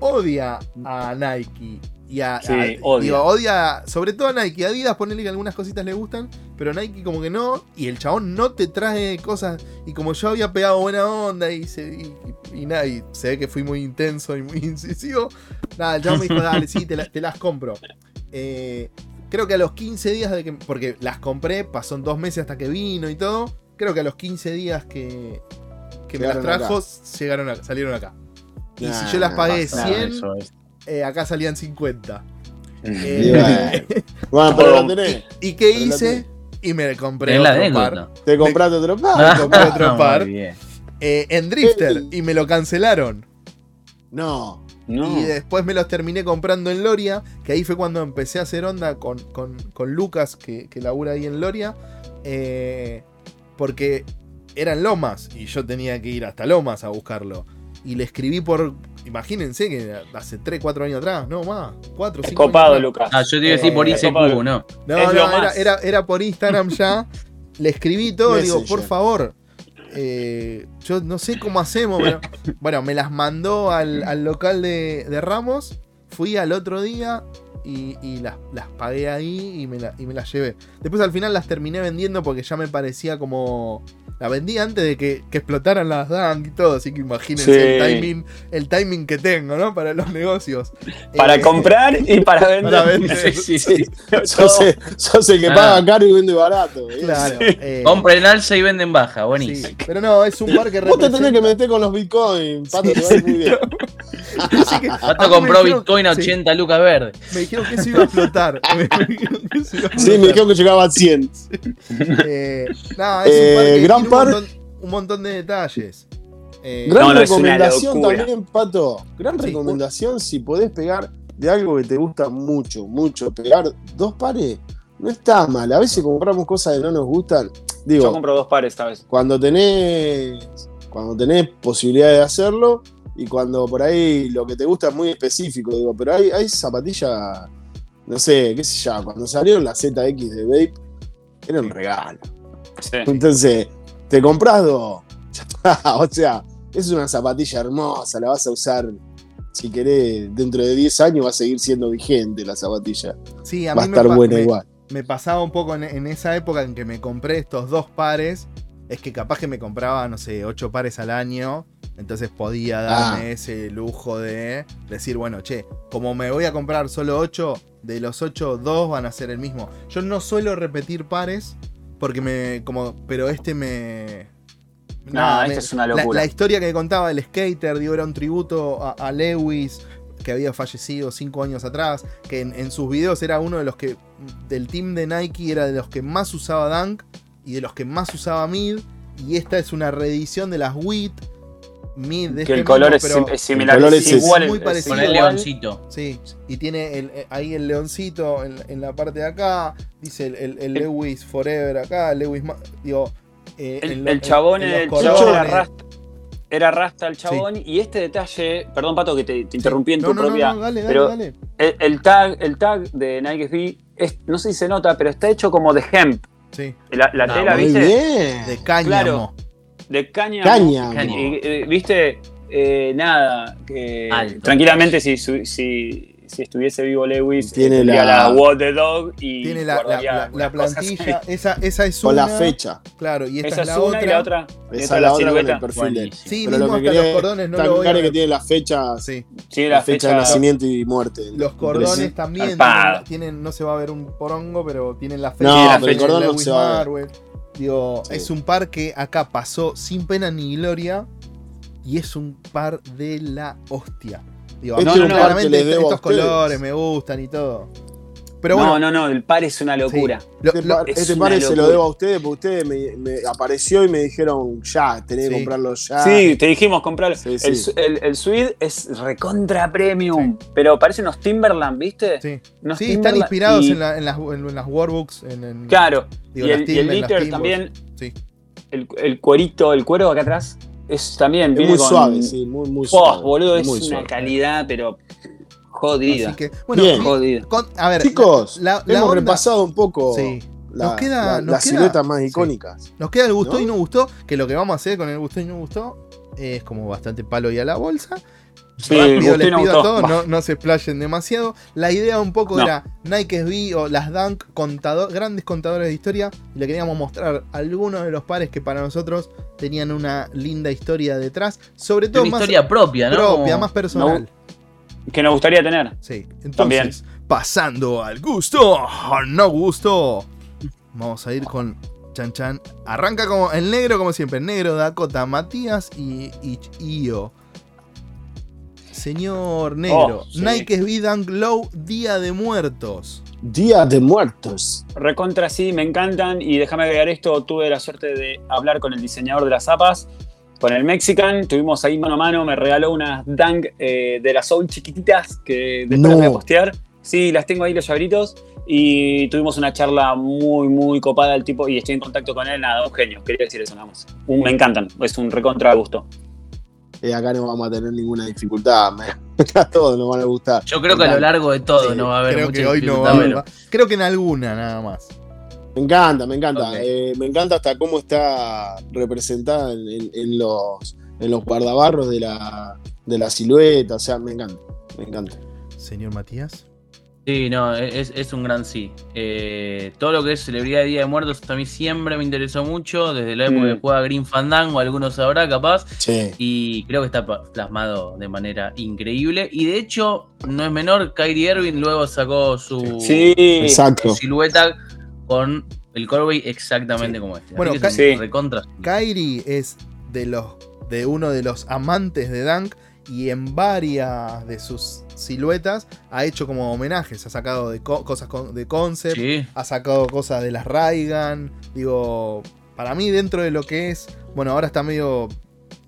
odia a Nike. Y a, Sí, a- odia. digo, odia sobre todo a Nike. A Adidas, ponerle que algunas cositas le gustan, pero Nike como que no. Y el chabón no te trae cosas. Y como yo había pegado buena onda y, se, y, y- y nada, y se ve que fui muy intenso y muy incisivo. Nada, el chabón me dijo, dale, sí, te, la- te las compro. Eh, creo que a los 15 días de que. Porque las compré, pasó dos meses hasta que vino y todo. Creo que a los 15 días que, que me las trajo, llegaron a- salieron acá. Y Nah, si yo las pagué pasa. 100, eso es. eh, acá salían 50. Y Eh, bueno. Bueno, pero lo tenés. ¿Y qué Pero hice? Y me compré otro par. Te compraste otro par. Ah. compré otro Muy par. eh, en Drifter y me lo cancelaron. No. No. Y después me los terminé comprando en Loria, que ahí fue cuando empecé a hacer onda con, con- con Lucas, que, que labura ahí en Loria, eh, porque eran Lomas y yo tenía que ir hasta Lomas a buscarlo. Y le escribí por, imagínense que hace 3, 4 años atrás, no más, 4, 5 Copado, Lucas. Ah, yo te iba a decir por Eh, ICQ, Pablo. ¿no? No, Es no, era, era, era por Instagram ya. Le escribí todo, digo, Messenger. por favor. eh, yo no sé cómo hacemos. pero- bueno, me las mandó al, al local de, de Ramos. Fui al otro día y, y las, las pagué ahí y me, la- y me las llevé. Después al final las terminé vendiendo porque ya me parecía como. La vendí antes de que, que explotaran las Dunk y todo, así que imagínense Sí. el timing, el timing que tengo, ¿no? Para los negocios. Para Eh, comprar y para vender. Para vender. Sí, sí, sí. Sos el, sos el que Ah. paga caro y vende barato. ¿eh? Claro. eh, Compra en alza y vende en baja, buenísimo. Sí, pero no, es un par que Vos te tenés que meter con los bitcoins, pato, te va a ir muy bien. Así que a Pato compró dijeron- Bitcoin a sí, 80 lucas verde. me dijeron que eso iba a explotar. Sí, me dijeron que llegaba a 100. Eh, nada, es Eh, un par que gran un, montón, un montón de detalles. Eh, Gran No, no, recomendación también, Pato. Gran Sí. recomendación si podés pegar de algo que te gusta mucho, mucho. Pegar dos pares no está mal. A veces compramos cosas que no nos gustan. Digo, Yo compro dos pares esta vez. cuando tenés cuando tenés posibilidad de hacerlo y cuando por ahí lo que te gusta es muy específico, digo, pero hay, hay zapatillas, no sé, qué sé yo, cuando salieron las ZX de Vape, era un regalo. Sí. Entonces, te compras dos, ya está, o sea, es una zapatilla hermosa, la vas a usar si querés, dentro de 10 años va a seguir siendo vigente la zapatilla. Sí, a Va a mí me, estar pa- buena me- igual. me pasaba un poco en, en esa época en que me compré estos dos pares. Es que capaz que me compraba, no sé, ocho pares al año. Entonces podía darme Ah. ese lujo de decir, bueno, che, como me voy a comprar solo ocho, de los ocho, dos van a ser el mismo. Yo no suelo repetir pares. Porque me. como. Pero este me. No, esta es una la, locura. la historia que contaba el skater, digo, era un tributo a, a Lewis, que había fallecido cinco años atrás, que en, en sus videos era uno de los que, del team de Nike, era de los que más usaba Dunk y de los que más usaba Mid, y esta es una reedición de las WIT, Mid de que este el color mismo, es, pero- es similar, el color es, es- igual, es muy parecido. Con el leoncito. Sí, y tiene el- eh, ahí el leoncito en, en la parte de acá, dice el, el- el Lewis Forever acá, Lewis, digo... eh, El, lo- el chabón, el chabón era rasta, era rasta el chabón y este detalle, perdón Pato que te, te interrumpí en No, tu no, no, propia, no, dale, dale, pero dale. El, el tag, el tag de Nike es, no sé si se nota, pero está hecho como de hemp. Sí, La, la Ah, tela, Muy ¿viste? bien. de cáñamo. Claro. De caña. Eh, ¿Viste? Eh, nada. que Alto. tranquilamente, si, si, si estuviese vivo Lewis, Tiene eh, tendría la- la, What the Dog y Tiene la, la- la- la plantilla, esa, esa es Con una. la fecha. Claro, y esta Esa es la una otra. y la otra. Esa es la otra con el perfil de él. Sí, Pero mismo lo que hasta quería los cordones no lo voy a que tiene las fechas, Sí. Sí, la, la, fecha, de nacimiento y muerte. Los cordones también Zarpado. tienen, tienen- no se va a ver un porongo, pero tienen la fecha. No, la pero el cordón no se va a ver. Marvel. Digo, Sí. es un par que acá pasó sin pena ni gloria. Y es un par de la hostia. Digo, Este par claramente estos, colores me gustan y todo. Pero no, bueno, no, no, el par es una locura. lo- Este, lo- par- es este par se lo debo a ustedes porque ustedes me, me apareció y me dijeron ya, tenés que Sí. comprarlo ya. Sí, te dijimos comprar. Sí, sí. El, el, el Suede es recontra premium, pero parecen unos Timberland, ¿viste? sí. Unos Sí, están inspirados y- en, la- en las, en las. En, en- Claro, digo, y el, y el Timbos. también, Sí. el, el cuerito, el cuero acá atrás, es también. Es muy con- suave, sí, muy, muy Poh, suave. boludo, es muy una suave. calidad, pero jodida. Así que, bueno, Bien. Jodida. con- a ver, Chicos, la- la hemos onda- repasado un poco Sí. la- Nos queda- la- nos las queda- siluetas más sí. icónicas. Nos queda el gustó ¿No? y no gustó, que lo que vamos a hacer con el gustó y no gustó es como bastante palo y a la bolsa. Sí, Rápido les pido a todos, no, no se explayen demasiado. La idea un poco No. era Nike SB o las Dunk, contador, grandes contadores de historia, y le queríamos mostrar algunos de los pares que para nosotros tenían una linda historia detrás, sobre todo Una más historia propia, ¿no? propia, Como- más personal. Que nos gustaría tener. Sí, entonces, También. pasando al gusto, o no gusto, vamos a ir con Chan Chan. Arranca como el negro, como siempre, negro, Dakota, Matías y, y Io. Señor negro, Oh, sí. Nike SB Dunk Low, Día de Muertos. Día de Muertos. Recontra sí, me encantan. Y déjame agregar esto: tuve la suerte de hablar con el diseñador de las zapas, con el Mexican. Tuvimos ahí mano a mano, me regaló unas Dunk eh, de las Soul chiquititas que después No. las voy a postear. Sí, las tengo ahí los llaveritos. Y tuvimos una charla muy, muy copada del tipo. Y estoy en contacto con él. Nada, un genio. Quería decir eso nada más. Un- me encantan. Es un recontra gusto. Eh, acá no vamos a tener ninguna dificultad. me- a todos nos van a gustar. Yo creo que a lo largo de todo Sí, no va a haber creo mucha que hoy no va Creo que en alguna nada más. Me encanta, me encanta. Eh, me encanta hasta cómo está representada en, en- en los, en los guardabarros de la, de la silueta. O sea, me encanta. Me encanta. Señor Matías. Sí, no, es, es un gran sí. Eh, todo lo que es celebridad de Día de Muertos a mí siempre me interesó mucho, desde la época Mm. que jugaba Green Fandango, algunos sabrá capaz, Sí. y creo que está plasmado de manera increíble. Y de hecho, no es menor, Kyrie Irving luego sacó su, Sí, Exacto. su silueta con el Corby exactamente Sí. como este. Bueno, un recontra. Kyrie es de los de uno de los amantes de Dunk y en varias de sus siluetas ha hecho como homenajes, ha sacado de co- cosas con- de concept, Sí, ha sacado cosas de las Raigan, digo, para mí dentro de lo que es, bueno, ahora está medio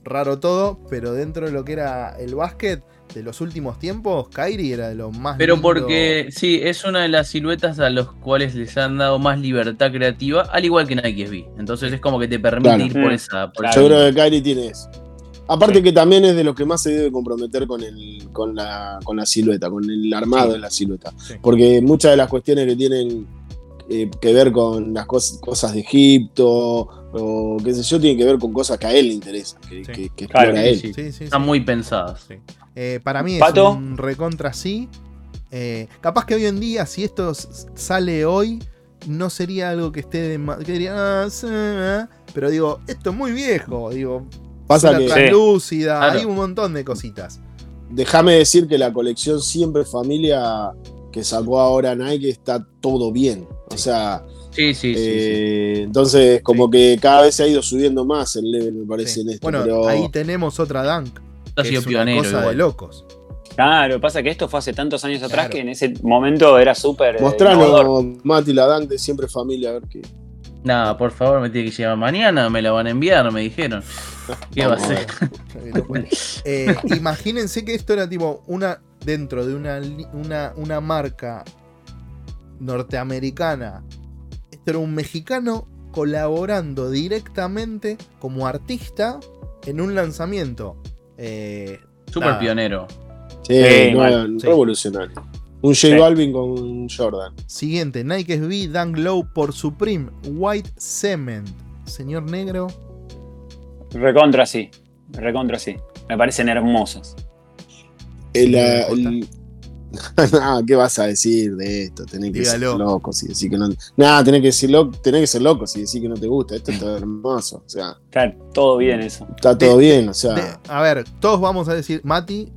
raro todo, pero dentro de lo que era el básquet de los últimos tiempos, Kyrie era de los más Pero lindo. porque sí, es una de las siluetas a los cuales les han dado más libertad creativa, al igual que Nike SB. Entonces es como que te permite Claro. ir por Mm, esa. Por Yo creo que Kyrie tiene eso. Aparte que también es de los que más se debe comprometer con, el, con, la, con la silueta, con el armado Sí. de la silueta. Sí. Porque muchas de las cuestiones que tienen eh, que ver con las cos- cosas de Egipto o qué sé yo, tienen que ver con cosas que a él le interesan, que, Sí. que- que Claro, explora sí, él. sí. Sí, sí, Están muy pensadas. Eh, para mí es ¿Pato? un recontra sí. Eh, capaz que hoy en día, si esto sale hoy, no sería algo que esté de que diría, "Ah, sí, ah", pero digo, esto es muy viejo, digo, Pasa que, Sí. translúcida, Claro. hay un montón de cositas. déjame decir que la colección Siempre Familia que sacó ahora Nike está todo bien. O sea, Sí, sí, sí. sí. eh, entonces como que cada vez se ha ido subiendo más el level, me parece, Sí. en esto. Bueno, pero ahí tenemos otra Dunk. Ha sido es una pionero. cosa de locos. Claro, pasa que esto fue hace tantos años atrás Claro. que en ese momento era súper. eh, mostranos, innovador. Mati, la Dunk de Siempre Familia, a ver qué. Nada, por favor, me tiene que llevar mañana, me la van a enviar, me dijeron. ¿Qué va a ser? Eh, imagínense que esto era tipo una dentro de una, una, una marca norteamericana. Esto era un mexicano colaborando directamente como artista en un lanzamiento. Eh, Súper nada. pionero. Sí, Sí, no, mal. Sí. revolucionario. Un J Sí. Balvin con Jordan. Siguiente, Nike SB Dunk Low por Supreme White Cement. Señor negro, Recontra sí. Recontra sí. Me parecen hermosos. El, Sí, ah, el- no, ¿qué vas a decir de esto? Tenés que Dígalo. ser loco si decir que no. Nada, tenés que, decir lo- tenés que ser loco si decir que no te gusta. Esto está hermoso. O sea, Está todo bien eso. está todo De- bien. O sea, de- a ver, todos vamos a decir, Mati,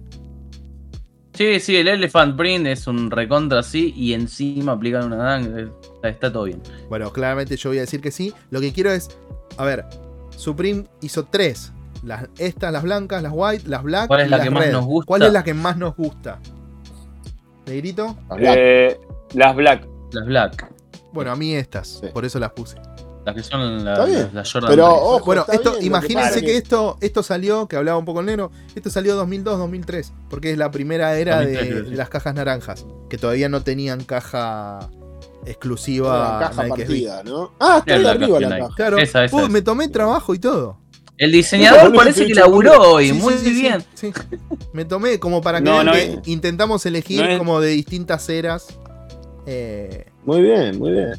Sí, sí, el Elephant Print es un recontra así y encima aplican una eh, Está, todo bien. Bueno, claramente yo voy a decir que sí. Lo que quiero es. A ver, Supreme hizo tres. Las, estas, las blancas, las white, las black. ¿Cuál es y la las que más nos gusta? ¿Cuál es la que más nos gusta? ¿Negrito? Eh, las Black. Las Black, Bueno, a mí estas. Sí. Por eso las puse. las que son la- Está bien. las, las Jordan Pero, 3. ojo, bueno, está esto, bien, lo que imagínense que, esto, esto salió, que hablaba un poco el negro, esto salió 2002-2003, porque es la primera era 2003, de, creo, sí. de las cajas naranjas, que todavía no tenían caja exclusiva caja Nike partida, ¿no? Ah, está ahí arriba la caja. Claro, Esa, esa, Uy, esa. me tomé trabajo y todo. El diseñador parece que laburó hoy, Sí, muy sí, sí, sí, bien. sí. Me tomé como para que No, vean no que es- intentamos elegir es- como de distintas eras. eh, Muy bien, muy bien.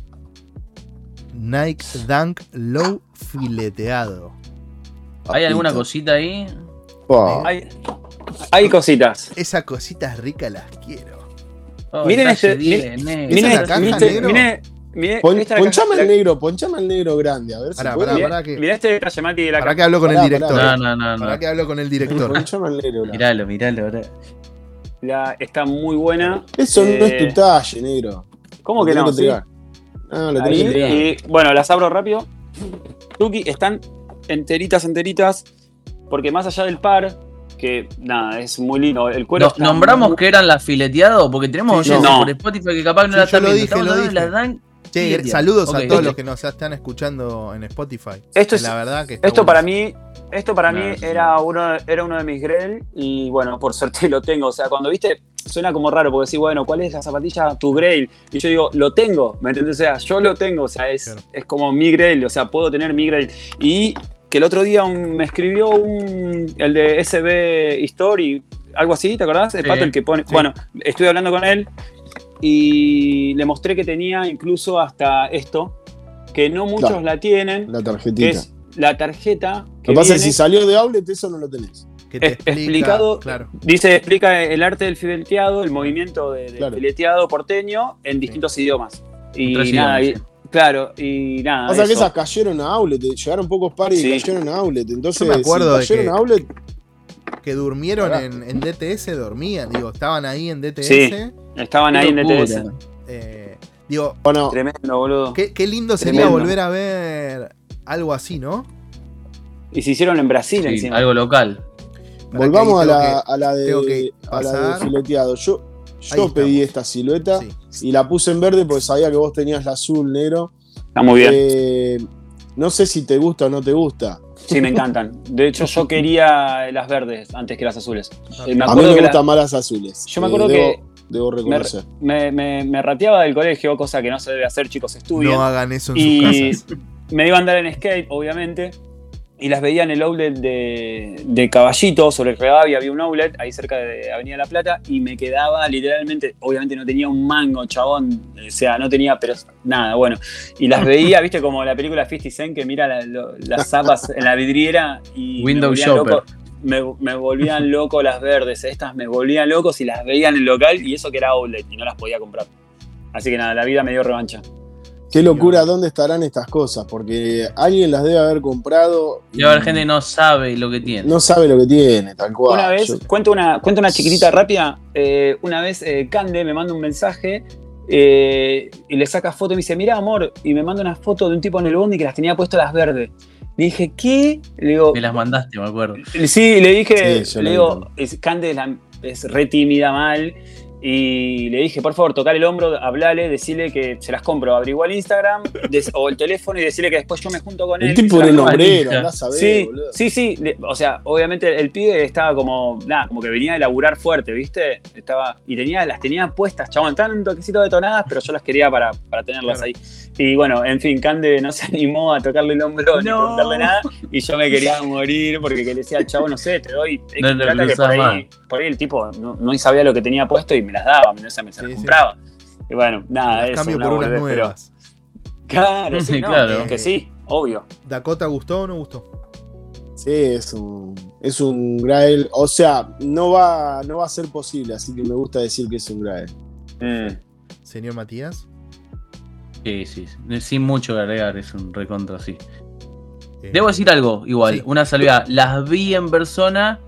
Nike Dunk Low fileteado. ¿Hay alguna cosita ahí? Oh, Hay, hay cositas. Esas cositas ricas las quiero. Oh, Miren este- 10, miren- negro. Miren, miren Pon- ponchame al negro, ponchame al negro grande, a ver si Pará, pará, Mirá, pará que- mirá este detalle, Mati, de la Para que hablo con Pará, el director. pará. No, no, no, Para no. que hablo con el director. Ponchame al negro. grande. Miralo, miralo. ahora. La- está muy buena. Eso no es Eh, tu talle, negro. ¿Cómo Lo que no? Sí. Ah, lo tenés Ahí, que y, bueno, las abro rápido. Tuki, están enteritas, enteritas. Porque más allá del par, que nada, es muy lindo. El cuero ¿Nombramos muy- que eran las fileteadas? Porque tenemos Sí, oyentes no. por Spotify que capaz no Sí, la están lo viendo. dije, Estamos lo hablando de dije. la dunk Che, saludos a todos los que nos están escuchando en Spotify. Esto es- la verdad que Esto bueno. para mí, esto para No, mí sí. era uno, era uno de mis Grell y bueno, por suerte lo tengo. O sea, cuando viste, suena como raro porque decís, bueno, ¿cuál es la zapatilla? Tu Grail. Y yo digo, lo tengo, ¿me entiendes? O sea, yo lo tengo, o sea, es, Claro. es como mi Grail, o sea, puedo tener mi Grail. Y que el otro día un- me escribió un, el de SB History, algo así, ¿te acordás? El Sí, pato el que pone. sí. Bueno, estuve hablando con él y le mostré que tenía incluso hasta esto, que no muchos Claro. la tienen, La que tarjetita. es la tarjeta Lo que que pasa es que viene- si salió de outlet, eso no lo tenés. Que te explica, explicado- Claro. Dice, explica el arte del fileteado, el movimiento de- del Claro. fileteado porteño en distintos idiomas. Y Tres nada, idiomas, y- claro, y nada. Pasa que eso. esas cayeron a outlet, eh, llegaron pocos pares Sí. y cayeron a outlet. Entonces, Yo me acuerdo de si cayeron que- a outlet, Que durmieron en, en DTS, dormían. Digo, estaban ahí en DTS. Sí. Estaban ahí en. DTS. eh, digo, bueno, Tremendo, boludo. qué, qué lindo sería Tremendo. volver a ver algo así, ¿no? Y se hicieron en Brasil Sí, encima. algo local. Para volvamos a la, a de, que a la de pasar. fileteado. Yo, yo pedí esta silueta Sí. y la puse en verde porque sabía que vos tenías la azul, negro. Está muy bien. Eh, no sé si te gusta o no te gusta. Sí, me encantan. De hecho, yo quería las verdes antes que las azules. Eh, me A mí me que la- gustan más las azules. Yo me Eh, acuerdo debo, que debo reconocer. me, me, me rateaba del colegio, cosa que no se debe hacer, chicos, estudien. No hagan eso en y sus casas. me iba a andar en skate, obviamente. Y las veía en el outlet de, de Caballito, sobre el Rivadavia había un outlet, ahí cerca de Avenida La Plata, y me quedaba literalmente, obviamente no tenía un mango, chabón, o sea, no tenía, pero nada, bueno. Y las veía, viste, como la película 50 Cent, que mira la- lo- las zapas en la vidriera y. Window shopper. loco. Me, me volvían loco las verdes. Estas me volvían locos y las veía en el local y eso que era outlet y no las podía comprar. Así que nada, la vida me dio revancha. Qué locura, ¿dónde estarán estas cosas? Porque alguien las debe haber comprado. Y a ver, gente que no sabe lo que tiene. no sabe lo que tiene, tal cual. Una vez, Yo- cuento una, cuento una chiquitita rápida. Eh, una vez eh, Cande me manda un mensaje eh, y le saca foto y me dice, mira amor, y me manda una foto de un tipo en el bondi que las tenía puestas las verdes. Le dije, ¿qué? Le digo, Me las mandaste, me acuerdo. sí, le dije, Sí, yo le digo, es, Cande es, la- es re tímida mal. Y le dije, por favor, tocar el hombro, hablale, decirle que se las compro, averigua el Instagram des- o el teléfono y decirle que después yo me junto con él. El y tipo andás a ver, Sí, boludo. sí, sí. le- o sea, obviamente el pibe estaba como, nada, como que venía de laburar fuerte, ¿viste? Estaba, y tenía, las tenía puestas, chabón, estaban un toquecito detonadas, pero yo las quería para, para tenerlas Claro. ahí. Y bueno, en fin, Cande no se animó a tocarle el hombro ni No. preguntarle nada, y yo me quería morir porque que le decía al chavo, no sé, te doy No plata que ahí, por ahí el tipo no, no sabía lo que tenía puesto y me las daba, me, o sea, me se las Sí, sí. compraba. Y bueno, nada, Las eso. cambio una por unas boludez, pero- nuevas. Claro, sí, no, Claro. que sí, obvio. ¿Dakota gustó o no gustó? Sí, es un, es un Grail. O sea, no va, no va a ser posible, así que me gusta decir que es un Grail. Mm. Señor Matías. Sí, sí, sí. Sin mucho que agregar, es un recontra, sí. eh, Debo decir algo, igual, Sí. una salvedad. Las vi en persona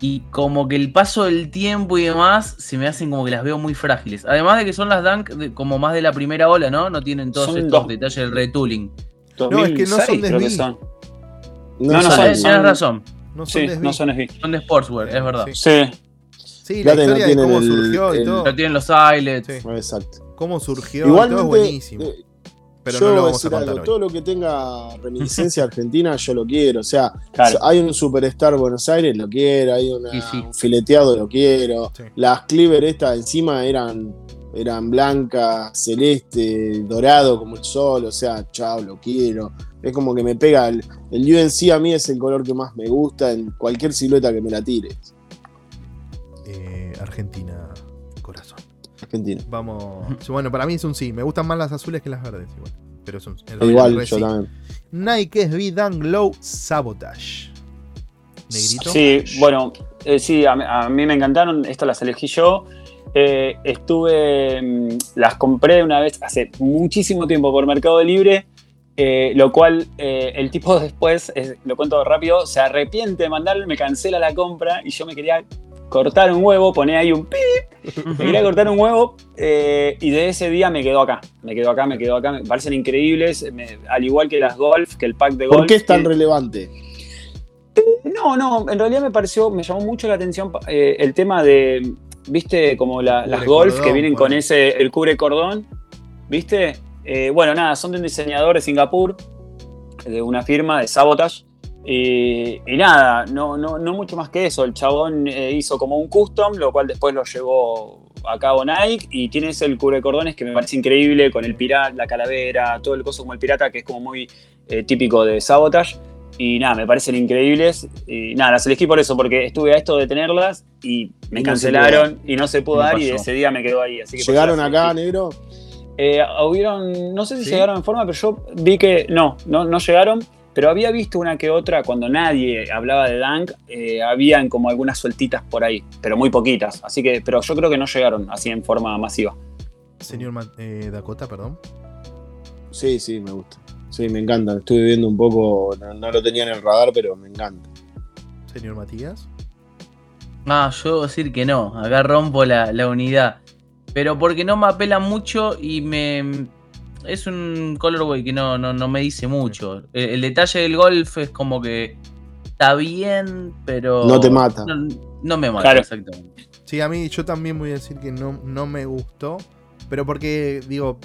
y como que el paso del tiempo y demás se me hacen como que las veo muy frágiles. Además de que son las Dunk de- como más de la primera ola, ¿no? No tienen todos Son estos dos. detalles del retooling. No, es que no son 2006 creo que desví. son. No, No, no son- son- Tienes son- razón, No son Sí, no son SB. son de Sportswear, es verdad. Sí. Sí. Sí, la Fíjate, no historia de tienen cómo el- surgió y todo. Pero tienen los eyelets. Sí. Exacto. Cómo surgió y Igualmente, todo es buenísimo. eh, Pero yo no lo voy a vamos a decir contar algo, hoy. todo lo que tenga reminiscencia argentina, yo lo quiero. O sea, Claro. hay un Superstar Buenos Aires, lo quiero. Hay una- Y sí. un fileteado, lo quiero. Sí. Las Cleaver estas encima eran, eran blancas, celeste, dorado como el sol. O sea, chao, lo quiero. Es como que me pega. El, el UNC a mí es el color que más me gusta en cualquier silueta que me la tire. Eh, Argentina, corazón. Argentina. Vamos. Bueno, para mí es un sí. Me gustan más las azules que las verdes. Igual. Pero es un realidad Igual, yo sí. también. Nike SB Dunk Low Sabotage. Negrito. Sí, bueno, eh, sí, a, mí- a mí me encantaron. Estas las elegí yo. Eh, estuve, mm, las compré una vez hace muchísimo tiempo por Mercado Libre. eh, lo cual eh, el tipo después, eh, lo cuento rápido, se arrepiente de mandarle, me cancela la compra y yo me quería cortar un huevo, poner ahí un pip, me quería cortar un huevo eh, y de ese día me quedó acá, me quedó acá, me quedó acá, me parecen increíbles, me- al igual que las golf, que el pack de golf. ¿Por qué es tan que- relevante? no, no, en realidad me pareció, me llamó mucho la atención eh, el tema de, viste, como la- las golf cordón, que vienen con ese, el cubre cordón, viste. Eh, bueno, nada, son de un diseñador de Singapur, de una firma de Sabotage. Y, y nada, no, no, no mucho más que eso. El chabón eh, hizo como un custom, lo cual después lo llevó a cabo Nike. Y tienes el cubre cordones que me parece increíble, con el pirata, la calavera, todo el coso como el pirata, que es como muy eh, típico de Sabotage. Y nada, me parecen increíbles. Y nada, las elegí por eso, porque estuve a esto de tenerlas y me Y no se cancelaron y no se pudo dar. Y ese día me quedó ahí. Así que por ¿Llegaron acá, elegí. negro? Eh, hubieron, no sé si ¿Sí? llegaron en forma, pero yo vi que no, no, no llegaron. Pero había visto una que otra cuando nadie hablaba de Dunk, eh, habían como algunas sueltitas por ahí, pero muy poquitas. Así que, pero yo creo que no llegaron así en forma masiva. Señor Ma- eh, Dakota, perdón. Sí, sí, me gusta. Sí, me encanta. Estuve viendo un poco, no, no lo tenía en el radar, pero me encanta. Señor Matías. Ah, yo debo decir que no, acá rompo la, la unidad. Pero porque no me apela mucho y me. Es un colorway que no, no, no me dice mucho. El, el detalle del golf es como que está bien, pero. No te mata. No, no me mata, Claro. exactamente. Sí, a mí yo también voy a decir que no, no me gustó. Pero porque, digo,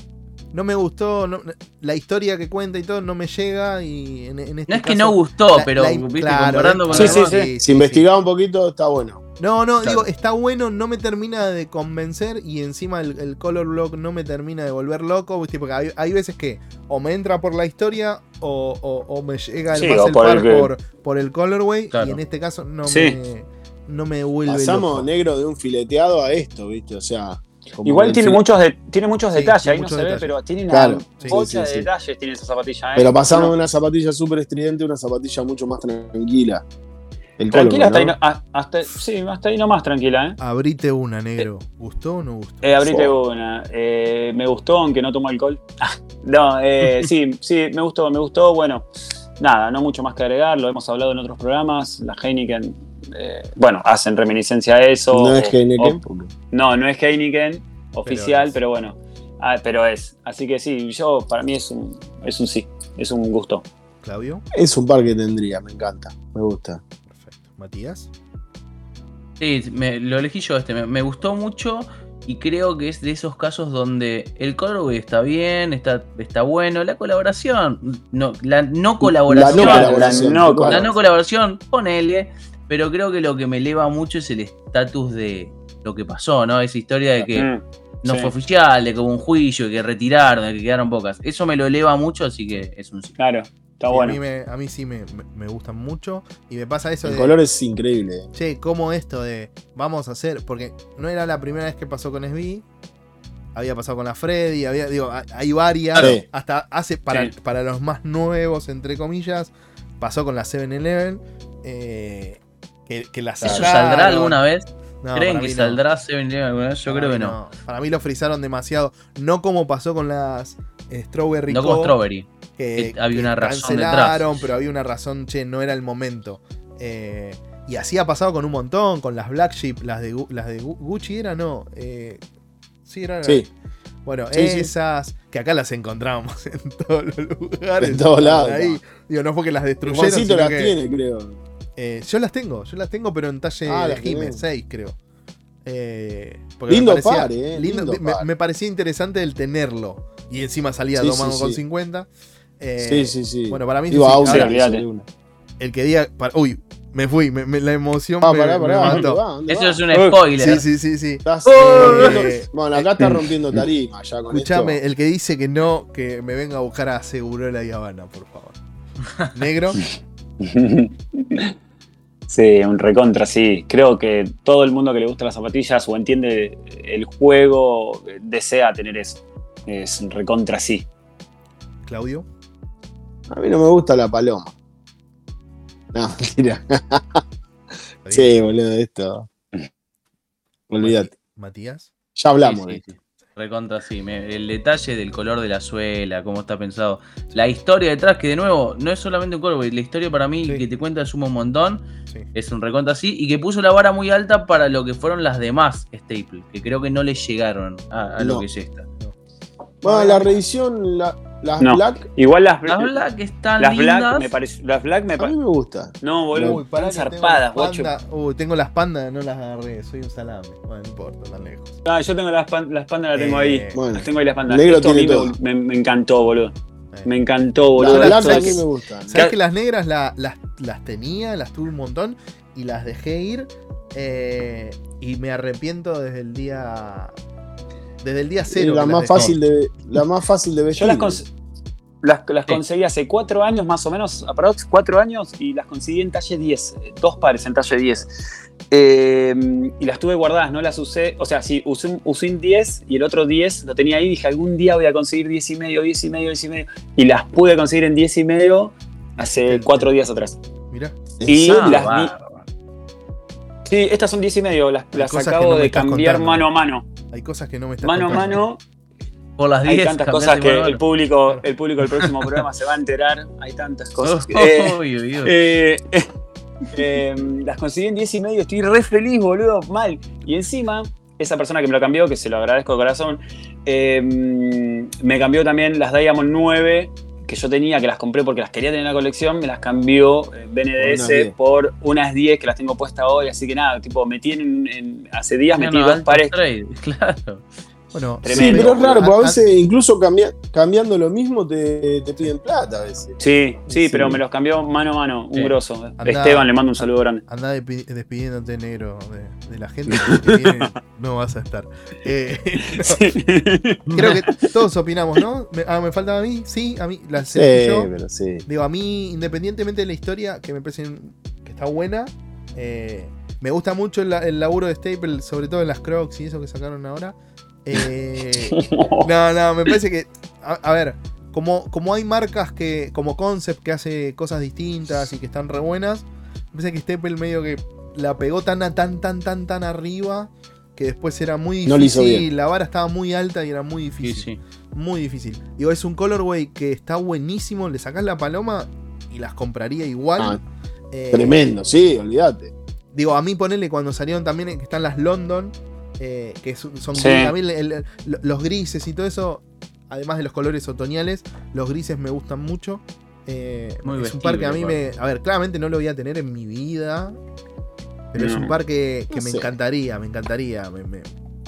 no me gustó. no- la historia que cuenta y todo no me llega. Y en, en este No es que no gustó, la- pero la- ¿viste? claro, comparando con Sí, sí, sí. Si investigaba un poquito, está bueno. No, no, Claro. digo, está bueno, no me termina de convencer y encima el, el color block no me termina de volver loco, ¿viste? porque hay, hay veces que o me entra por la historia o, o- o me llega el Sí, más o el por par el por, por el colorway Claro. y en este caso no, Sí. me, no me vuelve Pasamos loco. negro de un fileteado a esto, ¿viste? O sea. como Igual tiene muchos, de- tiene muchos Sí, detalles, tiene ahí no se detalles. ve, pero tiene una Claro, sí, bocha sí, de sí. detalles tiene esa zapatilla. ¿eh? Pero pasamos No, de una zapatilla súper estridente a una zapatilla mucho más tranquila. El Tranquila, hasta, ahí, no- hasta, sí, hasta ahí nomás tranquila, ¿eh? Abrite una, negro. ¿Gustó o no gustó? Eh, abrite una. Eh, me gustó, aunque no tomo alcohol. No, eh, sí, sí, me gustó, me gustó. Bueno, nada, no mucho más que agregar. Lo hemos hablado en otros programas. La Heineken, eh, bueno, hacen reminiscencia a eso. No es Heineken. o- porque- no, no es Heineken oficial, es. pero, bueno. Ah, pero es. Así que sí, yo, para mí es un, es un sí. Es un gusto. Claudio. Es un par que tendría, me encanta. Me gusta. Matías. Sí, me- lo elegí yo este, me, me gustó mucho y creo que es de esos casos donde el colorway está bien, está, está bueno, la colaboración, no, la no colaboración, no Claro, colaboración, la no la colaboración, ponele, pero creo que lo que me eleva mucho es el estatus de lo que pasó, ¿no? Esa historia de que Mm, no sí, fue oficial, de que hubo un juicio, que retiraron, de que quedaron pocas. Eso me lo eleva mucho, así que es un sí. Claro, está Sí, bueno. a, mí me- a mí sí me, me- me gustan mucho. Y me pasa eso El de. color es increíble. Che, ¿cómo esto de vamos a hacer? Porque no era la primera vez que pasó con SB. Había pasado con la Freddy, había, digo, hay- varias. Sí. Hasta hace, para, Sí. para los más nuevos, entre comillas, pasó con la 7-Eleven. eh, que, que la ¿Eso saldrá alguna vez? No, ¿Creen que mí no. saldrá 7 alguna vez? Yo Para creo que no. Para mí lo frizaron demasiado. No como pasó con las Strawberry No como Co, Strawberry. Que, que había que una razón cancelaron, pero había una razón, che, no era el momento. Eh, y así ha pasado con un montón, con las Black Sheep, las de, las de Gu- Gucci era, no. Eh, sí, eran. Sí, Bueno, Sí, sí. esas, que acá las encontramos en todos los lugares. En todos lados, Ahí. Digo, no fue que las destruyeron. Sino las que- tiene, creo. eh, yo las tengo, yo las tengo, pero en talle Ah, de Jime, tenés. 6 creo. Eh, Lindo me parecía- par, eh, lindo- lindo me, par. me parecía interesante el tenerlo. Y encima salía Sí, dos sí, con sí. 50. Eh, sí, sí, sí. Bueno, para mí Digo, sí, Auser, ahora, el que diga. para- uy, me fui, me- me- la emoción Ah, me, pará, me pará. ¿dónde mató. va? ¿Dónde Eso va? es un spoiler. Sí, sí, sí, sí. Estás Oh, rompiendo- eh, Bueno, acá está rompiendo tarima ya con Escuchame, esto. el que dice que no, que me venga a buscar a Segurola y Habana, por favor. Negro, Sí, un recontra, sí. Creo que todo el mundo que le gusta las zapatillas o entiende el juego desea tener eso. Es un recontra, sí. Claudio. A mí no me gusta la paloma. No, mentira. Sí, boludo, esto. Olvídate. Matías. Ya hablamos Sí, de sí, esto. sí. Recontra, sí. Me- el detalle del color de la suela, cómo está pensado. La historia detrás, que de nuevo, no es solamente un color, la historia para mí Sí. que te cuenta suma un montón. Sí. Es un recontra así. Y que puso la vara muy alta para lo que fueron las demás Staple. Que creo que no le llegaron a, a lo que es esta. Bueno, la reedición, la- las No. Black, Igual las, Las Black están las lindas. Black me parece. Las Black me a mí parece. me gusta. No, boludo. Uy, pará están que zarpadas, las guacho. Uy, tengo las pandas, no las agarré, soy un salame. Bueno, no importa, tan lejos. Ah, yo tengo las, pan- las pandas, las tengo Eh, ahí. Bueno, Las tengo ahí las pandas. Negro Esto a mí tiene me, todo. me- me encantó, boludo. Eh. Me encantó, las boludo. A es- mí me gustan. ¿Sabes que las negras la- las, las tenía, las tuve un montón y las dejé ir? eh, y me arrepiento desde el día. Desde el día cero. la más fácil de la más fácil de vestir. Yo las, cons- las, las Sí. conseguí hace cuatro años más o menos, aprox cuatro años, y las conseguí en talle 10, eh, dos pares en talle 10. Eh, y las tuve guardadas, no las usé, o sea, sí, usé un, usé un 10 y el otro 10 lo tenía ahí, dije algún día voy a conseguir 10 y medio, 10 y medio, 10 y medio, y las pude conseguir en 10 y medio hace El- cuatro días atrás. Mirá, Y Ah, las vi- bárbaro. Sí, estas son 10 y medio, las, acabo no de cambiar contando. mano a mano. hay cosas que no me están Mano a mano, Por las 10 hay tantas cosas que el público, el público del próximo programa se va a enterar. Hay tantas cosas. Oh, Eh. Eh, eh, las conseguí en 10 y medio, estoy re feliz, boludo, mal. Y encima, esa persona que me lo cambió, que se lo agradezco de corazón, eh, me cambió también las Diamond 9 que yo tenía, que las compré porque las quería tener en la colección, me las cambió eh, Unas BNDS 10. por unas 10 que las tengo puestas hoy, así que nada, tipo, metí en, en- hace días metí No, no, dos pares. trade, Claro. Bueno, Sí, pero es raro, porque a veces incluso cambia- cambiando lo mismo te, te piden plata a veces. Sí, sí, Sí. pero me los cambió mano a mano, un Sí. grosso. Andá. Esteban, le mando un saludo grande. Anda depi- despidiéndote negro de, de la gente que viene, no vas a estar. Eh, no, creo que todos opinamos, ¿no? Me, ah, me falta a mí, sí, a mí, la yo. pero sí. Digo, a mí, independientemente de la historia, que me parece que está buena, eh, me gusta mucho el, el laburo de Staple, sobre todo en las Crocs y eso que sacaron ahora. Eh, no, no, me parece que. A, a ver, como, como hay marcas que. como Concept que hace cosas distintas y que están re buenas. Pensé que Staple medio que la pegó tan, a- tan, tan, tan, tan arriba que después era muy difícil. No lo hizo bien. La vara estaba muy alta y era muy difícil. sí. Muy difícil. Digo, es un colorway que está buenísimo. Le sacás la paloma y las compraría igual. Ah, Eh, Tremendo, sí, olvídate. Digo, a mí ponele cuando salieron también que están las London, eh, que son, Sí. gris. A mí el- el- lo- los grises y todo eso, además de los colores otoñales, los grises me gustan mucho. Eh, Muy es un par que a mí me. A ver, claramente no lo voy a tener en mi vida. Pero es un par que, que No me sé. encantaría, me encantaría. me- me-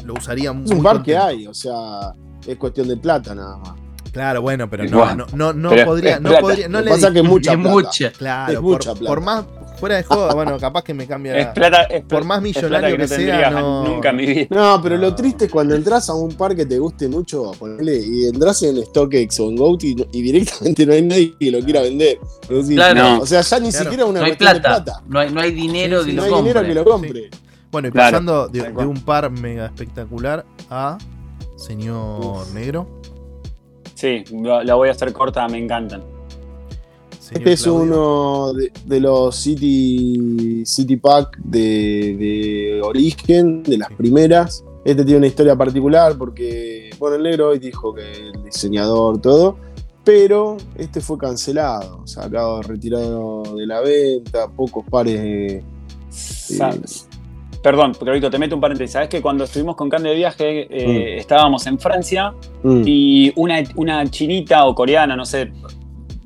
lo usaría Es un par que contento. hay, o sea, es cuestión de plata nada más. Claro, bueno, pero no, Bueno, no, no, no pero podría, no podría, le pasa que es mucha Es plata. mucha. claro, es por, mucha plata. por más fuera de joda, bueno, capaz que me cambia. Es plata, es por más es plata millonario que, sea, no. nunca en mi vida. No, pero No. lo triste es cuando entras a un par que te guste mucho, ponele, y entras en StockX o en Goat y, y directamente no hay nadie que lo quiera vender. Claro. No. O sea, ya ni Claro. siquiera una No hay plata. de plata. No, hay, no hay dinero Sí, que sí, lo no hay compre. dinero que lo compre. Bueno, y Claro. pasando de, un par mega espectacular a señor Uf. negro. Sí, la voy a hacer corta, me encantan. Este es Claudio. uno de, de los City, City Pack de, de origen, de las Sí. primeras. Este tiene una historia particular porque, bueno, el negro hoy dijo que el diseñador, todo, pero este fue cancelado, sacado, retirado de la venta, pocos pares de... Sa- Perdón, pero te meto un paréntesis. Sabes que cuando estuvimos con Can de viaje, eh, estábamos en Francia Mm. y una, una chinita o coreana, no sé,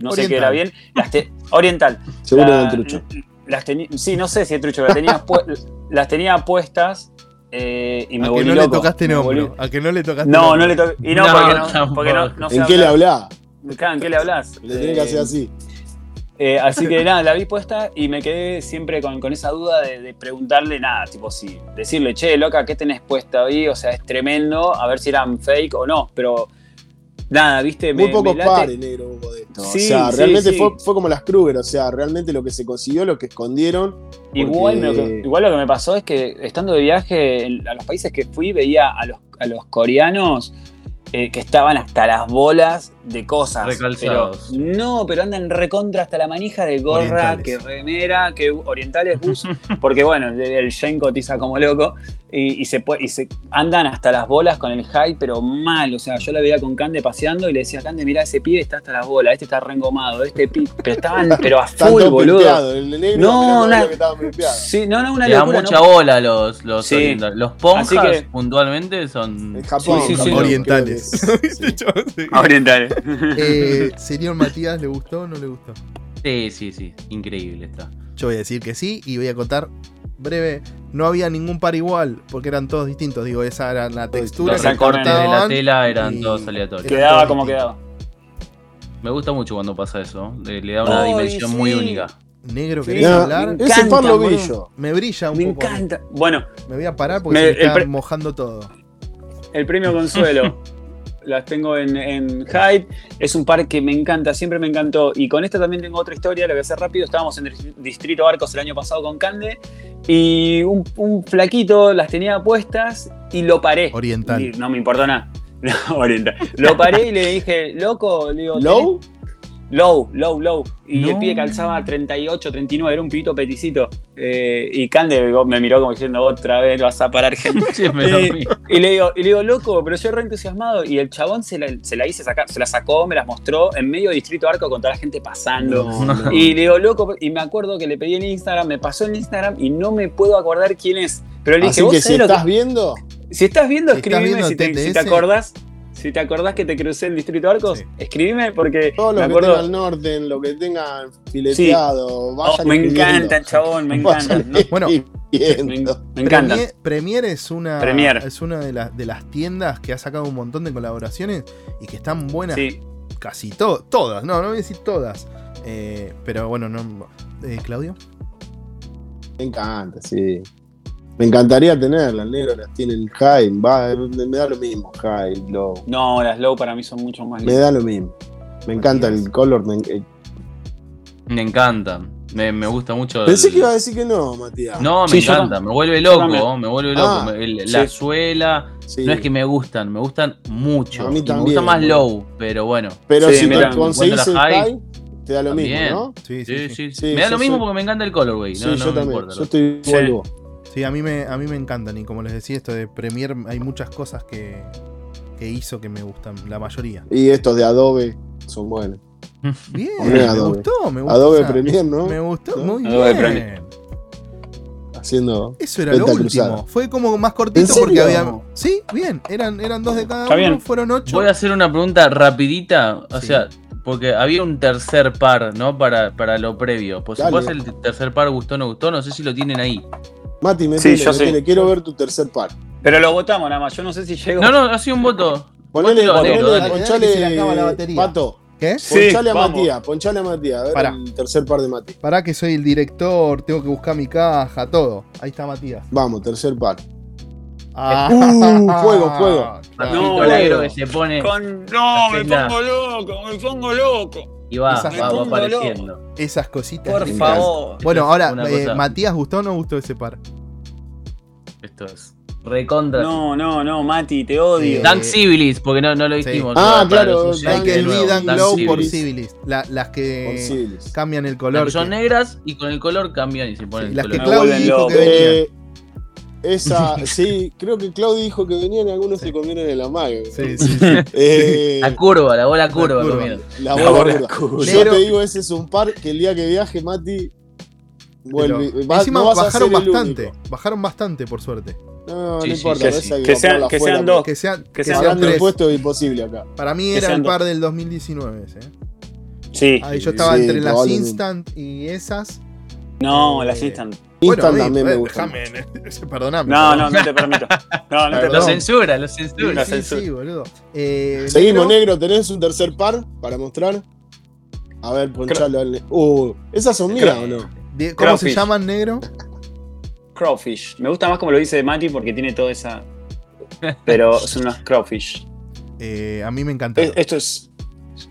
no sé qué era bien, las te- oriental. Seguro La- del trucho. Las sí, no sé si es trucho, las tenía, pu- las tenía puestas eh, y me A que no le tocaste nombre. volví- A que no le tocaste No, nombre. no le toqué. Y no, No, porque no, tampoco. porque no, no sé ¿En qué le hablar. hablás? Claro, ¿en qué le hablas? Le tenés que hacer así. Eh, así que nada, la vi puesta y me quedé siempre con, con esa duda de, de preguntarle nada, tipo si decirle, che, loca, ¿qué tenés puesta ahí? O sea, es tremendo, a ver si eran fake o no, pero nada, viste, Muy me, pocos me pares, negro, hubo de esto. Sí, o sea, sí, realmente sí. Fue, fue como las Kruger, o sea, realmente lo que se consiguió, lo que escondieron. Igual, porque- lo que, igual lo que me pasó es que estando de viaje en- a los países que fui, veía a los, a los coreanos eh, que estaban hasta las bolas de cosas. Recalzados. Pero, no, pero andan recontra hasta la manija de gorra, Orientales. que remera, que orientales bus, porque bueno, el, Yen cotiza como loco y, y se puede, y se andan hasta las bolas con el hype, pero mal. O sea, yo la veía con Cande paseando y le decía, Cande, mira, ese pibe está hasta las bolas, este está reengomado, este pibe. Pero estaban, pero a full, boludo. pimpeados, El negro No, pero na- lo que estaba pimpeado. Sí, no, no, una Le da locura. mucha no. bola los, los Sí. orientales. Los ponjas, que- puntualmente, son. En Japón, Sí, sí, sí. Japón, Orientales. Orientales. Eh, señor Matías, ¿le gustó o no le gustó? Sí, sí, sí. Increíble está. Yo voy a decir que sí y voy a contar breve. No había ningún par igual porque eran todos distintos. Digo, esa era la textura Los que de la tela eran y- todos aleatorios. Quedaba como quedaba. Me gusta mucho cuando pasa eso. Le, le da una dimensión muy única. Negro. ¿querés No, hablar? Me ese par lo encanta, vi boludo. yo. Me brilla un Me poco. encanta. Bueno, Me voy a parar porque Me- se me está mojando todo. el premio Consuelo. Las tengo en, en Hype. Es un par que me encanta, siempre me encantó. Y con esta también tengo otra historia, lo voy a hacer rápido. Estábamos en el Distrito Arcos el año pasado con Cande. Y un, un flaquito las tenía puestas y lo paré. Oriental. Y no me importó nada. No, oriental. Lo paré y le dije, loco, le digo, ¿Low? Low, low, low. Y No. el pibe calzaba 38, 39, era un pibito peticito. Eh, y Cande me miró como diciendo, otra vez vas a parar gente. Eh, y, le digo, y le digo, loco, pero yo re entusiasmado. Y el chabón se la, se la hice sacar, se la sacó, me las mostró en medio de Distrito Arco con toda la gente pasando. No. Y le digo, loco, y me acuerdo que le pedí en Instagram, me pasó en Instagram y no me puedo acordar quién es. Pero le dije, Así ¿vos que si lo que- estás viendo, si estás viendo, ¿Estás escribime viendo si, te, si te acordás. Si te acordás que te crucé en Distrito Arcos, Sí. escribime porque todo lo me que acuerdo. tengan norte, lo que tengan fileteado, Oh, vayan me encantan, chabón, me. ¿no? Bueno, Me, encantan. Premier, Premier es una, Premier. es una de, las de las tiendas que ha sacado un montón de colaboraciones y que están buenas Sí. casi to- todas. No, no voy a decir todas. Eh, pero bueno, no. eh, Claudio. Me encanta, sí. Me encantaría tenerla, el negro las tiene en high, va, me da lo mismo, high, low. No, las low para mí son mucho más Me da lo mismo. Me encanta el color. me- eh, Me encanta. Me, me gusta mucho. Pensé el- que iba a decir que no, Matías. No, me Sí, encanta. Me vuelve loco. también. Me vuelve loco. Ah, Me- el- la sí. suela. Sí. No es que me gustan, me gustan mucho. A mí Y me también, gusta más low, pero bueno. Pero Sí, si te conseguís el la high, high- te da lo También. mismo, ¿no? Sí, Sí, sí, sí. sí, sí. Sí, Me da lo mismo soy- porque me encanta el colorway. Sí, no, no yo me también. importa. Yo estoy igual Sí. a mí, me, a mí me encantan. Y como les decía, esto de Premiere, hay muchas cosas que, que hizo que me gustan, la mayoría. Y estos de Adobe son buenos. Bien, me Adobe. gustó, me gustó. Adobe esa- Premiere, ¿no? Me gustó, ¿No? muy Adobe bien. Premiere. Haciendo. Eso era Venta lo último. cruzada. Fue como más cortito ¿En porque había. Sí, bien. Eran, eran dos de cada Está uno, bien. fueron ocho. Voy a hacer una pregunta rapidita, o Sí. sea, porque había un tercer par, ¿no? Para, para lo previo. Pues si el tercer par gustó o no gustó, no sé si lo tienen ahí. Mati, Sí, metele, yo quiero ver tu tercer par. Pero lo votamos nada más. Yo no sé si llego. No, no, ha sido un voto. Ponele, ponele, negro, ponchale, batería. Pato, ¿Qué? Sí, ponchale a vamos. Matías, ponchale a Matías, a ver Pará. el tercer par de Mati. Pará que soy el director, tengo que buscar mi caja, todo. Ahí está Matías. Vamos, tercer par. Ah, Uh, fuego, fuego. No, Negro que se pone Con- No, me pongo loco, me pongo loco. Y va, Esas- va, va apareciendo. Esas cositas. Por lindas. favor. Bueno, ahora, eh, Matías, ¿gustó o no gustó ese par? Esto es recontra. No, no, no, Mati, te odio. Eh, Dan Civilis, porque no, no lo Sí. dijimos. Ah, igual, para claro, Hay que oyentes, Luis nuevo, Dan Dan Glow Civilis. por Civilis. La- las que cambian el Las color. que son que- negras y con el color cambian y se ponen sí, el las que color. Claudio dijo que venían. Eh, esa, sí, creo que Claudio dijo que venían y algunos se comieron el amague. Sí, sí, sí. Eh, La curva, la bola curva, la La bola curva. curva. Yo te digo, ese es un par que el día que viaje, Mati, vuelve. Pero- va- Encima no bajaron bastante. Bajaron bastante, por suerte. No, Sí, no sí, importa, sí, esa sí. Que sean- que sean dos. Que sean, Que que sean sean tres. impuestos es imposible acá. Para mí Que era el dos. par del 2019 ese. ¿eh? Sí. Ahí yo Sí, estaba sí, entre las. Instant y esas. No, Eh, las instant. Bueno, Instant mí, también me eh, gusta. déjame, perdoname. No, no, no te permito. No, no te. Lo censura, lo Sí, censura. Sí, censura. sí, boludo. Eh, Seguimos, negro, negro. ¿Tenés un tercer par para mostrar? A ver, ponchalo al. Uh, ¿esas son mías o no? ¿Cómo se llaman, negro? Crawfish. Me gusta más como lo dice Mati porque tiene toda esa. Pero son unos crawfish. Eh, a mí me encantaron. Es- esto es.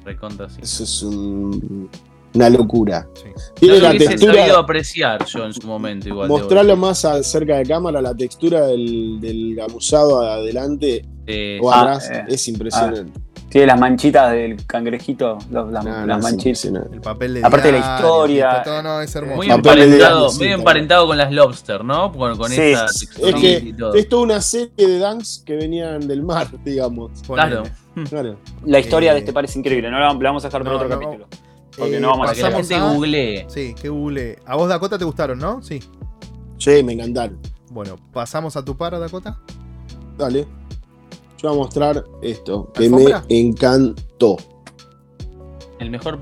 Recontra, sí. Eso es un- una locura. Sí. Tiene No la sabido textura. apreciar yo en su momento igual. Mostrarlo más a- cerca de cámara, la textura del, del gamuzado adelante Eh, o Ah, atrás eh. es impresionante. Tiene las manchitas del cangrejito. los- las, No, no, las es manchitas. El papel de Aparte de la historia. todo, no, es hermoso. muy emparentado, sí, medio emparentado con las lobster, ¿no? Con, con Sí. esa Es que y todo. Es toda una serie de dunks que venían del mar, digamos. Claro. Claro. La historia Eh, de este par es increíble. No la, la vamos a dejar por no, otro no, capítulo. Porque Eh, no vamos a Para que la pasamos gente a- googlee. Sí, que google. A vos, Dakota, te gustaron, ¿no? Sí. Sí, me encantaron. Bueno, pasamos a tu par, Dakota. Dale. Yo voy a mostrar esto, que ¿Alfombra? me encantó. El mejor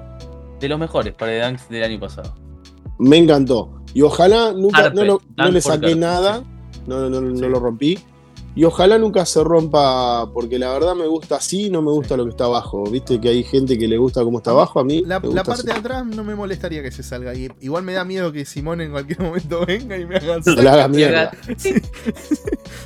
de los mejores para el Dunks del año pasado. Me encantó. Y ojalá nunca, Carpet, no, lo- no le saqué nada, no, no, no, Sí. no lo rompí. Y ojalá nunca se rompa, porque la verdad me gusta así, no me gusta lo que está abajo. Viste que hay gente que le gusta cómo está abajo, a mí La, me la parte de atrás no me molestaría que se salga. Y igual me da miedo que Simón en cualquier momento venga y me haga la haga mierda.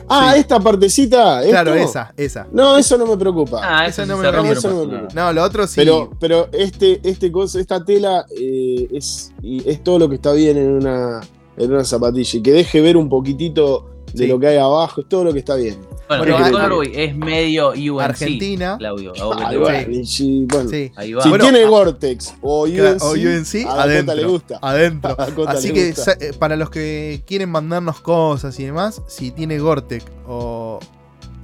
Ah, Sí. esta partecita. Claro, esa, esa. No, eso no me preocupa. Ah, Eso eso no no me rompe, eso no me nada. No, lo otro sí. Pero, pero este, este cosa, esta tela eh, es, y es todo lo que está bien en una, en una zapatilla. Y que deje ver un poquitito de Sí. lo que hay abajo, es todo lo que está bien. Bueno, Bueno, el hay- colorway es medio UNC, Argentina. Claudio. bueno, si- bueno, Sí. Ahí va. si Bueno, tiene a- Gore-Tex o UNC, o UNC, a adentro. le gusta. Adentro. Así que gusta. eh, para los que quieren mandarnos cosas y demás, si tiene Gortec o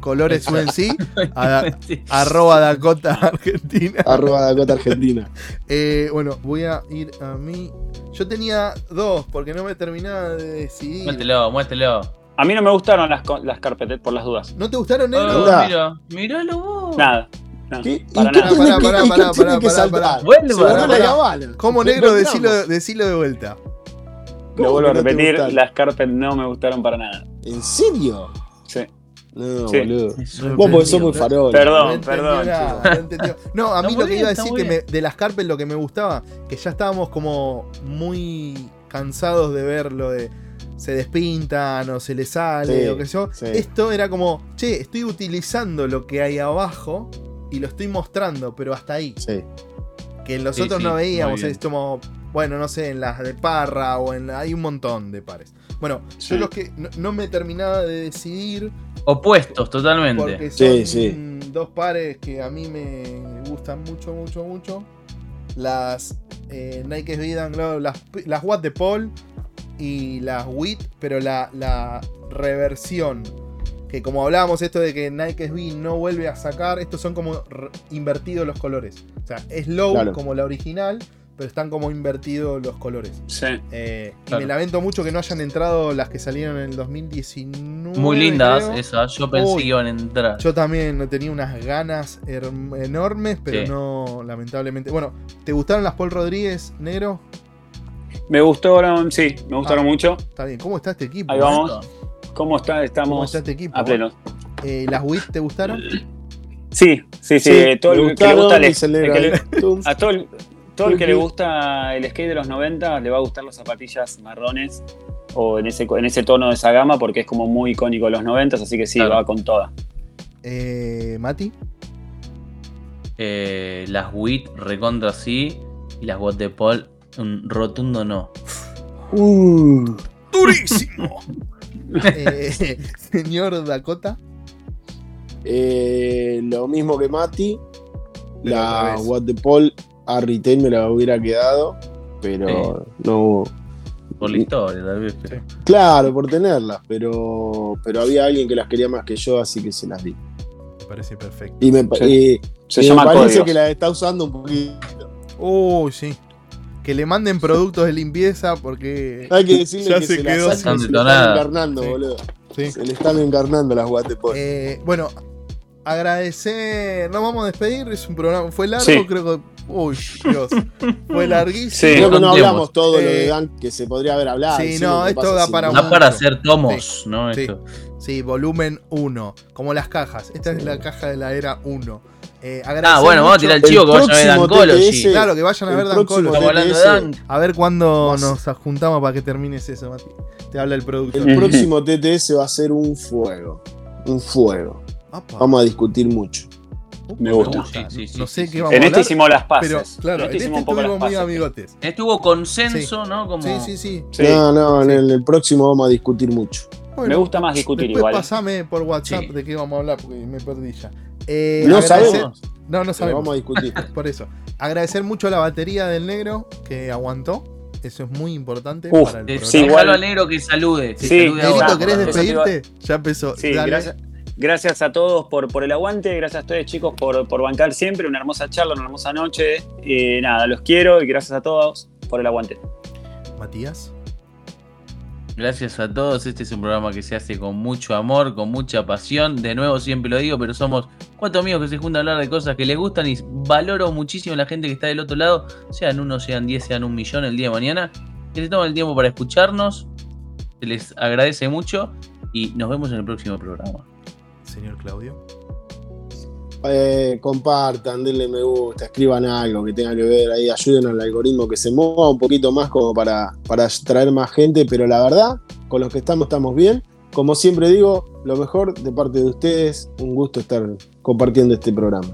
colores UNC, a arroba Dakota Argentina. Arroba Dakota Argentina. Eh, bueno, voy a ir a mí. Yo tenía dos porque no me terminaba de decidir. Muéstrelo, muéstrelo. A mí no me gustaron las, las carpetes por las dudas. ¿No te gustaron, Oh, negro? Anda. mira, miralo vos. Nada. ¿Qué? ¿Y para qué nada. Pará, que, pará. ¿Cómo negro? Decilo, decilo de vuelta. Lo vuelvo a ¿Cómo que no te repetir, las carpet no me gustaron para nada. ¿En serio? Sí. No, Sí. boludo. Vos porque sos muy farol. Perdón, perdón, chicos. no a mí lo que bien, iba a decir que me- de las carpet lo que me gustaba, que ya estábamos como muy cansados de ver lo de se despintan o se les sale Sí, o qué sé yo. sí. Esto era como, che, estoy utilizando lo que hay abajo y lo estoy mostrando, pero hasta ahí. Sí. Que en los Sí, otros sí, no veíamos, es como, bueno, no sé, en las de Parra o en la- hay un montón de pares. Bueno, Sí. yo los que no, no me terminaba de decidir Opuestos, totalmente. porque son Sí, sí. dos pares que a mí me gustan mucho, mucho, mucho. Las eh, Nike Low, las, las Watt de Paul y las WIT, pero la, la reversión. Que como hablábamos esto de que Nike SB no vuelve a sacar, estos son como invertidos los colores. O sea, es low Claro. como la original, pero están como invertidos los colores. Sí. Eh, Y me lamento mucho que no hayan entrado las que salieron en el 2019. Muy lindas creo. esas. Yo pensé Uy. que iban a entrar. Yo también tenía unas ganas enormes, pero Sí. no, lamentablemente. Bueno, ¿te gustaron las Paul Rodríguez, negro? Me gustaron, sí, me gustaron Ah. mucho. Está bien. ¿Cómo está este equipo? Ahí vamos. ¿Cómo está? ¿Cómo Estamos está este equipo? a pleno. Eh, ¿Las WIT te gustaron? Sí, sí, sí. Sí, todo el que le gusta el, que le- a todo el, todo el que le gusta el skate de los 90 le va a gustar las zapatillas marrones o en ese, en ese tono de esa gama porque es como muy icónico de los 90, así que sí, Claro. va con toda. Eh, Mati. Eh, las WIT recontra sí. Y las Watt de Paul, un rotundo no. Uh, ¡Durísimo! Eh, señor Dakota. eh, lo mismo que Mati. Pero La. What the Paul a retail me la hubiera quedado, pero no hubo. Por la historia, tal vez. pero- Claro, por tenerlas, pero, pero había alguien que las quería más que yo, así que se las di. Me parece perfecto. Y me, Sí. y- Se y me llama parece códigos. que la está usando un poquito. Uy, sí. Que le manden productos de limpieza porque. Hay que decirle Ya que se se, quedó las se le están encarnando, Sí. boludo. Sí. Se le están encarnando las Paul. Eh, bueno, agradecer. Nos vamos a despedir. Es un programa. Fue largo, Sí. creo que. Uy, Dios. Fue larguísimo. Sí. Creo que no hablamos todo lo de Eh, Dan que se podría haber hablado. sí, no, esto da para. Da para hacer tomos, ¿no? Sí. Esto. Sí, volumen 1. Como las cajas. Esta es la caja de la era 1. Eh, Ah, bueno, vamos a tirar el chivo que vayan a ver Dancology. TTS Claro, que vayan a el ver Dan próximo Colo. Estamos hablando de TTS. Dan. A ver cuándo nos juntamos para que termines eso, Mati. Te habla el productor. El próximo TTS va a ser un fuego. Un fuego. Apa. Vamos a discutir mucho. Upa, Me gusta. Sí, sí, sí, no sé qué vamos En a este hicimos las paces. Pero claro, en este este hicimos un poco las estuvimos muy paces. amigotes. Estuvo consenso, ¿no? Como... Sí, sí, sí. Sí. No, no, Sí. en el, el próximo vamos a discutir mucho. Bueno, Me gusta más discutir Después igual. pasame por WhatsApp Sí. de qué vamos a hablar porque me perdí ya. Eh, No sabemos. No, no Pero sabemos. vamos a discutir. Por eso. Agradecer mucho a la batería del negro que aguantó. Eso es muy importante Uf, para el Eh, programa. sí, Déjalo igual- al negro que salude. que Sí, salude Negrito, ahora. ¿querés despedirte? Ya empezó. Sí, Dale. gracias, gracias a todos por, por el aguante, gracias a ustedes chicos por, por bancar siempre, una hermosa charla, una hermosa noche. Y nada, los quiero y gracias a todos por el aguante. Matías. Gracias a todos. Este es un programa que se hace con mucho amor, con mucha pasión. De nuevo, siempre lo digo, pero somos cuatro amigos que se juntan a hablar de cosas que les gustan y valoro muchísimo la gente que está del otro lado, sean uno, sean diez, sean un millón el día de mañana, que se toman el tiempo para escucharnos. Se les agradece mucho y nos vemos en el próximo programa. Señor Claudio. Eh, compartan, denle me gusta, escriban algo que tenga que ver ahí, ayuden al algoritmo que se mueva un poquito más como para, para traer más gente, pero la verdad, con los que estamos estamos bien. Como siempre digo, lo mejor de parte de ustedes, un gusto estar compartiendo este programa.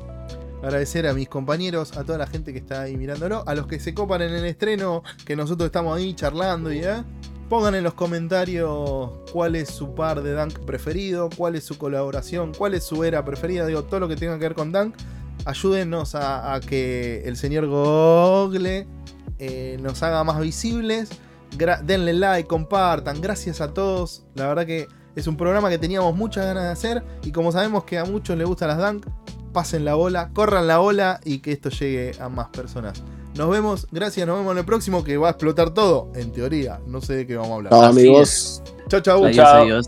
Agradecer a mis compañeros, a toda la gente que está ahí mirándolo, a los que se copan en el estreno, que nosotros estamos ahí charlando y ya. Pongan en los comentarios cuál es su par de Dunk preferido, cuál es su colaboración, cuál es su era preferida, digo, todo lo que tenga que ver con Dunk. Ayúdennos a, que el señor Google eh, nos haga más visibles. Denle like, compartan. Gracias a todos. La verdad que es un programa que teníamos muchas ganas de hacer. Y como sabemos que a muchos les gustan las Dunk, pasen la bola, corran la bola y que esto llegue a más personas. Nos vemos, gracias, nos vemos en el próximo que va a explotar todo, en teoría. No sé de qué vamos a hablar. Chao, amigos. Chau, chau. Adiós, Chao. adiós.